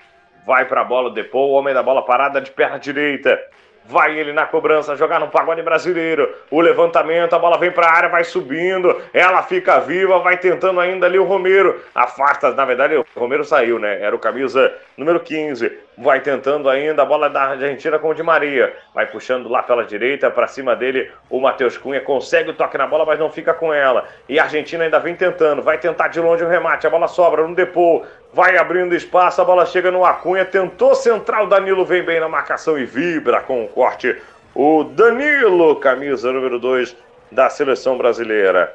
Vai para a bola o Depou, o homem da bola parada de perna direita. Vai ele na cobrança, jogar no pagode brasileiro. O levantamento, a bola vem para a área, vai subindo. Ela fica viva, vai tentando ainda ali o Romero. Afasta, na verdade, o Romero saiu, né? Era o camisa número 15. Vai tentando ainda a bola da Argentina com o Di Maria. Vai puxando lá pela direita, para cima dele o Matheus Cunha. Consegue o toque na bola, mas não fica com ela. E a Argentina ainda vem tentando. Vai tentar de longe o remate. A bola sobra no Depô. Vai abrindo espaço, a bola chega no Acunha. Tentou central, Danilo vem bem na marcação e vibra com o corte. O Danilo, camisa número 2 da seleção brasileira.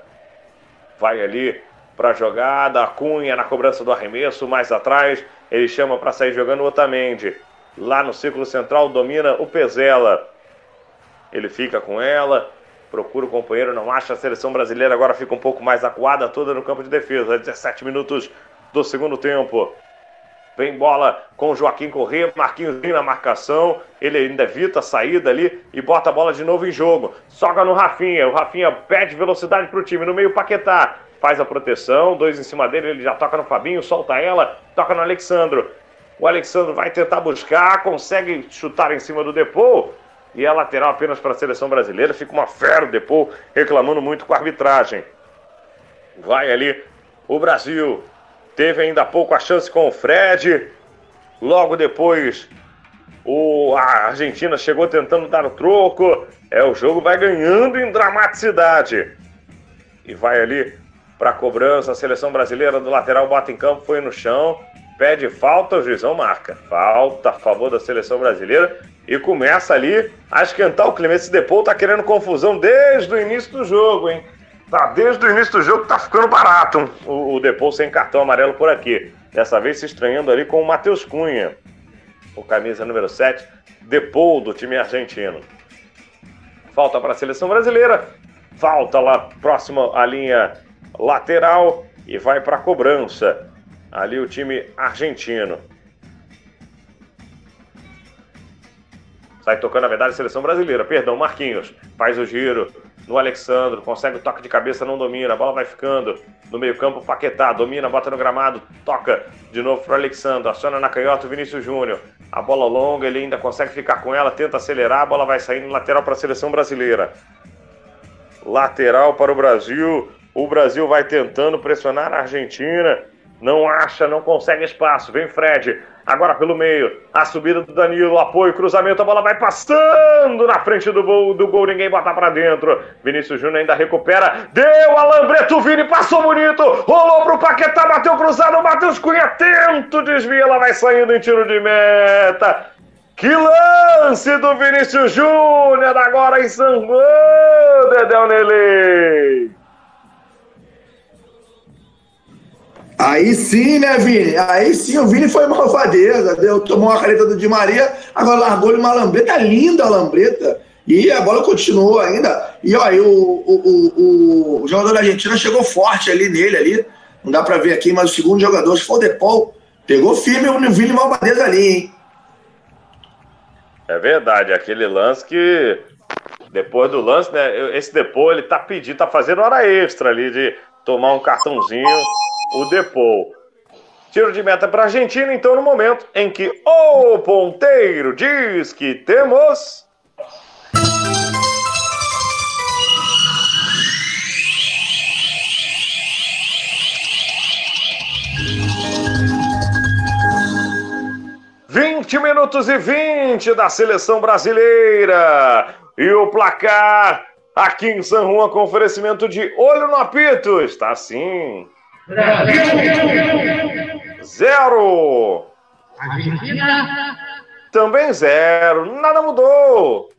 Vai ali para a jogada, Cunha na cobrança do arremesso, mais atrás, ele chama para sair jogando o Otamendi. Lá no círculo central domina o Pezela. Ele fica com ela, procura o companheiro, não acha. A seleção brasileira agora fica um pouco mais acuada, toda no campo de defesa. 17 minutos do segundo tempo. Vem bola com Joaquim Corrêa, Marquinhos na marcação, ele ainda evita a saída ali e bota a bola de novo em jogo. Soga no Rafinha, o Rafinha pede velocidade para o time, no meio Paquetá, faz a proteção, dois em cima dele, ele já toca no Fabinho, solta ela, toca no Alexandro. O Alexandro vai tentar buscar, consegue chutar em cima do Depô, e é lateral apenas para a seleção brasileira. Fica uma fera o Depô, reclamando muito com a arbitragem. Vai ali o Brasil, Teve ainda há pouco a chance com o Fred. Logo depois, o, a Argentina chegou tentando dar o troco. É, o jogo vai ganhando em dramaticidade. E vai ali para cobrança. A seleção brasileira do lateral bota em campo, foi no chão. Pede falta, o juizão marca. Falta a favor da seleção brasileira. E começa ali a esquentar o clima. Esse Depou tá querendo confusão desde o início do jogo, hein? Tá, desde o início do jogo tá ficando barato o, o Depou sem cartão amarelo por aqui. Dessa vez se estranhando ali com o Matheus Cunha, o camisa número 7, Depou do time argentino. Falta para a seleção brasileira, falta lá próximo à linha lateral e vai para a cobrança. Ali o time argentino. Sai tocando, na verdade, a seleção brasileira. Perdão, Marquinhos. Faz o giro no Alexandro. Consegue o toque de cabeça, não domina. A bola vai ficando no meio-campo. Paquetá domina, bota no gramado. Toca de novo para o Alexandro. Aciona na canhota o Vinícius Júnior. A bola longa, ele ainda consegue ficar com ela. Tenta acelerar. A bola vai saindo lateral para a seleção brasileira. Lateral para o Brasil. O Brasil vai tentando pressionar a Argentina. Não acha, não consegue espaço. Vem Fred. Agora pelo meio, a subida do Danilo, apoio, cruzamento, a bola vai passando na frente do gol, do gol ninguém bota para dentro. Vinícius Júnior ainda recupera, deu a Lambreto, Vini passou bonito, rolou pro Paquetá, bateu cruzado, Matheus Cunha, tento, desvia, ela vai saindo em tiro de meta. Que lance do Vinícius Júnior agora em Paulo, Dedéu Nelei. Aí sim, né, Vini? Aí sim, o Vini foi malvadeza, deu, tomou uma caneta do Di Maria, agora largou-lhe uma lambreta, linda a lambreta, e a bola continuou ainda. E ó, o, o, o, o, jogador da Argentina chegou forte ali nele, ali, não dá pra ver aqui, mas o segundo jogador, se for o Depol, pegou firme o Vini malvadeza ali, hein? É verdade, aquele lance que depois do lance, né? Esse Depol, ele tá pedindo, tá fazendo hora extra ali de tomar um cartãozinho o Depou. Tiro de meta para a Argentina, então, no momento em que o ponteiro diz que temos. Vinte minutos e vinte da seleção brasileira. E o placar aqui em San Juan com oferecimento de olho no apito. Está assim. Zero. Argentina. Também zero. Nada mudou.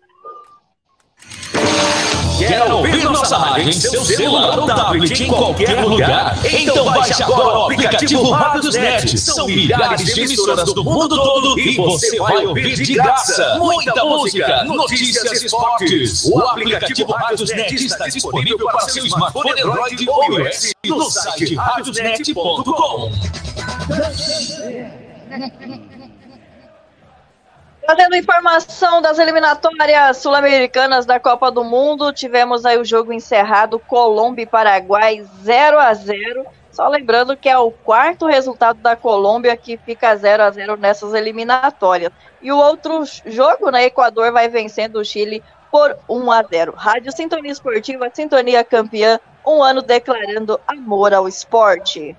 Quer ouvir nossa rádio em seu celular ou tablet em qualquer lugar? Então baixe agora o aplicativo Radiosnet. São milhares de emissoras do mundo todo e você vai ouvir de graça muita música, notícias e esportes. O aplicativo Radiosnet está disponível para seu smartphone Android ou iOS no site radiosnet.com. Trazendo informação das eliminatórias sul-americanas da Copa do Mundo, tivemos aí o jogo encerrado Colômbia e Paraguai 0 a 0. Só lembrando que é o quarto resultado da Colômbia que fica 0 a 0 nessas eliminatórias. E o outro jogo, né, Equador vai vencendo o Chile por 1 a 0. Rádio Sintonia Esportiva, Sintonia Campeã, um ano declarando amor ao esporte.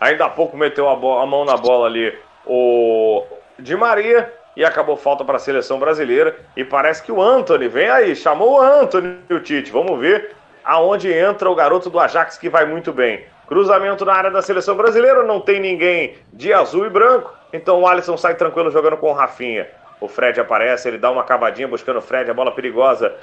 Ainda há pouco meteu a, a mão na bola ali o Di Maria e acabou falta para a seleção brasileira. E parece que o Anthony, vem aí, chamou o Anthony o Tite. Vamos ver aonde entra o garoto do Ajax que vai muito bem. Cruzamento na área da seleção brasileira, não tem ninguém de azul e branco. Então o Alisson sai tranquilo jogando com o Rafinha. O Fred aparece, ele dá uma cavadinha buscando o Fred, a bola perigosa.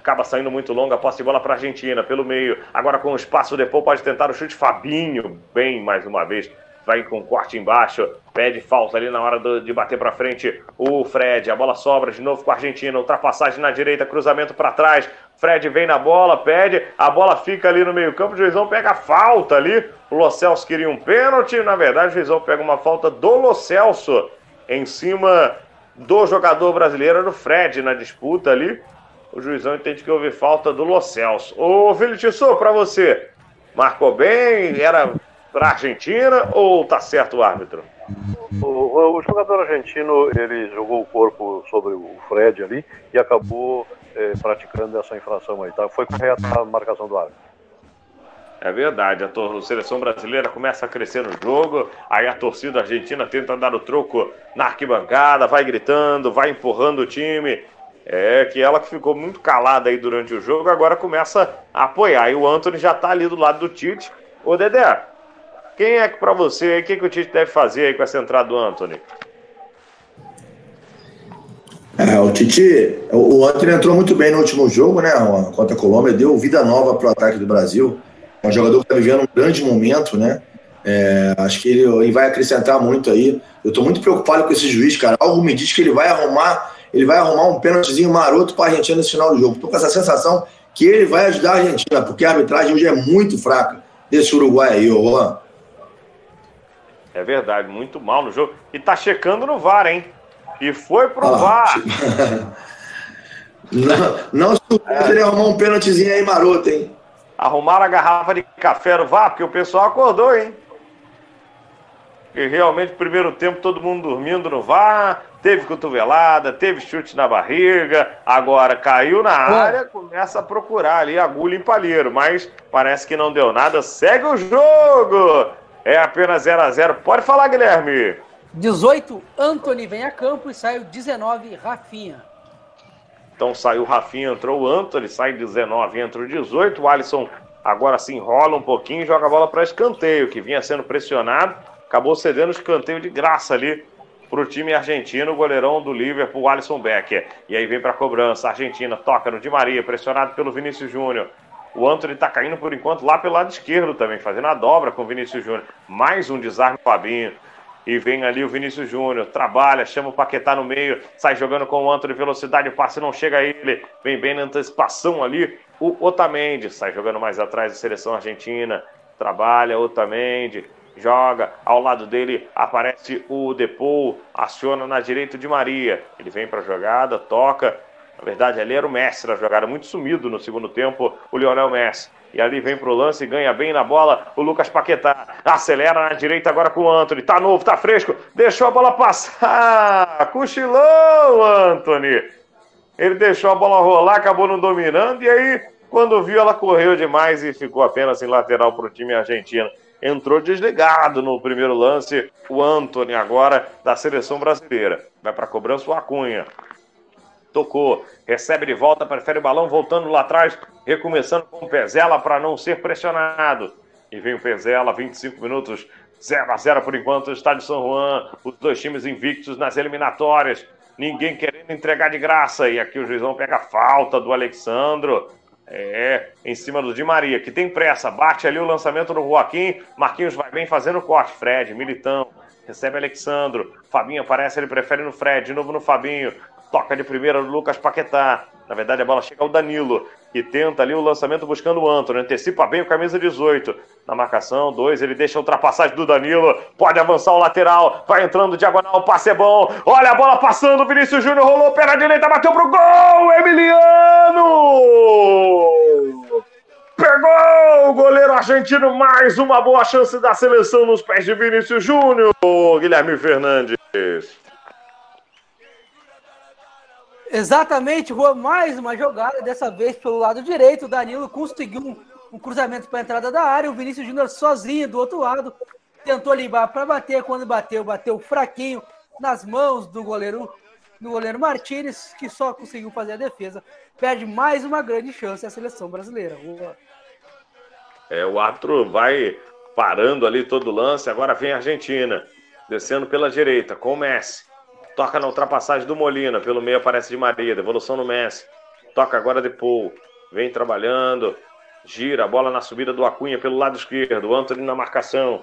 Acaba saindo muito longa, posse de bola para a Argentina, pelo meio. Agora com o espaço, o Depô pode tentar o chute. Fabinho, bem mais uma vez. Vai com corte embaixo, pede falta ali na hora do- de bater para frente o Fred. A bola sobra de novo com a Argentina. Ultrapassagem na direita, cruzamento para trás. Fred vem na bola, pede. A bola fica ali no meio-campo. O juizão pega a falta ali. O Lo Celso queria um pênalti. Na verdade, o juizão pega uma falta do Lo Celso em cima do jogador brasileiro, era o Fred na disputa ali. O juizão entende que houve falta do Lo Celso. Ô, Filho Tissot, pra você, marcou bem? Era pra Argentina ou tá certo o árbitro? O, o- jogador argentino ele jogou o corpo sobre o Fred ali e acabou eh, praticando essa infração aí. Tá? Foi correta a marcação do árbitro. É verdade, a tor- seleção brasileira começa a crescer no jogo, aí a torcida argentina tenta dar o troco na arquibancada, vai gritando, vai empurrando o time. É que ela que ficou muito calada aí durante o jogo, agora começa a apoiar. E o Anthony já tá ali do lado do Tite. Ô Dedé, quem é que pra você o que, que o Tite deve fazer aí com essa entrada do Anthony? É, o Tite, o Antony entrou muito bem no último jogo, né? Contra a Colômbia, deu vida nova para o ataque do Brasil. É um jogador que está vivendo um grande momento, né? É, acho que ele, ele vai acrescentar muito aí. Eu estou muito preocupado com esse juiz, cara. Algo me diz que ele vai arrumar, ele vai arrumar um pênaltizinho maroto para a Argentina nesse final do jogo. Estou com essa sensação que ele vai ajudar a Argentina, porque a arbitragem hoje é muito fraca desse Uruguai aí, Juan. É verdade, muito mal no jogo. E tá checando no VAR, hein? E foi pro lá. VAR. Não, não se ele arrumar um pênaltizinho aí maroto, hein? Arrumaram a garrafa de café no VAR, porque o pessoal acordou, hein? E realmente, primeiro tempo, todo mundo dormindo no VAR, teve cotovelada, teve chute na barriga, agora caiu na área, começa a procurar ali agulha em palheiro, mas parece que não deu nada, segue o jogo! É apenas 0 a 0 Pode falar, Guilherme! 18, Anthony vem a campo e sai o 19, Rafinha. Então saiu o Rafinha, entrou o Anthony, sai 19, entra o 18. O Alisson agora se enrola um pouquinho e joga a bola para escanteio, que vinha sendo pressionado. Acabou cedendo o escanteio de graça ali para o time argentino, o goleirão do Liverpool, Alisson Becker. E aí vem para a cobrança. Argentina toca no Di Maria, pressionado pelo Vinícius Júnior. O Anthony está caindo por enquanto lá pelo lado esquerdo também, fazendo a dobra com o Vinícius Júnior. Mais um desarme do Fabinho. E vem ali o Vinícius Júnior, trabalha, chama o Paquetá no meio, sai jogando com o Antônio, velocidade, o passe não chega a ele, vem bem na antecipação ali, o Otamendi, sai jogando mais atrás da seleção argentina, trabalha, Otamendi, joga, ao lado dele aparece o Depou, aciona na direita de Maria, ele vem para a jogada, toca, na verdade ali era o Messi na jogada, muito sumido no segundo tempo, o Lionel Messi. E ali vem pro lance, ganha bem na bola o Lucas Paquetá. Acelera na direita agora com o Anthony. Tá novo, tá fresco. Deixou a bola passar. Cochilou, Anthony. Ele deixou a bola rolar, acabou não dominando. E aí, quando viu, ela correu demais e ficou apenas em lateral pro time argentino. Entrou desligado no primeiro lance o Anthony, agora da seleção brasileira. Vai para cobrança o Acunha. Tocou, recebe de volta, prefere o balão, voltando lá atrás, recomeçando com o Pezela para não ser pressionado. E vem o Pezela, 25 minutos 0 a 0 por enquanto no estádio São Juan. Os dois times invictos nas eliminatórias. Ninguém querendo entregar de graça. E aqui o juizão pega a falta do Alexandro. É, em cima do Di Maria, que tem pressa. Bate ali o lançamento no Joaquim. Marquinhos vai bem fazendo o corte. Fred, Militão. Recebe Alexandro. Fabinho aparece, ele prefere no Fred. De novo no Fabinho. Toca de primeira no Lucas Paquetá. Na verdade, a bola chega ao Danilo, que tenta ali o lançamento buscando o Antônio. Antecipa bem o camisa 18. Na marcação, dois, ele deixa a ultrapassagem do Danilo. Pode avançar o lateral. Vai entrando diagonal, o passe é bom. Olha a bola passando. Vinícius Júnior rolou pela direita, bateu pro gol. Emiliano! Pegou o goleiro argentino. Mais uma boa chance da seleção nos pés de Vinícius Júnior. Guilherme Fernandes. Exatamente, Rua, mais uma jogada, dessa vez pelo lado direito. O Danilo conseguiu um, um cruzamento para a entrada da área. O Vinícius Júnior sozinho do outro lado. Tentou limpar para bater. Quando bateu, bateu fraquinho nas mãos do goleiro do goleiro Martinez, que só conseguiu fazer a defesa. Perde mais uma grande chance a seleção brasileira. Rua. É, o árbitro vai parando ali todo o lance. Agora vem a Argentina, descendo pela direita com o Messi. Toca na ultrapassagem do Molina. Pelo meio aparece de Maria. Devolução no Messi. Toca agora de Paul. Vem trabalhando. Gira a bola na subida do Acunha pelo lado esquerdo. Anthony na marcação.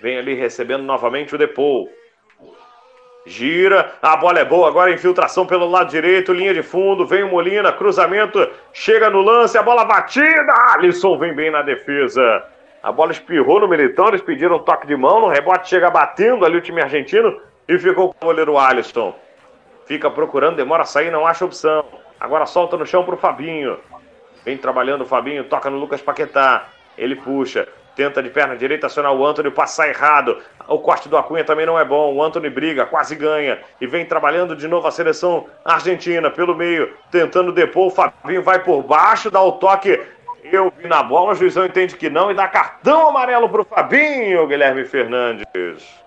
Vem ali recebendo novamente o Depou. Gira, a bola é boa, agora infiltração pelo lado direito, linha de fundo, vem o Molina, cruzamento, chega no lance, a bola batida, Alisson vem bem na defesa. A bola espirrou no Militão, eles pediram um toque de mão, no rebote chega batendo ali o time argentino, e ficou com o goleiro Alisson. Fica procurando, demora a sair, não acha opção. Agora solta no chão pro Fabinho. Vem trabalhando o Fabinho, toca no Lucas Paquetá. Ele puxa, tenta de perna direita acionar o Anthony, passa errado. O corte do Acunha também não é bom. O Anthony briga, quase ganha. E vem trabalhando de novo a seleção argentina pelo meio, tentando depor. O Fabinho vai por baixo, dá o toque. Eu vi na bola, o juizão entende que não e dá cartão amarelo pro Fabinho, Guilherme Fernandes.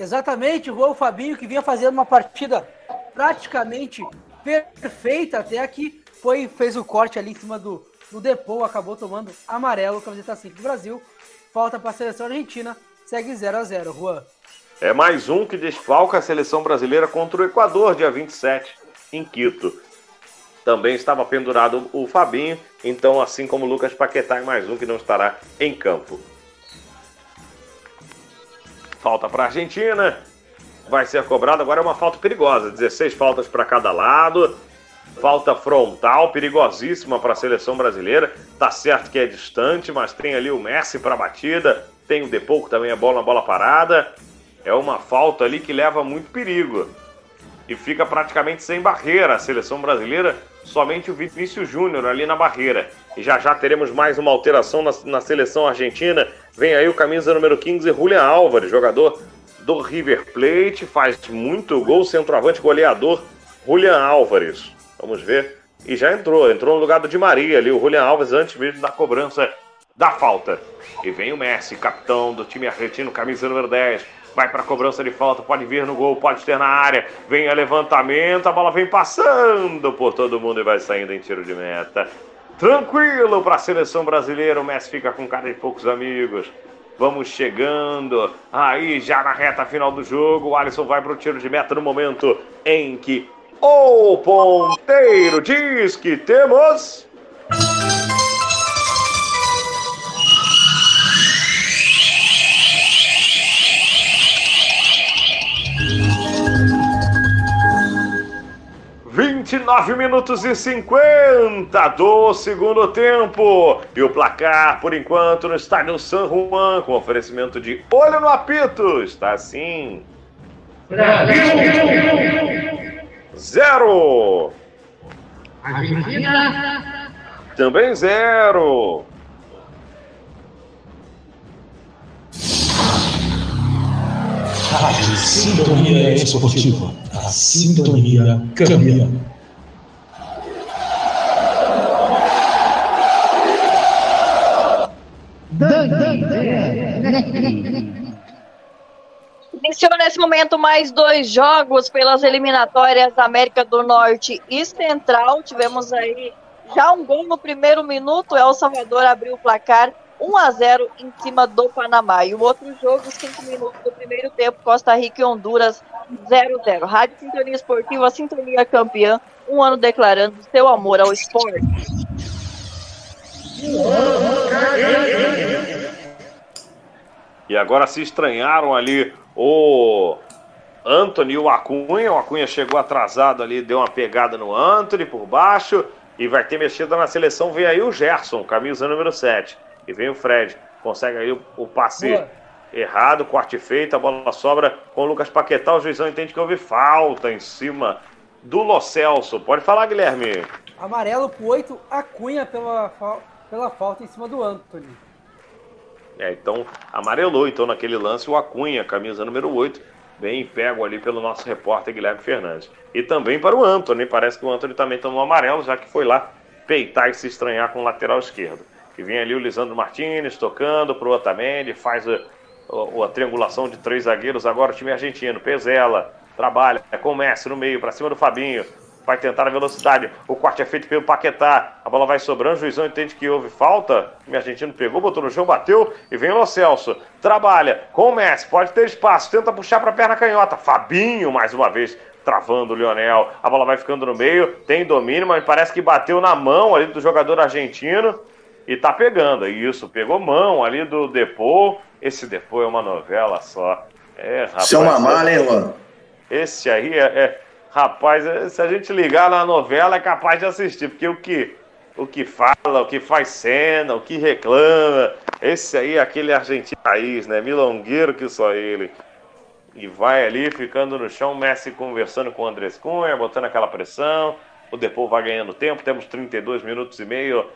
Exatamente, o Fabinho que vinha fazendo uma partida praticamente perfeita até aqui, foi fez o corte ali em cima do, do Depou, acabou tomando amarelo, camiseta 5 do Brasil. Falta para a seleção argentina, segue 0 a 0 Juan. É mais um que desfalca a seleção brasileira contra o Equador, dia 27, em Quito. Também estava pendurado o Fabinho, então, assim como o Lucas Paquetá, é mais um que não estará em campo. Falta para a Argentina. Vai ser cobrado. Agora é uma falta perigosa. 16 faltas para cada lado. Falta frontal, perigosíssima para a seleção brasileira. Tá certo que é distante, mas tem ali o Messi para batida. Tem o Depou que também é bola na bola parada. É uma falta ali que leva muito perigo. E fica praticamente sem barreira a seleção brasileira. Somente o Vinícius Júnior ali na barreira. E já já teremos mais uma alteração na, na seleção argentina. Vem aí o camisa número 15, Julian Álvares, jogador do River Plate, faz muito gol, centroavante goleador, Julian Álvares. Vamos ver. E já entrou, entrou no lugar do Di Maria ali, o Julian Alves, antes mesmo da cobrança da falta. E vem o Messi, capitão do time argentino, camisa número 10. Vai para a cobrança de falta, pode vir no gol, pode ter na área. Vem a levantamento, a bola vem passando por todo mundo e vai saindo em tiro de meta. Tranquilo para a seleção brasileira, o Messi fica com cara de poucos amigos. Vamos chegando aí já na reta final do jogo. O Alisson vai para o tiro de meta no momento em que o ponteiro diz que temos. 29 minutos e 50 do segundo tempo. E o placar, por enquanto, no estádio San Juan, com oferecimento de olho no apito, está assim. Zero. Argentina. Também zero. Rádio Sintonia Esportiva. A sintonia cambia. Iniciou nesse momento mais dois jogos pelas eliminatórias da América do Norte e Central. Tivemos aí Já um gol no primeiro minuto, El Salvador abriu o placar 1 a 0 em cima do Panamá. E o outro jogo, 5 minutos do primeiro tempo, Costa Rica e Honduras 0 0. Rádio Sintonia Esportiva, Sintonia Campeã, um ano declarando seu amor ao esporte. E agora se estranharam ali o Anthony e o Acunha. O Acunha chegou atrasado ali, deu uma pegada no Anthony por baixo. E vai ter mexida na seleção. Vem aí o Gerson, camisa número 7. E vem o Fred. Consegue aí o, o passe Boa. errado, corte feito. A bola sobra com o Lucas Paquetá. O juizão entende que houve falta em cima do Lo Celso. Pode falar, Guilherme. Amarelo pro 8, a Cunha pela, pela falta em cima do Anthony. É, então amarelou então naquele lance o Acunha, camisa número 8, bem pego ali pelo nosso repórter Guilherme Fernandes. E também para o Anthony, parece que o Anthony também tomou amarelo, já que foi lá peitar e se estranhar com o lateral esquerdo. E vem ali o Lisandro Martinez tocando para o Otamendi, faz a, a, a triangulação de três zagueiros, agora o time argentino, Pezela, trabalha, com o Messi no meio, para cima do Fabinho, vai tentar a velocidade. O corte é feito pelo Paquetá. A bola vai sobrando. O juizão entende que houve falta. O argentino pegou, botou no chão, bateu. E vem o Lo Celso. Trabalha com o Messi. Pode ter espaço. Tenta puxar para a perna canhota. Fabinho, mais uma vez, travando o Lionel. A bola vai ficando no meio. Tem domínio, mas parece que bateu na mão ali do jogador argentino. E tá pegando. Isso, pegou mão ali do Depô. Esse Depô é uma novela só. É, rapaz. Isso é uma mala, hein, Juan? Esse aí é, é- Rapaz, é- se a gente ligar na novela é capaz de assistir, porque o que, o que fala, o que faz cena, o que reclama, esse aí é aquele argentino raiz, né? Milongueiro que só ele. E vai ali ficando no chão, Messi conversando com o Andrés Cunha, botando aquela pressão. O Depô vai ganhando tempo, temos 32 minutos e meio.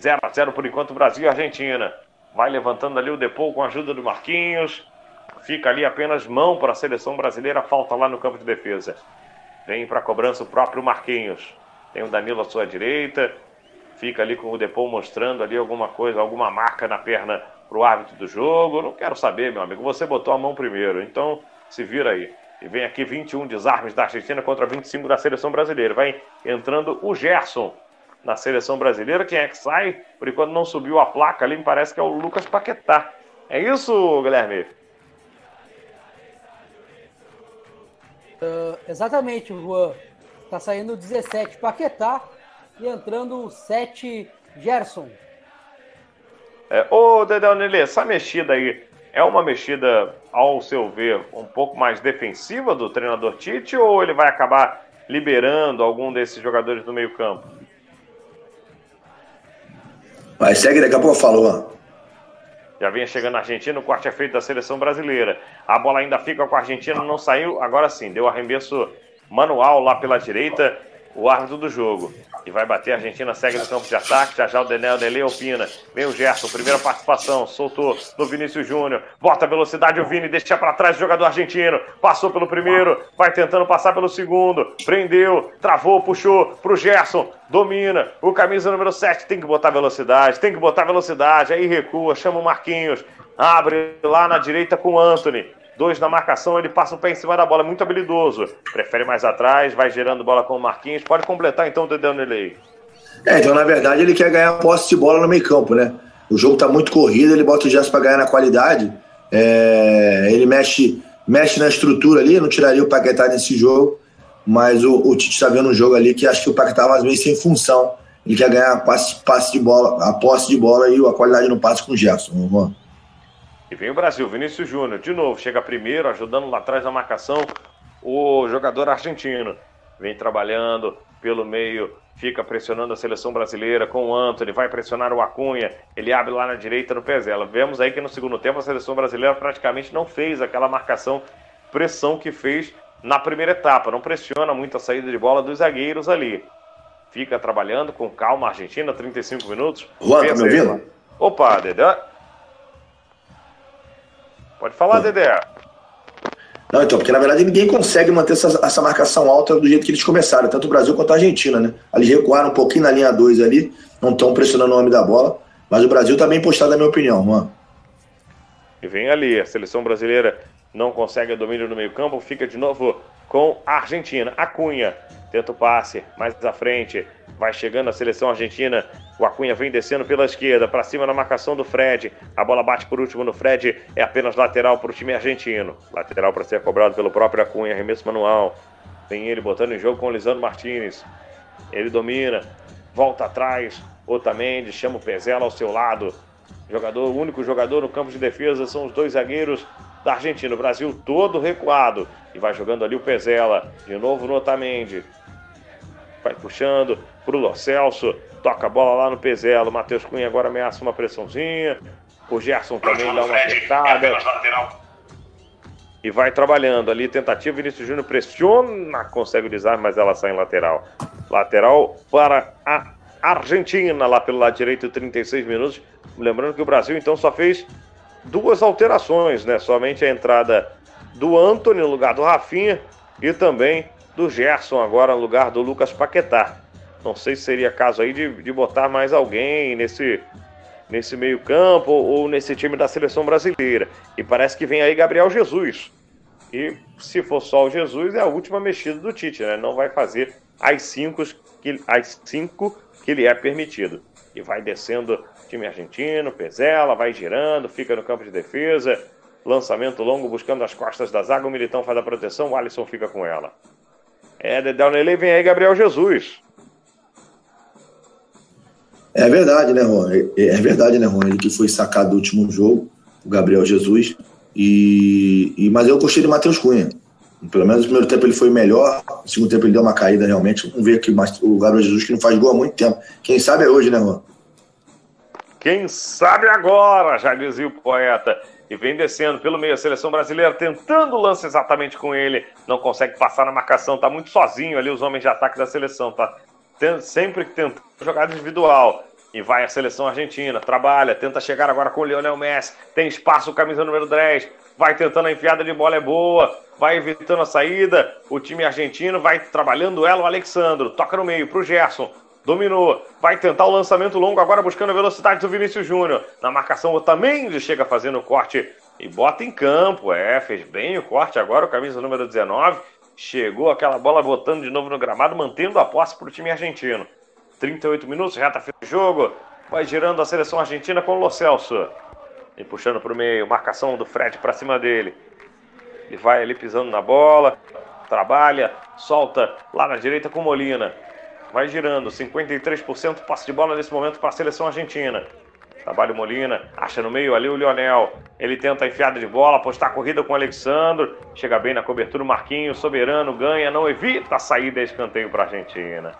0 a 0 por enquanto, Brasil e Argentina. Vai levantando ali o Depô com a ajuda do Marquinhos. Fica ali apenas mão para a seleção brasileira, falta lá no campo de defesa. Vem para a cobrança o próprio Marquinhos. Tem o Danilo à sua direita. Fica ali com o Depô mostrando ali alguma coisa, alguma marca na perna para o árbitro do jogo. Não quero saber, meu amigo. Você botou a mão primeiro. Então se vira aí. E vem aqui 21 desarmes da Argentina contra 25 da seleção brasileira. Vai entrando o Gerson na seleção brasileira. Quem é que sai? Por enquanto não subiu a placa ali, me parece que é o Lucas Paquetá. É isso, Guilherme? Ah, exatamente, Juan. Tá saindo o 17 Paquetá e entrando o 7 Gerson. É, ô, Dedé Nelly, essa mexida aí é uma mexida, ao seu ver, um pouco mais defensiva do treinador Tite ou ele vai acabar liberando algum desses jogadores do meio campo? Vai, segue, daqui a pouco eu falo, Juan. Já vinha chegando a Argentina, o corte é feito da seleção brasileira. A bola ainda fica com a Argentina, não saiu. Agora sim, deu arremesso manual lá pela direita, o árbitro do jogo. E vai bater, a Argentina segue no campo de ataque. Já já o Denel Dele opina. Vem o Gerson, primeira participação, soltou no Vinícius Júnior. Bota a velocidade, o Vini deixa para trás o jogador argentino. Passou pelo primeiro, vai tentando passar pelo segundo. Prendeu, travou, puxou pro Gerson. Domina. O camisa número 7 tem que botar velocidade, tem que botar velocidade. Aí recua, chama o Marquinhos. Abre lá na direita com o Anthony. Dois na marcação, ele passa o pé em cima da bola, muito habilidoso. Prefere mais atrás, vai gerando bola com o Marquinhos. Pode completar então o Dedé Nelei. É, então na verdade ele quer ganhar posse de bola no meio campo, né? O jogo tá muito corrido, ele bota o Gerson para ganhar na qualidade. É, ele mexe, mexe na estrutura ali, não tiraria o Paquetá nesse jogo, mas o, o Tite tá vendo um jogo ali que acho que o Paquetá mais vezes sem função. Ele quer ganhar passe, passe de bola, a posse de bola e a qualidade no passe com o Gerson. Juan. E vem o Brasil, Vinícius Júnior, de novo, chega primeiro, ajudando lá atrás na marcação o jogador argentino. Vem trabalhando pelo meio, fica pressionando a seleção brasileira com o Anthony, vai pressionar o Acunha, ele abre lá na direita no Pezela. Vemos aí que no segundo tempo a seleção brasileira praticamente não fez aquela marcação, pressão que fez na primeira etapa, não pressiona muito a saída de bola dos zagueiros ali. Fica trabalhando com calma a Argentina, 35 minutos. Juan, tá me ouvindo? Opa, Dedé. Pode falar, Dedé. Não, então, porque na verdade ninguém consegue manter essa, essa marcação alta do jeito que eles começaram, tanto o Brasil quanto a Argentina, né? Eles recuaram um pouquinho na linha 2 ali, não estão pressionando o homem da bola, mas o Brasil tá bem postado, na minha opinião, mano. E vem ali, a seleção brasileira não consegue o domínio no meio-campo, fica de novo com a Argentina. A Cunha tenta o passe mais à frente, Vai chegando a seleção argentina. O Acunha vem descendo pela esquerda, para cima na marcação do Fred. A bola bate por último no Fred. É apenas lateral para o time argentino. Lateral para ser cobrado pelo próprio Acunha. Arremesso manual. Tem ele botando em jogo com o Lisandro Martinez. Ele domina. Volta atrás. Otamendi chama o Pezela ao seu lado. Jogador, o único jogador no campo de defesa são os dois zagueiros da Argentina. O Brasil todo recuado. E vai jogando ali o Pezela. De novo no Otamendi. Vai puxando pro Lo Celso. Toca a bola lá no Pezela. O Matheus Cunha agora ameaça uma pressãozinha. O Gerson também dá uma apertada. E vai trabalhando ali. Tentativa. Vinícius Júnior pressiona. Consegue o desarme, mas ela sai em lateral. Lateral para a Argentina, lá pelo lado direito, 36 minutos. Lembrando que o Brasil então só fez duas alterações, né? Somente a entrada do Anthony no lugar do Rafinha e também do Gerson agora no lugar do Lucas Paquetá. Não sei se seria caso aí de, de botar mais alguém nesse, nesse meio campo ou, ou nesse time da seleção brasileira. E parece que vem aí Gabriel Jesus. E se for só o Jesus, é a última mexida do Tite, né? Não vai fazer as cinco que, as cinco que lhe é permitido. E vai descendo time argentino, Pezela, vai girando, fica no campo de defesa. Lançamento longo buscando as costas da zaga. O Militão faz a proteção, o Alisson fica com ela. É, Dedé Nele vem aí Gabriel Jesus. É verdade, né, Ron? É, é verdade, né, Ron? Ele que foi sacado do último jogo, o Gabriel Jesus. E, e mas eu gostei do Matheus Cunha. Pelo menos no primeiro tempo ele foi melhor, no segundo tempo ele deu uma caída realmente. Vamos ver aqui o Gabriel Jesus que não faz gol há muito tempo. Quem sabe é hoje, né, Ron? Quem sabe agora, já dizia o poeta. E vem descendo pelo meio a seleção brasileira, tentando o lance exatamente com ele. Não consegue passar na marcação, tá muito sozinho ali os homens de ataque da seleção. Tá sempre tentando jogada individual. E vai a seleção argentina, trabalha, tenta chegar agora com o Lionel Messi. Tem espaço, camisa número 10. Vai tentando a enfiada de bola, é boa. Vai evitando a saída. O time argentino vai trabalhando ela, o Alexandro. Toca no meio pro Gerson. Dominou, vai tentar o lançamento longo, agora buscando a velocidade do Vinícius Júnior. Na marcação, o Otamendi chega fazendo o corte e bota em campo. É, fez bem o corte agora, o camisa número 19. Chegou aquela bola botando de novo no gramado, mantendo a posse para o time argentino. 38 minutos, reta final do jogo. Vai girando a seleção argentina com o Lo Celso. E puxando para o meio, marcação do Fred para cima dele. Ele vai ali pisando na bola, trabalha, solta lá na direita com Molina. Vai girando, 53% passe de bola nesse momento para a seleção argentina. Trabalho Molina, acha no meio ali o Lionel. Ele tenta a enfiada de bola, apostar a corrida com o Alexandro. Chega bem na cobertura o Marquinhos, soberano, ganha, não evita a saída, escanteio para a Argentina.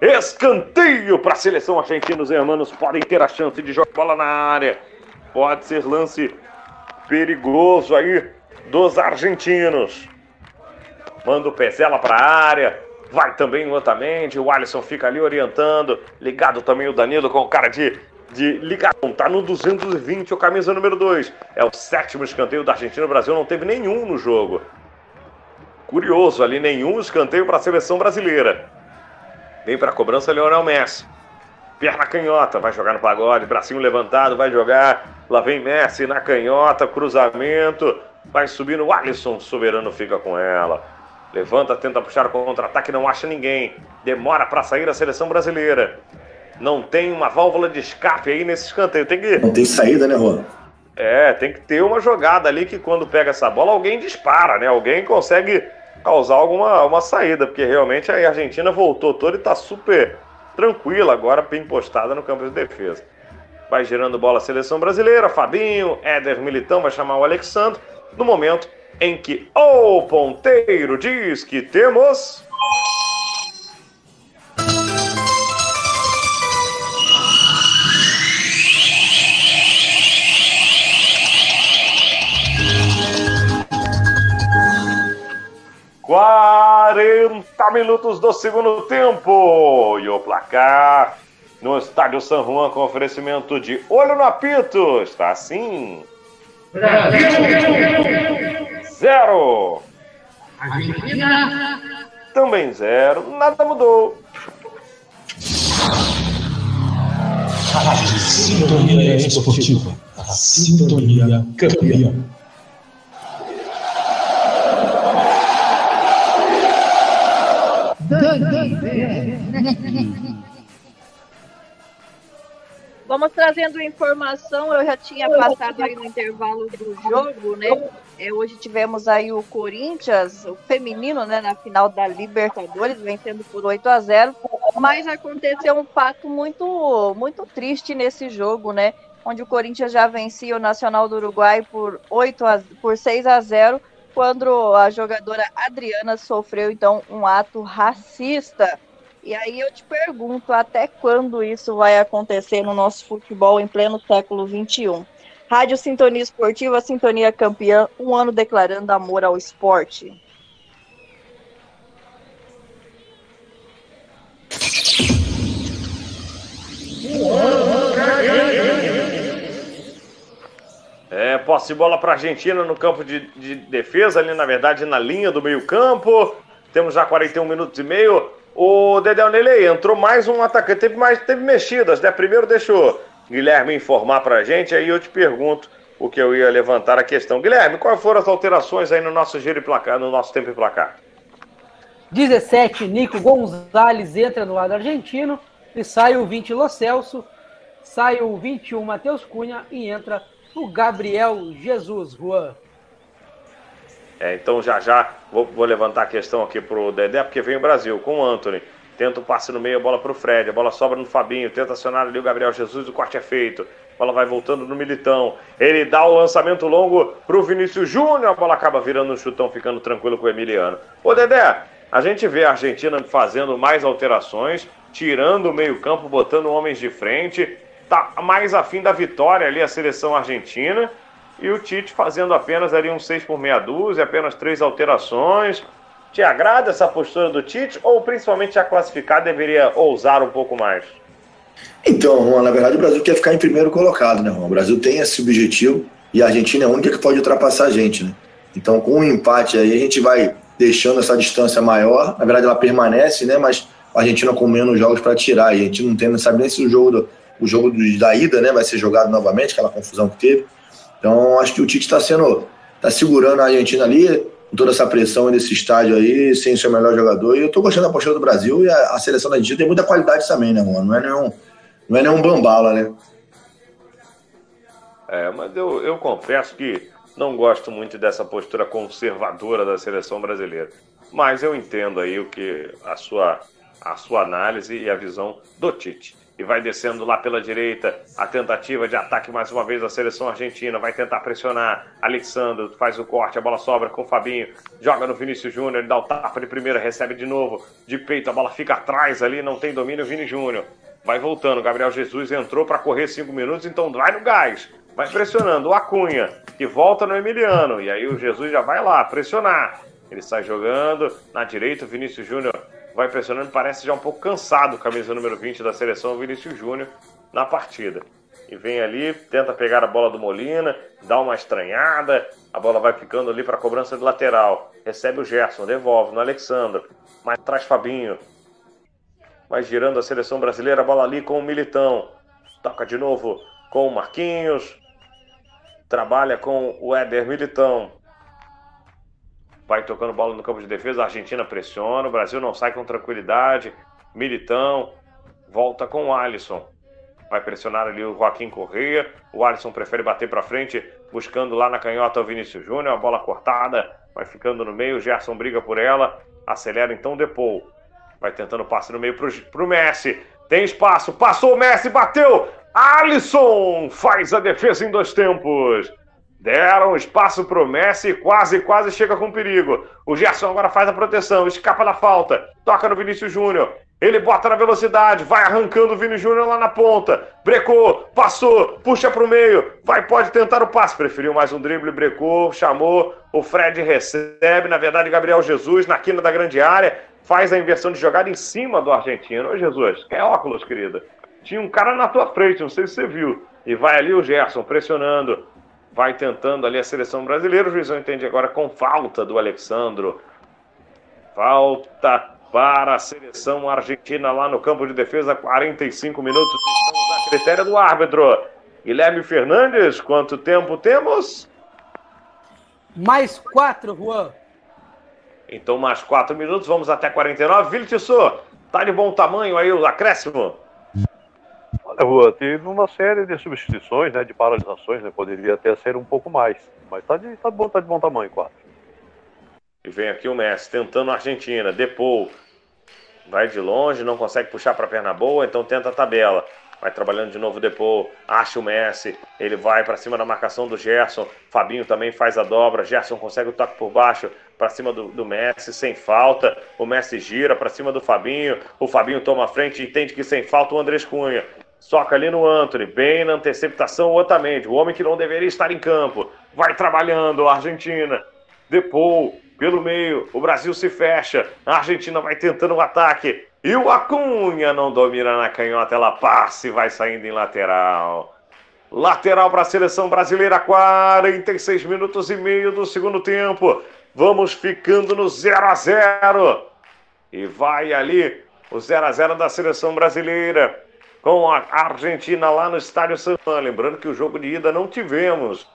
Escanteio para a seleção argentina. Os hermanos podem ter a chance de jogar bola na área. Pode ser lance perigoso aí dos argentinos. Manda o Pezela para a área. Vai também o Otamendi, o Alisson fica ali orientando. Ligado também o Danilo com o cara de, de ligação. Tá no 220 o camisa número 2. É o sétimo escanteio da Argentina. O Brasil não teve nenhum no jogo. Curioso ali, nenhum escanteio para a seleção brasileira. Vem para a cobrança Leonel Messi. Perna canhota, vai jogar no pagode, bracinho levantado, vai jogar. Lá vem Messi na canhota, cruzamento. Vai subir no Alisson, soberano fica com ela. Levanta, tenta puxar o contra-ataque, não acha ninguém. Demora para sair a seleção brasileira. Não tem uma válvula de escape aí nesse escanteio. Tem que. Não tem saída, né, Juan? É, tem que ter uma jogada ali que quando pega essa bola, alguém dispara, né? Alguém consegue causar alguma uma saída, porque realmente a Argentina voltou toda e tá super tranquila agora, bem postada no campo de defesa. Vai girando bola a seleção brasileira, Fabinho, Éder Militão vai chamar o Alexandre. No momento, em que o ponteiro diz que temos. Quarenta minutos do segundo tempo e o placar no estádio San Juan com oferecimento de olho no apito está assim. Brasil! Zero. Argentina também zero. Nada mudou. A sintonia esportiva. A sintonia campeã. Vamos trazendo informação, eu já tinha passado aí no intervalo do jogo, né? É, hoje tivemos aí o Corinthians, o feminino, né, na final da Libertadores, vencendo por 8 a 0 mas aconteceu um fato muito, muito triste nesse jogo, né? Onde o Corinthians já vencia o Nacional do Uruguai por, 8 a, por 6 a 0 quando a jogadora Adriana sofreu então um ato racista. E aí eu te pergunto, até quando isso vai acontecer no nosso futebol em pleno século XXI? Rádio Sintonia Esportiva, Sintonia Campeã, um ano declarando amor ao esporte. É, posse de bola para a Argentina no campo de, de, defesa, ali na verdade na linha do meio-campo. Temos já 41 minutos e meio. O Dedé Nelei entrou mais um atacante, teve mais, teve mexidas, né? Primeiro deixou Guilherme informar para a gente, aí eu te pergunto o que eu ia levantar a questão. Guilherme, quais foram as alterações aí no nosso giro e placar, no nosso tempo e placar? 17, Nico Gonzalez entra no lado argentino e sai o 20 Lo Celso, sai o 21 Matheus Cunha e entra o Gabriel Jesus, Juan. É, então já já vou, vou, levantar a questão aqui pro Dedé, porque vem o Brasil com o Anthony. Tenta o passe no meio, a bola pro Fred, a bola sobra no Fabinho, tenta acionar ali o Gabriel Jesus, o corte é feito. A bola vai voltando no Militão. Ele dá o lançamento longo pro Vinícius Júnior, a bola acaba virando um chutão, ficando tranquilo com o Emiliano. Ô Dedé, a gente vê a Argentina fazendo mais alterações, tirando o meio-campo, botando homens de frente. Tá mais afim da vitória ali a seleção argentina e o Tite fazendo apenas ali um 6 por meia dúzia, apenas três alterações. Te agrada essa postura do Tite ou principalmente a classificar deveria ousar um pouco mais? Então, na verdade o Brasil quer ficar em primeiro colocado, né, Juan? O Brasil tem esse objetivo e a Argentina é a única que pode ultrapassar a gente, né? Então, com um empate aí, a gente vai deixando essa distância maior. Na verdade, ela permanece, né? Mas a Argentina com menos jogos para tirar. A gente não tem, não sabe nem se o jogo, do, o jogo da ida, né, vai ser jogado novamente, aquela confusão que teve. Então, acho que o Tite está sendo, está segurando a Argentina ali, com toda essa pressão nesse estádio aí, sem o seu melhor jogador. E eu estou gostando da postura do Brasil e a, a, seleção da Argentina tem muita qualidade também, né, mano? Não é nenhum, não é nenhum bambala, né? É, mas eu, eu confesso que não gosto muito dessa postura conservadora da seleção brasileira. Mas eu entendo aí o que a sua, a sua análise e a visão do Tite e vai descendo lá pela direita. A tentativa de ataque mais uma vez da seleção argentina. Vai tentar pressionar. Alexandre faz o corte, a bola sobra com o Fabinho. Joga no Vinícius Júnior, ele dá o tapa de primeira, recebe de novo. De peito, a bola fica atrás ali, não tem domínio. Vini Júnior vai voltando. Gabriel Jesus entrou para correr cinco minutos, então vai no gás. Vai pressionando. O Acunha, que volta no Emiliano. E aí o Jesus já vai lá pressionar. Ele sai jogando na direita. O Vinícius Júnior vai pressionando, parece já um pouco cansado, camisa número 20 da seleção, Vinícius Júnior, na partida. E vem ali, tenta pegar a bola do Molina, dá uma estranhada, a bola vai ficando ali para cobrança de lateral. Recebe o Gerson, devolve no Alexandre, mas traz Fabinho. Vai girando a seleção brasileira, a bola ali com o Militão. Toca de novo com o Marquinhos. Trabalha com o Éder Militão vai tocando bola no campo de defesa, a Argentina pressiona, o Brasil não sai com tranquilidade, Militão volta com o Alisson, vai pressionar ali o Joaquim Correia, o Alisson prefere bater para frente, buscando lá na canhota o Vinícius Júnior, a bola cortada, vai ficando no meio, o Gerson briga por ela, acelera então o Depou, vai tentando passe no meio para o Messi, tem espaço, passou o Messi, bateu, Alisson faz a defesa em dois tempos. Deram espaço pro Messi, quase, quase chega com perigo. O Gerson agora faz a proteção, escapa da falta, toca no Vinícius Júnior. Ele bota na velocidade, vai arrancando o Vini Júnior lá na ponta. Brecou, passou, puxa pro meio, vai, pode tentar o passe. Preferiu mais um drible, brecou, chamou. O Fred recebe, na verdade, Gabriel Jesus na quina da grande área. Faz a inversão de jogada em cima do argentino. Ô Jesus, quer óculos, querida? Tinha um cara na tua frente, não sei se você viu. E vai ali o Gerson pressionando vai tentando ali a seleção brasileira. O juizão entende agora com falta do Alexandro. Falta para a seleção argentina lá no campo de defesa, 45 minutos. Estamos a critério do árbitro. Guilherme Fernandes, quanto tempo temos? Mais quatro, Juan. Então, mais quatro minutos, vamos até 49. Viltiçô, tá de bom tamanho aí o acréscimo? Olha, teve uma série de substituições, né, de paralisações, né, poderia até ser um pouco mais, mas tá de, tá bom, tá de bom tamanho, quatro. E vem aqui o Messi tentando a Argentina. Depou vai de longe, não consegue puxar para perna boa, então tenta a tabela. Vai trabalhando de novo Depou, acha o Messi, ele vai para cima da marcação do Gerson. Fabinho também faz a dobra. Gerson consegue o toque por baixo para cima do, do, Messi, sem falta. O Messi gira para cima do Fabinho. O Fabinho toma a frente e entende que sem falta o Andrés Cunha. Soca ali no Anthony, bem na antecipação Otamendi, o homem que não deveria estar em campo. Vai trabalhando a Argentina. Depou, pelo meio, o Brasil se fecha, a Argentina vai tentando o ataque. E o Acunha não domina na canhota, ela passa e vai saindo em lateral. Lateral para a seleção brasileira, 46 minutos e meio do segundo tempo. Vamos ficando no 0 a 0 E vai ali o 0 a 0 da seleção brasileira com a Argentina lá no Estádio San Juan. Lembrando que o jogo de ida não tivemos.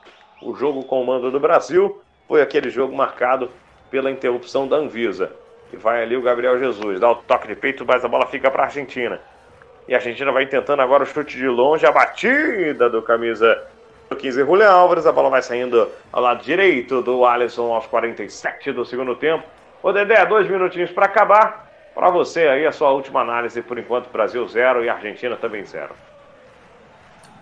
O jogo com o mando do Brasil foi aquele jogo marcado pela interrupção da Anvisa. E vai ali o Gabriel Jesus, dá o toque de peito, mas a bola fica para a Argentina. E a Argentina vai tentando agora o chute de longe, a batida do camisa 15 Julian Álvares, a bola vai saindo ao lado direito do Alisson aos 47 do segundo tempo. O Dedé, dois minutinhos para acabar. Para você aí, a sua última análise, por enquanto, Brasil zero e Argentina também zero.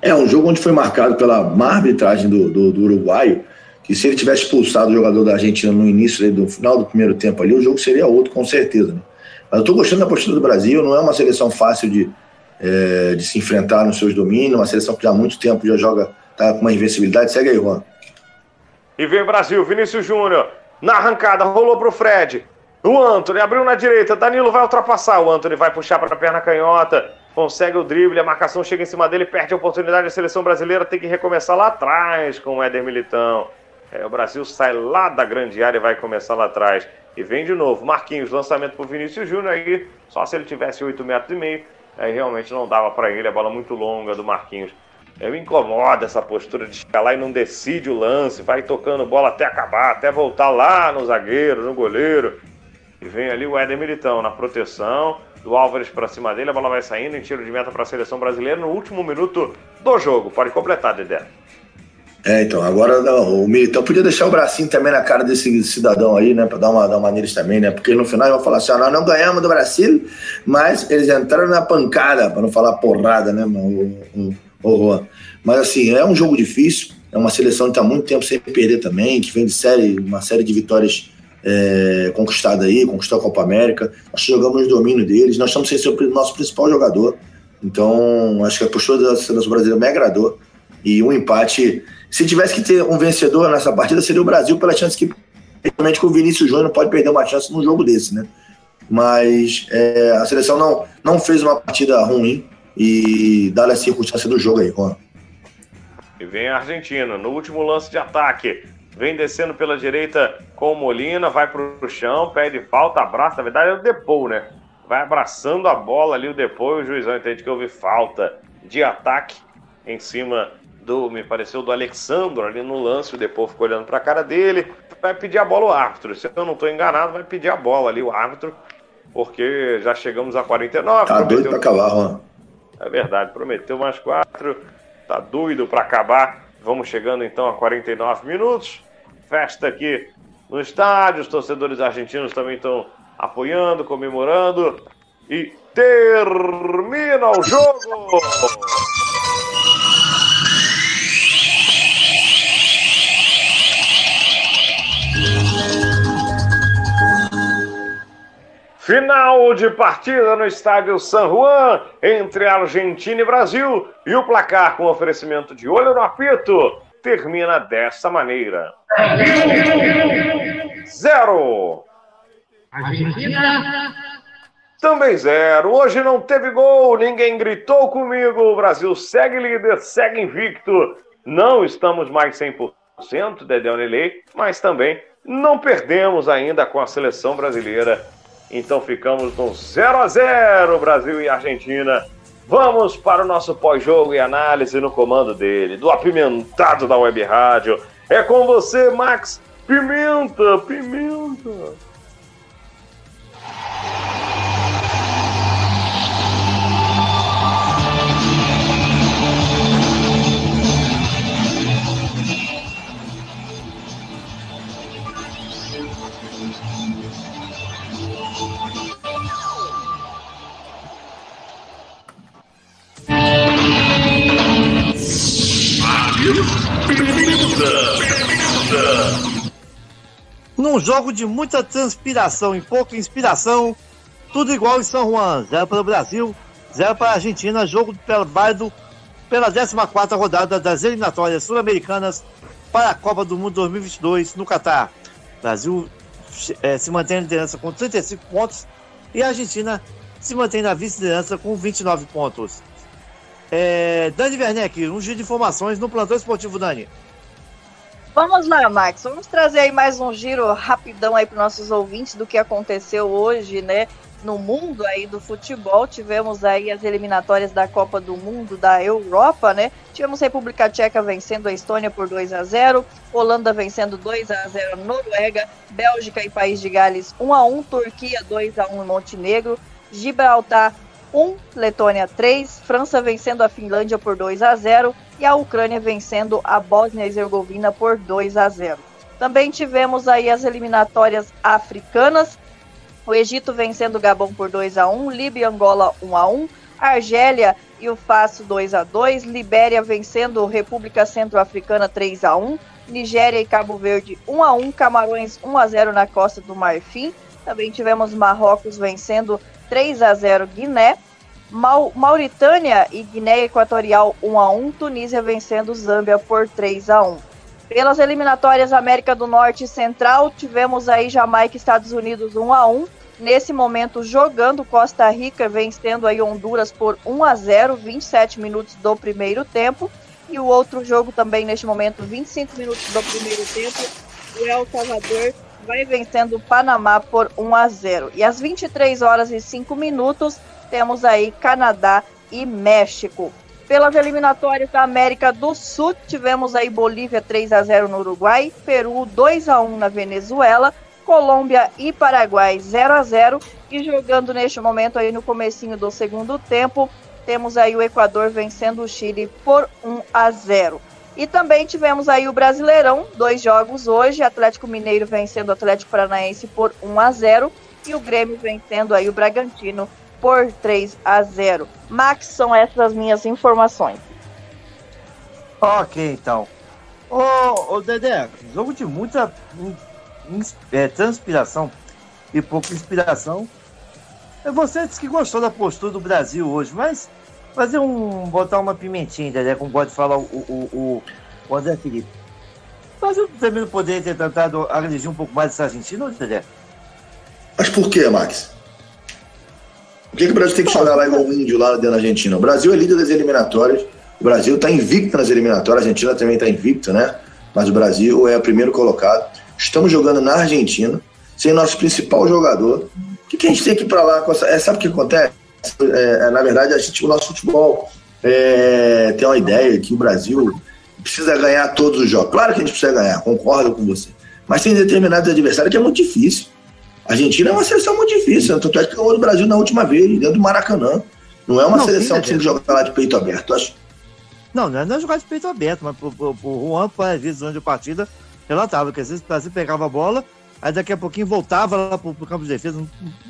É um jogo onde foi marcado pela má arbitragem do, do, do uruguaio que se ele tivesse expulsado o jogador da Argentina no início, do final do primeiro tempo ali, o jogo seria outro, com certeza. Né? Mas eu estou gostando da postura do Brasil, não é uma seleção fácil de, é, de se enfrentar nos seus domínios, uma seleção que já há muito tempo já joga, tá com uma invencibilidade. Segue aí, Juan. E vem o Brasil, Vinícius Júnior, na arrancada, rolou pro Fred. O Anthony abriu na direita, Danilo vai ultrapassar, o Anthony vai puxar para a perna canhota, consegue o drible, a marcação chega em cima dele, perde a oportunidade, a seleção brasileira tem que recomeçar lá atrás com o Éder Militão. É, o Brasil sai lá da grande área e vai começar lá atrás. E vem de novo. Marquinhos, lançamento para o Vinícius Júnior. Aí, só se ele tivesse 8 metros e meio, aí realmente não dava para ele. A bola muito longa do Marquinhos. Eu me incomoda essa postura de lá e não decide o lance, vai tocando bola até acabar, até voltar lá no zagueiro, no goleiro. E vem ali o Éder Militão na proteção, do Álvares para cima dele, a bola vai saindo em tiro de meta para a seleção brasileira no último minuto do jogo. Pode completar, Dedé. É, então, agora não, o Militão podia deixar o bracinho também na cara desse cidadão aí, né, para dar uma, dar uma neles também, né, porque no final vão falar assim, ah, nós não ganhamos do Brasil, mas eles entraram na pancada, para não falar porrada, né, o, o, o. Mas assim, é um jogo difícil, é uma seleção que está muito tempo sem perder também, que vem de série, uma série de vitórias é, conquistada aí, conquistou a Copa América, nós jogamos no domínio deles, nós estamos sem ser o nosso principal jogador, então acho que a postura da seleção brasileira me agradou, e um empate se tivesse que ter um vencedor nessa partida, seria o Brasil, pela chance que, realmente, com o Vinícius Júnior pode perder uma chance num jogo desse, né? Mas é, a seleção não, não fez uma partida ruim e dá a circunstância do jogo aí, Juan. E vem a Argentina, no último lance de ataque. Vem descendo pela direita com o Molina, vai pro chão, pede falta, abraça. Na verdade é o Depou, né? Vai abraçando a bola ali o Depou e o juizão entende que houve falta de ataque em cima do, me pareceu, do Alexandro ali no lance, o Depô ficou olhando para a cara dele, vai pedir a bola o árbitro. Se eu não estou enganado, vai pedir a bola ali o árbitro, porque já chegamos a 49. Tá doido para acabar, Juan. É verdade, prometeu mais quatro, tá doido para acabar. Vamos chegando então a 49 minutos. Festa aqui no estádio, os torcedores argentinos também estão apoiando, comemorando. E termina o jogo! Final de partida no estádio San Juan entre Argentina e Brasil. E o placar com oferecimento de olho no apito termina dessa maneira: zero. Argentina. Também zero. Hoje não teve gol, ninguém gritou comigo. O Brasil segue líder, segue invicto. Não estamos mais 100%, Dedé Onelei, mas também não perdemos ainda com a seleção brasileira então ficamos no 0 a 0 Brasil e Argentina. Vamos para o nosso pós-jogo e análise no comando dele, do apimentado da Web Rádio. É com você, Max Pimenta, Pimenta. Num jogo de muita transpiração e pouca inspiração, tudo igual em São Juan. Zero para o Brasil, zero para a Argentina. Jogo válido pela 14 rodada das eliminatórias sul-americanas para a Copa do Mundo 2022 no Catar. Brasil eh, se mantém na liderança com 35 pontos e a Argentina se mantém na vice-liderança com 29 pontos. É, Dani Werneck, um giro de informações no plantão esportivo, Dani. Vamos lá, Max. Vamos trazer aí mais um giro rapidão aí para nossos ouvintes do que aconteceu hoje, né? No mundo aí do futebol, tivemos aí as eliminatórias da Copa do Mundo da Europa, né? Tivemos República Tcheca vencendo a Estônia por 2 a 0, Holanda vencendo 2 a 0 a Noruega, Bélgica e País de Gales 1 a 1, Turquia 2 a 1 em Montenegro, Gibraltar 1, Letônia 3, França vencendo a Finlândia por 2 a 0 e a Ucrânia vencendo a Bósnia e Herzegovina por 2 a 0. Também tivemos aí as eliminatórias africanas, o Egito vencendo o Gabão por 2 a 1, Líbia e Angola 1 a 1, Argélia e o Faço 2 a 2, Libéria vencendo República Centro-Africana 3 a 1, Nigéria e Cabo Verde 1 a 1, Camarões 1 a 0 na Costa do Marfim. Também tivemos Marrocos vencendo 3 a 0 Guiné. Mau Mauritânia e Guiné Equatorial 1 a 1, Tunísia vencendo Zâmbia por 3 a 1. Pelas eliminatórias América do Norte e Central, tivemos aí Jamaica e Estados Unidos 1 a 1. Nesse momento jogando Costa Rica vencendo aí Honduras por 1 a 0, 27 minutos do primeiro tempo. E o outro jogo também neste momento 25 minutos do primeiro tempo, o El Salvador vai vencendo o Panamá por 1 a 0. E às 23 horas e 5 minutos temos aí Canadá e México. Pelas eliminatórias da América do Sul, tivemos aí Bolívia 3 a 0 no Uruguai, Peru 2 a 1 na Venezuela, Colômbia e Paraguai 0 a 0 e jogando neste momento aí no comecinho do segundo tempo, temos aí o Equador vencendo o Chile por 1 a 0. E também tivemos aí o Brasileirão, dois jogos hoje, Atlético Mineiro vencendo o Atlético Paranaense por 1 a 0 e o Grêmio vencendo aí o Bragantino por 3 a 0. Max, são essas as minhas informações. Ok, então. Ô, Dedé, jogo de muita é, transpiração e pouca inspiração. Você disse que gostou da postura do Brasil hoje, mas fazer um. botar uma pimentinha, Dedé, como pode falar o, o, o, o André Felipe. Mas eu também não poderia ter tentado agredir um pouco mais essa Argentina, Dedé? Mas por que, Max? Por que, que o Brasil tem que jogar lá igual o índio lá dentro da Argentina? O Brasil é líder das eliminatórias. O Brasil está invicto nas eliminatórias. A Argentina também está invicta, né? Mas o Brasil é o primeiro colocado. Estamos jogando na Argentina, sem nosso principal jogador. O que, que a gente tem que ir para lá? É, sabe o que acontece? É, é, na verdade, a gente, o nosso futebol é, tem uma ideia que o Brasil precisa ganhar todos os jogos. Claro que a gente precisa ganhar, concordo com você. Mas tem determinados adversários que é muito difícil. A Argentina é uma seleção muito difícil, tanto é que ganhou do Brasil na última vez, dentro do Maracanã. Não é uma não, seleção que tem que jogar lá de peito aberto, acho. Não, não é jogar de peito aberto, mas o, o, o Juan, às vezes, durante a partida, relatava que às vezes o Brasil pegava a bola, aí daqui a pouquinho voltava lá pro, pro campo de defesa.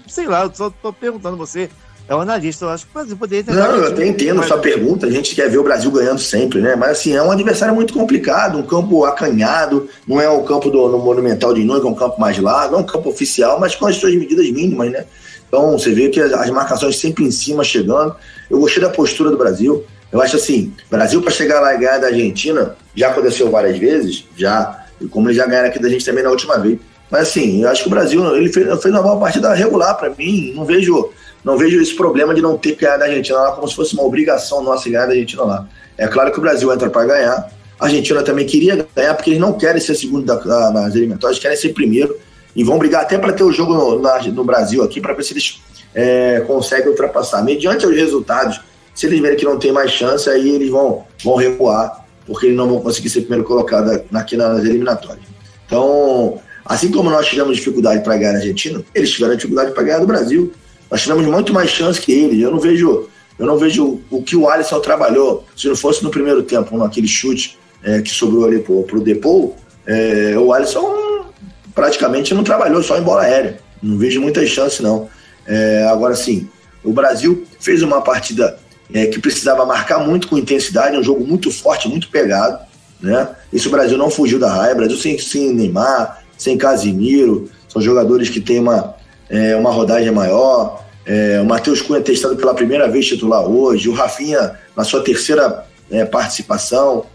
Sei lá, eu só tô perguntando você. É um analista, eu acho que o Brasil poderia ter. Não, eu até entendo sua pergunta. A gente quer ver o Brasil ganhando sempre, né? Mas assim, é um adversário muito complicado, um campo acanhado, não é o campo do no Monumental de Nunes, que é um campo mais largo, é um campo oficial, mas com as suas medidas mínimas, né? Então você vê que as marcações sempre em cima chegando. Eu gostei da postura do Brasil. Eu acho assim, Brasil para chegar lá e ganhar da Argentina, já aconteceu várias vezes, já, e como eles já ganharam aqui da gente também na última vez. Mas assim, eu acho que o Brasil ele fez, fez uma boa partida regular para mim. Não vejo não vejo esse problema de não ter que ganhar da Argentina lá como se fosse uma obrigação nossa ganhar da Argentina lá. É claro que o Brasil entra para ganhar. A Argentina também queria ganhar, porque eles não querem ser segundo da, da, nas eliminatórias, querem ser primeiro. E vão brigar até para ter o jogo no, na, no Brasil aqui, para ver se eles é, conseguem ultrapassar. Mediante os resultados, se eles verem que não tem mais chance, aí eles vão, vão recuar, porque eles não vão conseguir ser primeiro colocado aqui nas eliminatórias. Então, assim como nós tivemos dificuldade para ganhar a Argentina, eles tiveram dificuldade para ganhar do Brasil. Nós tivemos muito mais chance que ele. Eu não vejo, eu não vejo o que o Alisson trabalhou. Se não fosse no primeiro tempo, naquele chute é, que sobrou ali pro, pro Depou, é, o Alisson praticamente não trabalhou só em bola aérea. Não vejo muitas chances, não. É, agora sim, o Brasil fez uma partida é, que precisava marcar muito com intensidade, um jogo muito forte, muito pegado. né? Isso o Brasil não fugiu da raia, Brasil sem, sem Neymar, sem Casimiro, são jogadores que têm uma, é, uma rodagem maior. É, o Matheus Cunha testado pela primeira vez titular hoje, o Rafinha na sua terceira é, participação,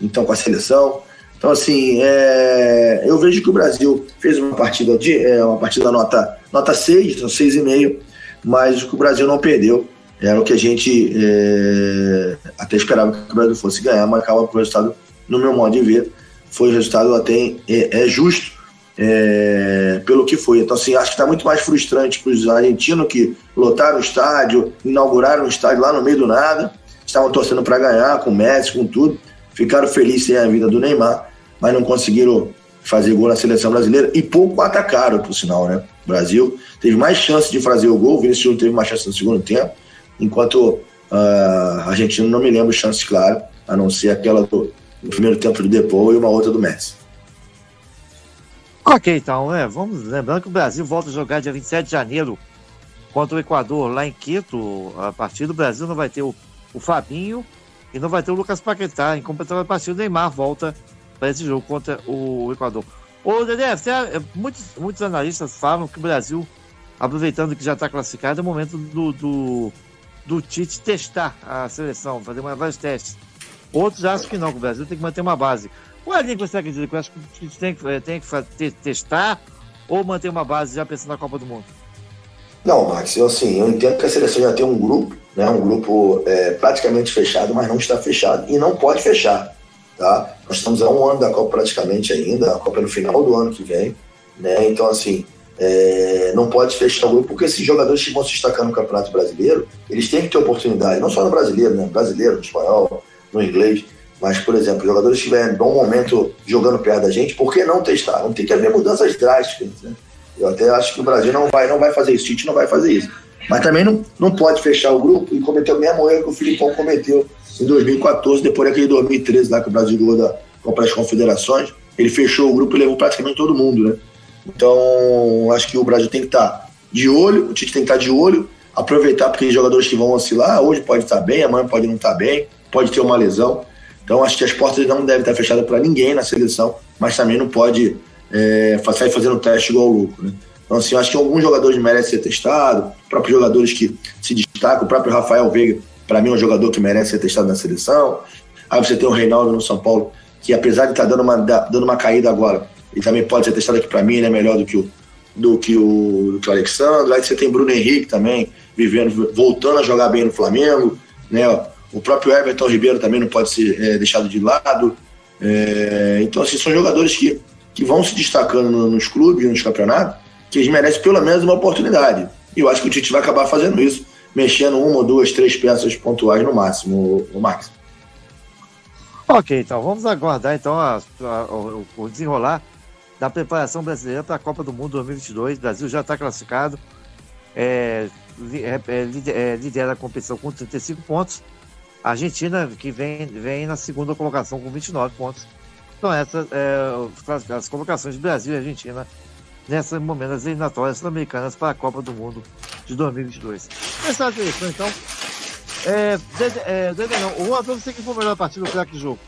então com a seleção. Então, assim, é, eu vejo que o Brasil fez uma partida de é, uma partida nota, nota 6, então 6,5, mas o que o Brasil não perdeu era o que a gente é, até esperava que o Brasil fosse ganhar, mas acaba com o resultado, no meu modo de ver, foi o resultado até é, é justo é, pelo que foi. Então, assim, acho que está muito mais frustrante para os argentinos que lotaram o estádio, inauguraram o estádio lá no meio do nada, estavam torcendo para ganhar, com o Messi, com tudo, ficaram felizes sem a vida do Neymar, mas não conseguiram fazer gol na seleção brasileira e pouco atacaram, por sinal, né? O Brasil teve mais chance de fazer o gol, o Vinícius Júnior teve mais chance no segundo tempo, enquanto uh, a Argentina não me lembro chance clara, a não ser aquela do, do primeiro tempo do Depô e uma outra do Messi. Ok, então, é, vamos lembrando que o Brasil volta a jogar dia 27 de janeiro contra o Equador lá em Quito. A partir do Brasil não vai ter o, o Fabinho e não vai ter o Lucas Paquetá. Em completamente a partida, o Neymar volta para esse jogo contra o Equador. Ô, Dedé, é, muitos, muitos analistas falam que o Brasil, aproveitando que já está classificado, é o momento do, do, do Tite testar a seleção, fazer vários testes. Outros acham que não, que o Brasil tem que manter uma base. Qual é a linha que você acredita? Que eu acho que tem que, tem que testar ou manter uma base já pensando na Copa do Mundo? Não, Max, eu, assim, eu entendo que a seleção já tem um grupo, né, um grupo é, praticamente fechado, mas não está fechado e não pode fechar. Tá? Nós estamos a um ano da Copa praticamente ainda, a Copa é no final do ano que vem, né? Então, assim, é, não pode fechar o grupo, porque esses jogadores que vão se destacar no Campeonato Brasileiro, eles têm que ter oportunidade, não só no brasileiro, né? Brasileiro, no espanhol, no inglês. Mas, por exemplo, jogadores estiverem em bom momento jogando perto da gente, por que não testar? Não tem que haver mudanças drásticas. Né? Eu até acho que o Brasil não vai, não vai fazer isso, o Tite não vai fazer isso. Mas também não, não pode fechar o grupo e cometer o mesmo erro que o Filipão cometeu em 2014, depois daquele 2013 lá que o Brasil ganhou da Copa das Confederações. Ele fechou o grupo e levou praticamente todo mundo, né? Então, acho que o Brasil tem que estar de olho, o Tite tem que estar de olho, aproveitar porque jogadores que vão oscilar, hoje pode estar bem, amanhã pode não estar bem, pode ter uma lesão. Então acho que as portas não devem estar fechadas para ninguém na seleção, mas também não pode é, sair fazendo teste igual louco. Né? Então, assim, acho que alguns jogadores merecem ser testados, próprios jogadores que se destacam, o próprio Rafael Veiga, para mim, é um jogador que merece ser testado na seleção. Aí você tem o Reinaldo no São Paulo, que apesar de estar tá dando uma, dando uma caída agora, ele também pode ser testado aqui para mim, ele é melhor do que o, do que o, do que o Alexandre. Aí você tem Bruno Henrique também, vivendo, voltando a jogar bem no Flamengo, né? O próprio Everton Ribeiro também não pode ser é, deixado de lado. É, então, assim, são jogadores que, que vão se destacando no, nos clubes, nos campeonatos, que eles merecem pelo menos uma oportunidade. E eu acho que o Tite vai acabar fazendo isso, mexendo uma, duas, três peças pontuais no máximo, o Max. Ok, então vamos aguardar então a, a, o, o desenrolar da preparação brasileira para a Copa do Mundo 2022. O Brasil já está classificado, é, é, é, lidera a competição com 35 pontos a Argentina, que vem, vem na segunda colocação com 29 pontos. Então, essas é, as, colocações de Brasil e Argentina nesse momento das eliminatórias sul-americanas para a Copa do Mundo de 2022. Essa direção, então. É, Dede, é, Dede não, o Juan, você que foi o melhor partido do craque jogo.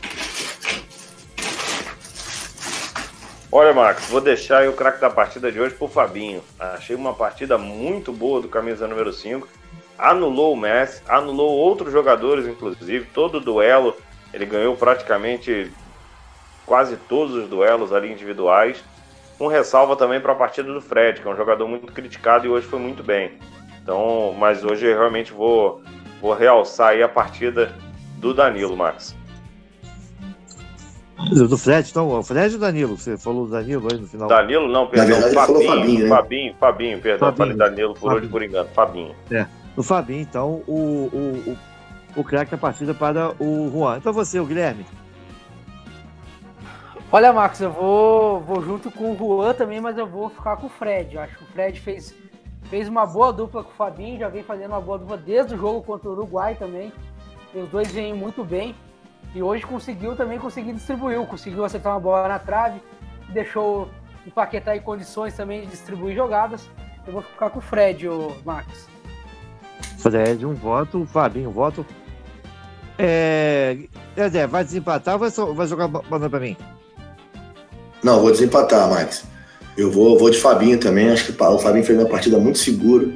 Olha, Max, vou deixar o craque da partida de hoje pro Fabinho. Achei uma partida muito boa do camisa número 5 anulou o Messi, anulou outros jogadores, inclusive, todo o duelo. Ele ganhou praticamente quase todos os duelos ali individuais. Um ressalva também para a partida do Fred, que é um jogador muito criticado e hoje foi muito bem. Então, mas hoje eu realmente vou, vou realçar aí a partida do Danilo, Max. Do Fred, então, o Fred ou Danilo? Você falou do Danilo aí no final? Danilo, não, perdão, verdade, Fabinho, Fabinho, né? Fabinho, Fabinho, perdão, Fabinho. falei Danilo por Fabinho. hoje por engano, Fabinho. É, o Fabinho, então, o, o, o, o craque da partida para o Juan. Então você, o Guilherme. Olha, Marcos, eu vou, vou junto com o Juan também, mas eu vou ficar com o Fred. Eu acho que o Fred fez, fez uma boa dupla com o Fabinho, já vem fazendo uma boa dupla desde o jogo contra o Uruguai também. Os dois vêm muito bem. E hoje conseguiu também conseguir distribuir, conseguiu acertar uma bola na trave, deixou o Paquetá em condições também de distribuir jogadas. Eu vou ficar com o Fred, o Max. Fred, um voto. Fabinho, um voto. É, Dedé, vai desempatar ou vai, vai jogar banana pra mim? Não, vou desempatar, Max. Eu vou, vou de Fabinho também. Acho que o Fabinho fez uma partida muito segura,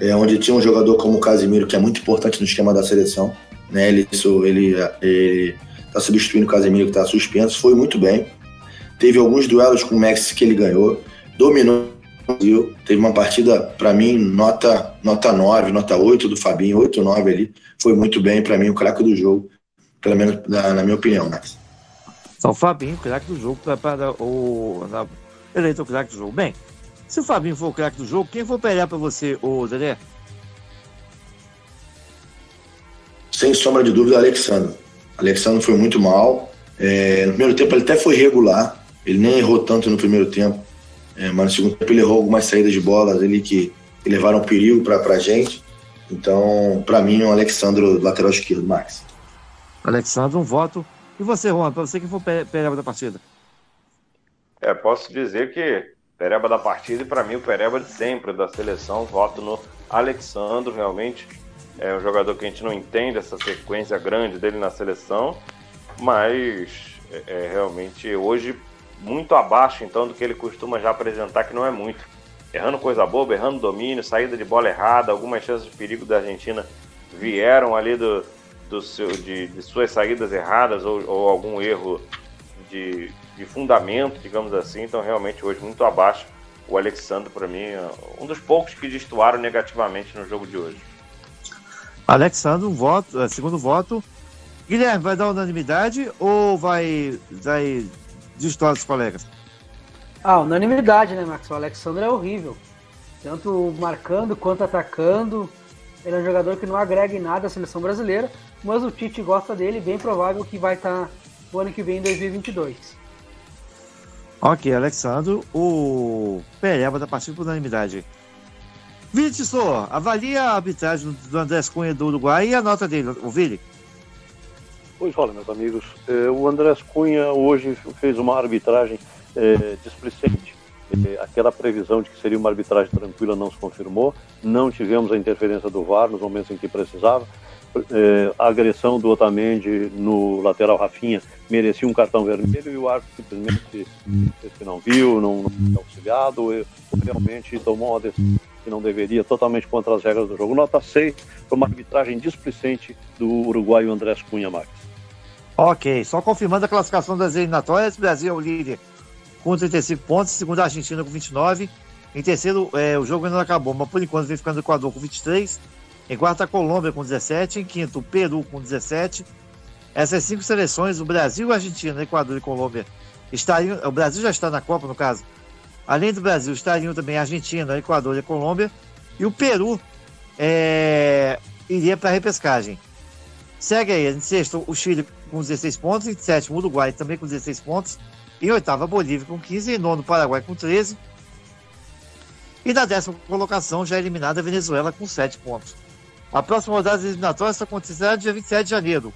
é, onde tinha um jogador como o Casimiro, que é muito importante no esquema da seleção. Né? Ele isso, ele ele está substituindo o Casemiro, que está suspenso. Foi muito bem. Teve alguns duelos com o Max que ele ganhou. Dominou Brasil. Teve uma partida, para mim, nota, nota 9, nota 8 do Fabinho, 8, 9 ali. Foi muito bem, para mim, o craque do jogo. Pelo menos na, na minha opinião, Max. Só o Fabinho, craque do jogo, para, para o. Na, eleito o craque do jogo. Bem, se o Fabinho for o craque do jogo, quem for pelear para você, o Dedé? sem sombra de dúvida, Alexandre. Alexandre foi muito mal. É, no primeiro tempo ele até foi regular, ele nem errou tanto no primeiro tempo, é, mas no segundo tempo ele errou algumas saídas de bolas ali que, que levaram perigo para a gente. Então, para mim, o Alexandre, lateral esquerdo, Max. Alexandre, um voto. E você, Juan, para você quem for pe- pelear da partida? É, posso dizer que Pereba da partida e para mim o Pereba de sempre da seleção, voto no Alexandro, realmente é um jogador que a gente não entende essa sequência grande dele na seleção, mas é, é realmente hoje muito abaixo então do que ele costuma já apresentar, que não é muito. Errando coisa boba, errando domínio, saída de bola errada, algumas chances de perigo da Argentina vieram ali do, do seu, de, de suas saídas erradas ou, ou algum erro de, de fundamento, digamos assim. Então, realmente, hoje, muito abaixo. O Alexandre, para mim, é um dos poucos que destoaram negativamente no jogo de hoje. Alexandre, um voto, é, segundo voto. Guilherme, vai dar unanimidade ou vai, vai destoar dos colegas? Ah, unanimidade, né, Max? O Alexandre é horrível. Tanto marcando quanto atacando. Ele é um jogador que não agrega em nada à seleção brasileira, mas o Tite gosta dele, bem provável que vai estar o ano que vem em 2022. Ok, Alexandre, o Pereba da partida por unanimidade. Vitor, avalia a arbitragem do Andrés Cunha do Uruguai e a nota dele, o Vili. Pois olha, meus amigos, eh, o Andrés Cunha hoje fez uma arbitragem eh, displicente. Eh, aquela previsão de que seria uma arbitragem tranquila não se confirmou. Não tivemos a interferência do VAR nos momentos em que precisava. Eh, a agressão do Otamendi no lateral Rafinha merecia um cartão vermelho e o árbitro simplesmente que não viu, não, não foi auxiliado, realmente tomou uma decisão que não deveria, totalmente contra as regras do jogo. Nota 6 foi uma arbitragem displicente do uruguaio Andrés Cunha Marques. Ok, só confirmando a classificação das eliminatórias, o Brasil é o líder com 35 pontos, segundo a Argentina com 29. Em terceiro, é, o jogo ainda não acabou, mas por enquanto vem ficando o Equador com 23. Em quarto, a Colômbia com 17. Em quinto, o Peru com 17. Essas cinco seleções, o Brasil, a Argentina, Equador e Colômbia, estariam. O Brasil já está na Copa, no caso. Além do Brasil, estariam também a Argentina, Equador e Colômbia. E o Peru é, iria para a repescagem. Segue aí, em sexto, o Chile com 16 pontos. Em sétimo, Uruguai também com 16 pontos. Em oitavo, a Bolívia com 15. Em nono, Paraguai com 13. E na décima colocação, já eliminada a Venezuela com 7 pontos. A próxima rodada das eliminatórias acontecerá dia 27 de janeiro.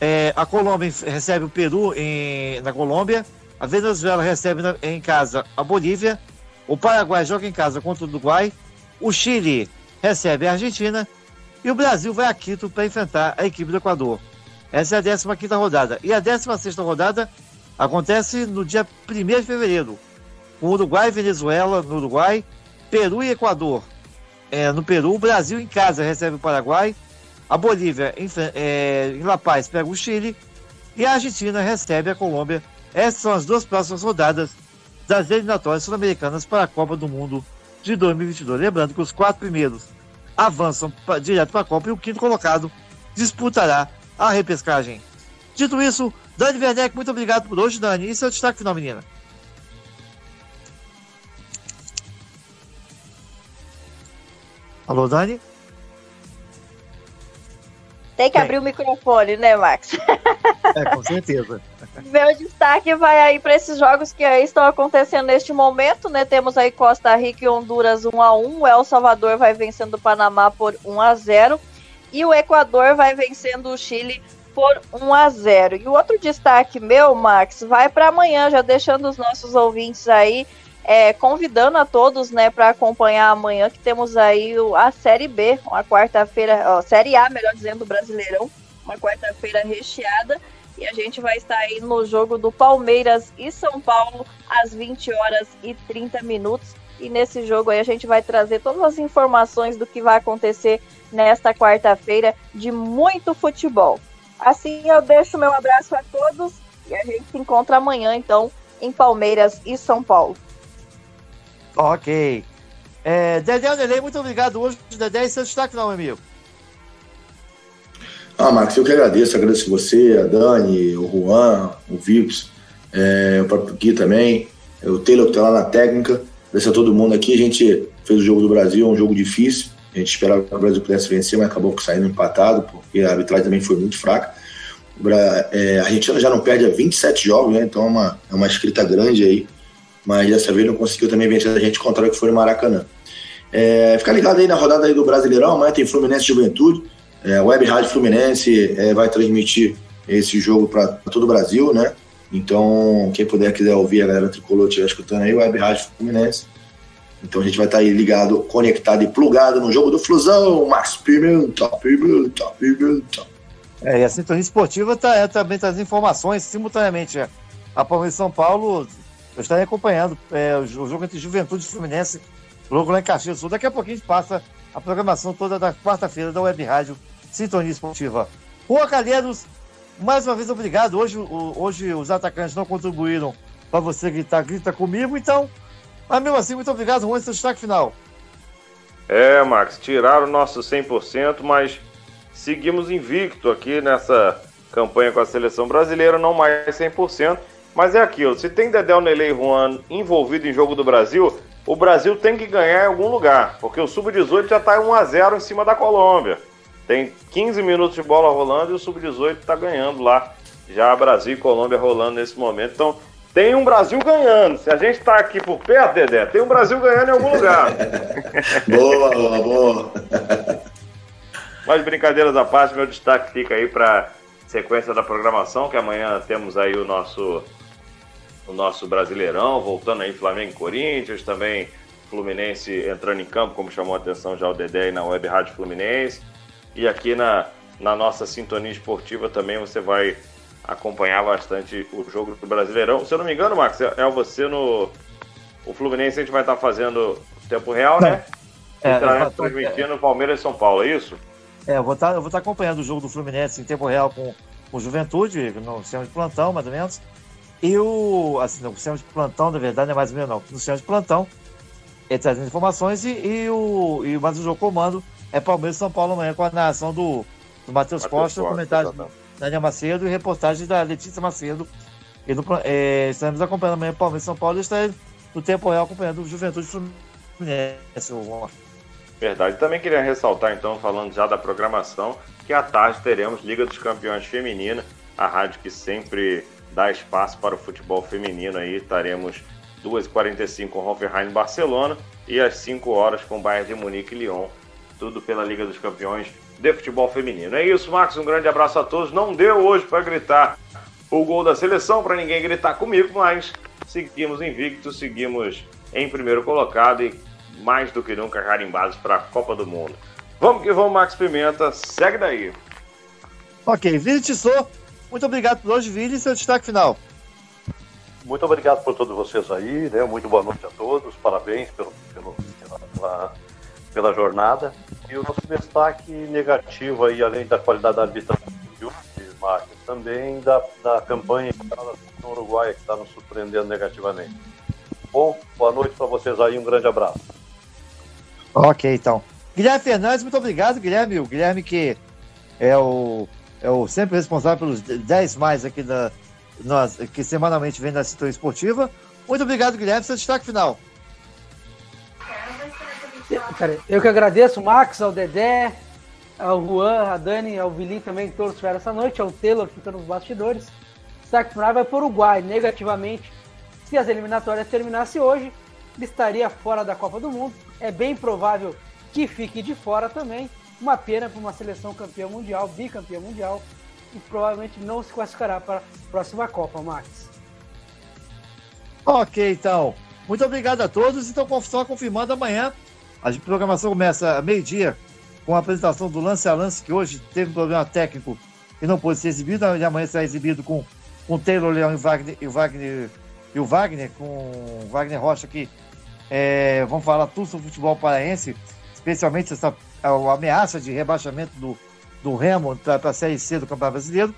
É, a Colômbia recebe o Peru em, na Colômbia. A Venezuela recebe na, em casa a Bolívia. O Paraguai joga em casa contra o Uruguai. O Chile recebe a Argentina. E o Brasil vai a Quito para enfrentar a equipe do Equador. Essa é a 15 quinta rodada. E a 16 sexta rodada acontece no dia 1 de fevereiro. Com Uruguai e Venezuela no Uruguai. Peru e Equador é, no Peru. O Brasil em casa recebe o Paraguai. A Bolívia em, é, em La Paz pega o Chile. E a Argentina recebe a Colômbia. Essas são as duas próximas rodadas das eliminatórias sul-americanas para a Copa do Mundo de 2022. Lembrando que os quatro primeiros avançam pra, direto para a Copa e o quinto colocado disputará a repescagem. Dito isso, Dani Werneck, muito obrigado por hoje, Dani. E seu destaque final, menina? Alô, Dani? Tem que abrir o microfone, né, Max? É, com certeza. Meu destaque vai aí para esses jogos que aí estão acontecendo neste momento, né? Temos aí Costa Rica e Honduras 1 a 1, o El Salvador vai vencendo o Panamá por 1 a 0 e o Equador vai vencendo o Chile por 1 a 0. E o outro destaque meu, Max, vai para amanhã, já deixando os nossos ouvintes aí é, convidando a todos, né, para acompanhar amanhã que temos aí a Série B, uma quarta-feira, Série A, melhor dizendo, do Brasileirão, uma quarta-feira recheada. E a gente vai estar aí no jogo do Palmeiras e São Paulo às 20 horas e 30 minutos. E nesse jogo aí a gente vai trazer todas as informações do que vai acontecer nesta quarta-feira de muito futebol. Assim eu deixo meu abraço a todos e a gente se encontra amanhã então em Palmeiras e São Paulo. Ok. É, Dedé Anelei, muito obrigado hoje, Dedé, e seu destaque não, meu amigo. Ah, Max, eu que agradeço, agradeço você, a Dani, o Juan, o Vips, é, o próprio Gui também, o Taylor que tá lá na técnica, agradeço a todo mundo aqui, a gente fez o jogo do Brasil, um jogo difícil, a gente esperava que o Brasil pudesse vencer, mas acabou saindo empatado, porque a arbitragem também foi muito fraca. É, a Argentina já não perde há 27 jogos, né? Então é uma, é uma escrita grande aí. Mas dessa vez não conseguiu também vencer a gente contra o que foi no Maracanã. É, fica ligado aí na rodada aí do Brasileirão, amanhã tem Fluminense Juventude. É, Web Rádio Fluminense é, vai transmitir esse jogo para todo o Brasil, né? Então, quem puder quiser ouvir a galera tricolor estiver escutando aí, Web Rádio Fluminense. Então a gente vai estar aí ligado, conectado e plugado no jogo do Flusão. Mas pimenta, pimenta, pimenta. É, e a Sintonia Esportiva tá, é, também traz informações simultaneamente. É. A Palmeiras São Paulo, eu estarei acompanhando é, o jogo entre Juventude e Fluminense, jogo lá em Caxias do Sul. Daqui a pouquinho a gente passa a programação toda da quarta-feira da Web Rádio Sintonia Esportiva. Rua Calheiros, mais uma vez obrigado. Hoje, o, hoje os atacantes não contribuíram para você gritar, grita comigo, então, mas mesmo assim, muito obrigado, Juan, seu destaque final. É, Max, tiraram o nosso 100%, mas seguimos invicto aqui nessa campanha com a seleção brasileira, não mais 100%, mas é aquilo, se tem Dedel, Nele e Juan envolvido em jogo do Brasil, o Brasil tem que ganhar em algum lugar, porque o Sub-18 já está 1 a 0 em cima da Colômbia. Tem 15 minutos de bola rolando e o Sub-18 está ganhando lá. Já Brasil e Colômbia rolando nesse momento. Então, tem um Brasil ganhando. Se a gente está aqui por perto, Dedé, tem um Brasil ganhando em algum lugar. boa, boa, boa. Mas brincadeiras à parte, meu destaque fica aí para sequência da programação, que amanhã temos aí o nosso o nosso Brasileirão, voltando aí Flamengo e Corinthians, também Fluminense entrando em campo, como chamou a atenção já o Dedé aí na Web Rádio Fluminense. E aqui na, na nossa sintonia esportiva também você vai acompanhar bastante o jogo do Brasileirão. Se eu não me engano, Max, é, é você no. O Fluminense a gente vai estar fazendo tempo real, né? É, estará transmitindo Palmeiras e São Paulo, é isso? É, eu vou estar, eu vou estar acompanhando o jogo do Fluminense em tempo real com o Juventude, no sistema de plantão, mais ou menos. E o. Assim, no sistema de plantão, na verdade, não é mais ou menos não. No sistema de plantão, ele trazendo informações e, e, o, e mais o jogo comando é Palmeiras e São Paulo amanhã com a narração do, do Matheus Costa, comentário da Daniel Macedo e reportagem da Letícia Macedo. E é, estamos acompanhando amanhã Palmeiras e São Paulo e está no tempo real acompanhando o Juventude Fluminense. Verdade. Também queria ressaltar, então, falando já da programação, que à tarde teremos Liga dos Campeões Feminina, a rádio que sempre dá espaço para o futebol feminino aí. Estaremos 2h45 com Hoffenheim Barcelona e às 5 horas com Bayern de Munique e Lyon. Tudo pela Liga dos Campeões de futebol feminino. É isso, Max. Um grande abraço a todos. Não deu hoje para gritar o gol da seleção, para ninguém gritar comigo, mas seguimos invictos, seguimos em primeiro colocado e mais do que nunca carimbados para a Copa do Mundo. Vamos que vamos, Max Pimenta. Segue daí. Ok, Vini Tissot, muito obrigado por hoje, Vini, e seu destaque final. Muito obrigado por todos vocês aí, né? Muito boa noite a todos, parabéns pelo, pelo pela, pela, pela jornada. E o nosso destaque negativo aí, além da qualidade da arbitragem Marcos, também da, da campanha no Uruguai, que está nos surpreendendo negativamente. Bom, boa noite para vocês aí, um grande abraço. Ok, então. Guilherme Fernandes, muito obrigado, Guilherme. O Guilherme que é o, é o sempre responsável pelos 10 mais aqui da, nós, que semanalmente vem da Cintura Esportiva. Muito obrigado, Guilherme. Seu destaque final. Eu que agradeço, Max, ao Dedé, ao Juan, a Dani, ao Vili também, que todos tiveram essa noite, ao Taylor que está nos bastidores. Destaque final vai para o Uruguai, negativamente. Se as eliminatórias terminassem hoje, ele estaria fora da Copa do Mundo. É bem provável que fique de fora também. Uma pena para uma seleção campeã mundial, bicampeã mundial, e provavelmente não se classificará para a próxima Copa, Max. Ok, então. Muito obrigado a todos. Então, só confirmando amanhã a programação começa meio-dia com a apresentação do lance a lance, que hoje teve um problema técnico e não pôde ser exibido. E amanhã será exibido com com Taylor Leão e Wagner, e Wagner e o Wagner, com Wagner Rocha, que é, vamos falar tudo sobre o futebol paraense, especialmente essa a, a ameaça de rebaixamento do, do Remo para a Série C do Campeonato Brasileiro.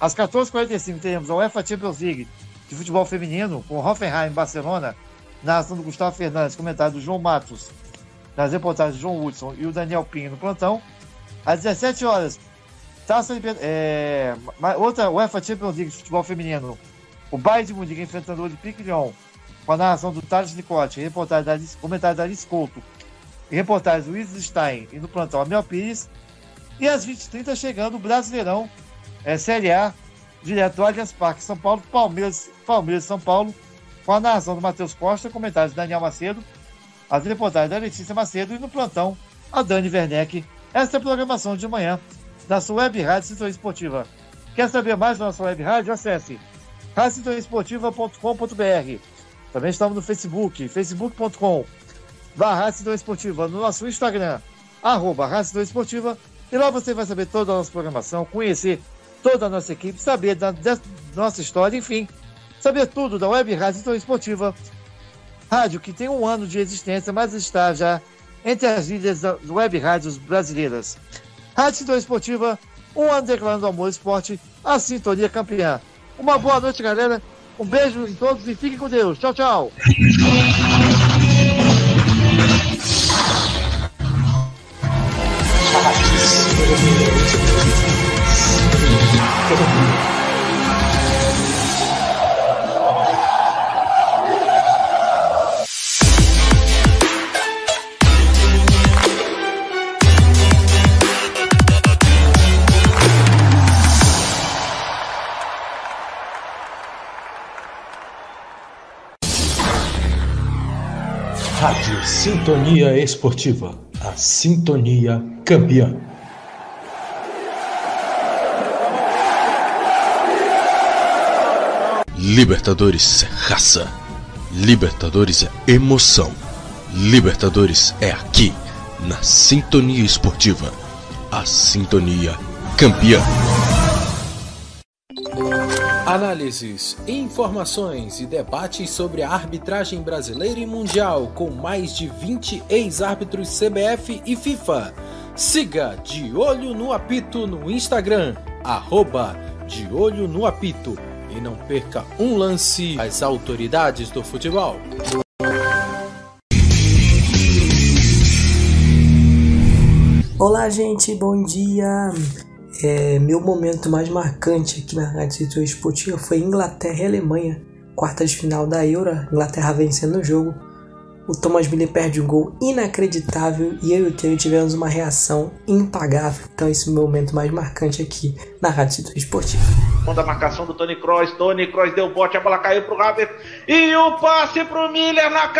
Às 14h45 teremos a UEFA Champions League de futebol feminino, com Hoffenheim Barcelona, narração do Gustavo Fernandes, comentário do João Matos, nas reportagens João Hudson e o Daniel Pinho no plantão. Às 17 horas, Taça é, outra UEFA Champions League de futebol feminino. O Bayern de Munique enfrentando o Olympique Lyon, com a narração do Thales Nicote, reportagem da comentário da Alice Couto, reportagem do Luiz Stein e no plantão Amel Pires. E às 20h30 chegando o Brasileirão é, Série A, direto do Allianz Parque, São Paulo, Palmeiras, Palmeiras São Paulo, com a narração do Matheus Costa, comentários do Daniel Macedo, as reportagens da Letícia Macedo e no plantão a Dani Werneck. Essa é a programação de manhã da sua web rádio Sintonia Esportiva. Quer saber mais da nossa web rádio? Acesse radiosintoniaesportiva.com.br. Também estamos no Facebook, facebook.com barra Esportiva, no nosso Instagram, arroba Esportiva, e lá você vai saber toda a nossa programação, conhecer toda a nossa equipe, saber da, da nossa história, enfim, saber tudo da Web Rádio Esportiva, rádio que tem um ano de existência, mas está já entre as líderes das web rádios brasileiras. Rádio Sintonia Esportiva, um ano declarando amor esporte, a sintonia campeã. Uma boa noite, galera. Um beijo em todos e fiquem com Deus. Tchau, tchau. Sintonia Esportiva, a sintonia campeã. Libertadores é raça. Libertadores é emoção. Libertadores é aqui, na Sintonia Esportiva. A sintonia campeã. Análises, informações e debates sobre a arbitragem brasileira e mundial com mais de 20 ex-árbitros CBF e FIFA. Siga De Olho no Apito no Instagram, arroba De Olho no Apito. E não perca um lance às autoridades do futebol. Olá, gente, bom dia. É, meu momento mais marcante aqui na Rádio Esportiva foi Inglaterra e Alemanha, quartas de final da Euro, Inglaterra vencendo o jogo. O Thomas Miller perde um gol inacreditável e eu e o Theo tivemos uma reação impagável. Então esse é o meu momento mais marcante aqui na Rádio Esportiva. Da marcação do Tony Kroos, Tony Kroos deu bote, a bola caiu pro Havertz e o passe pro Miller na cara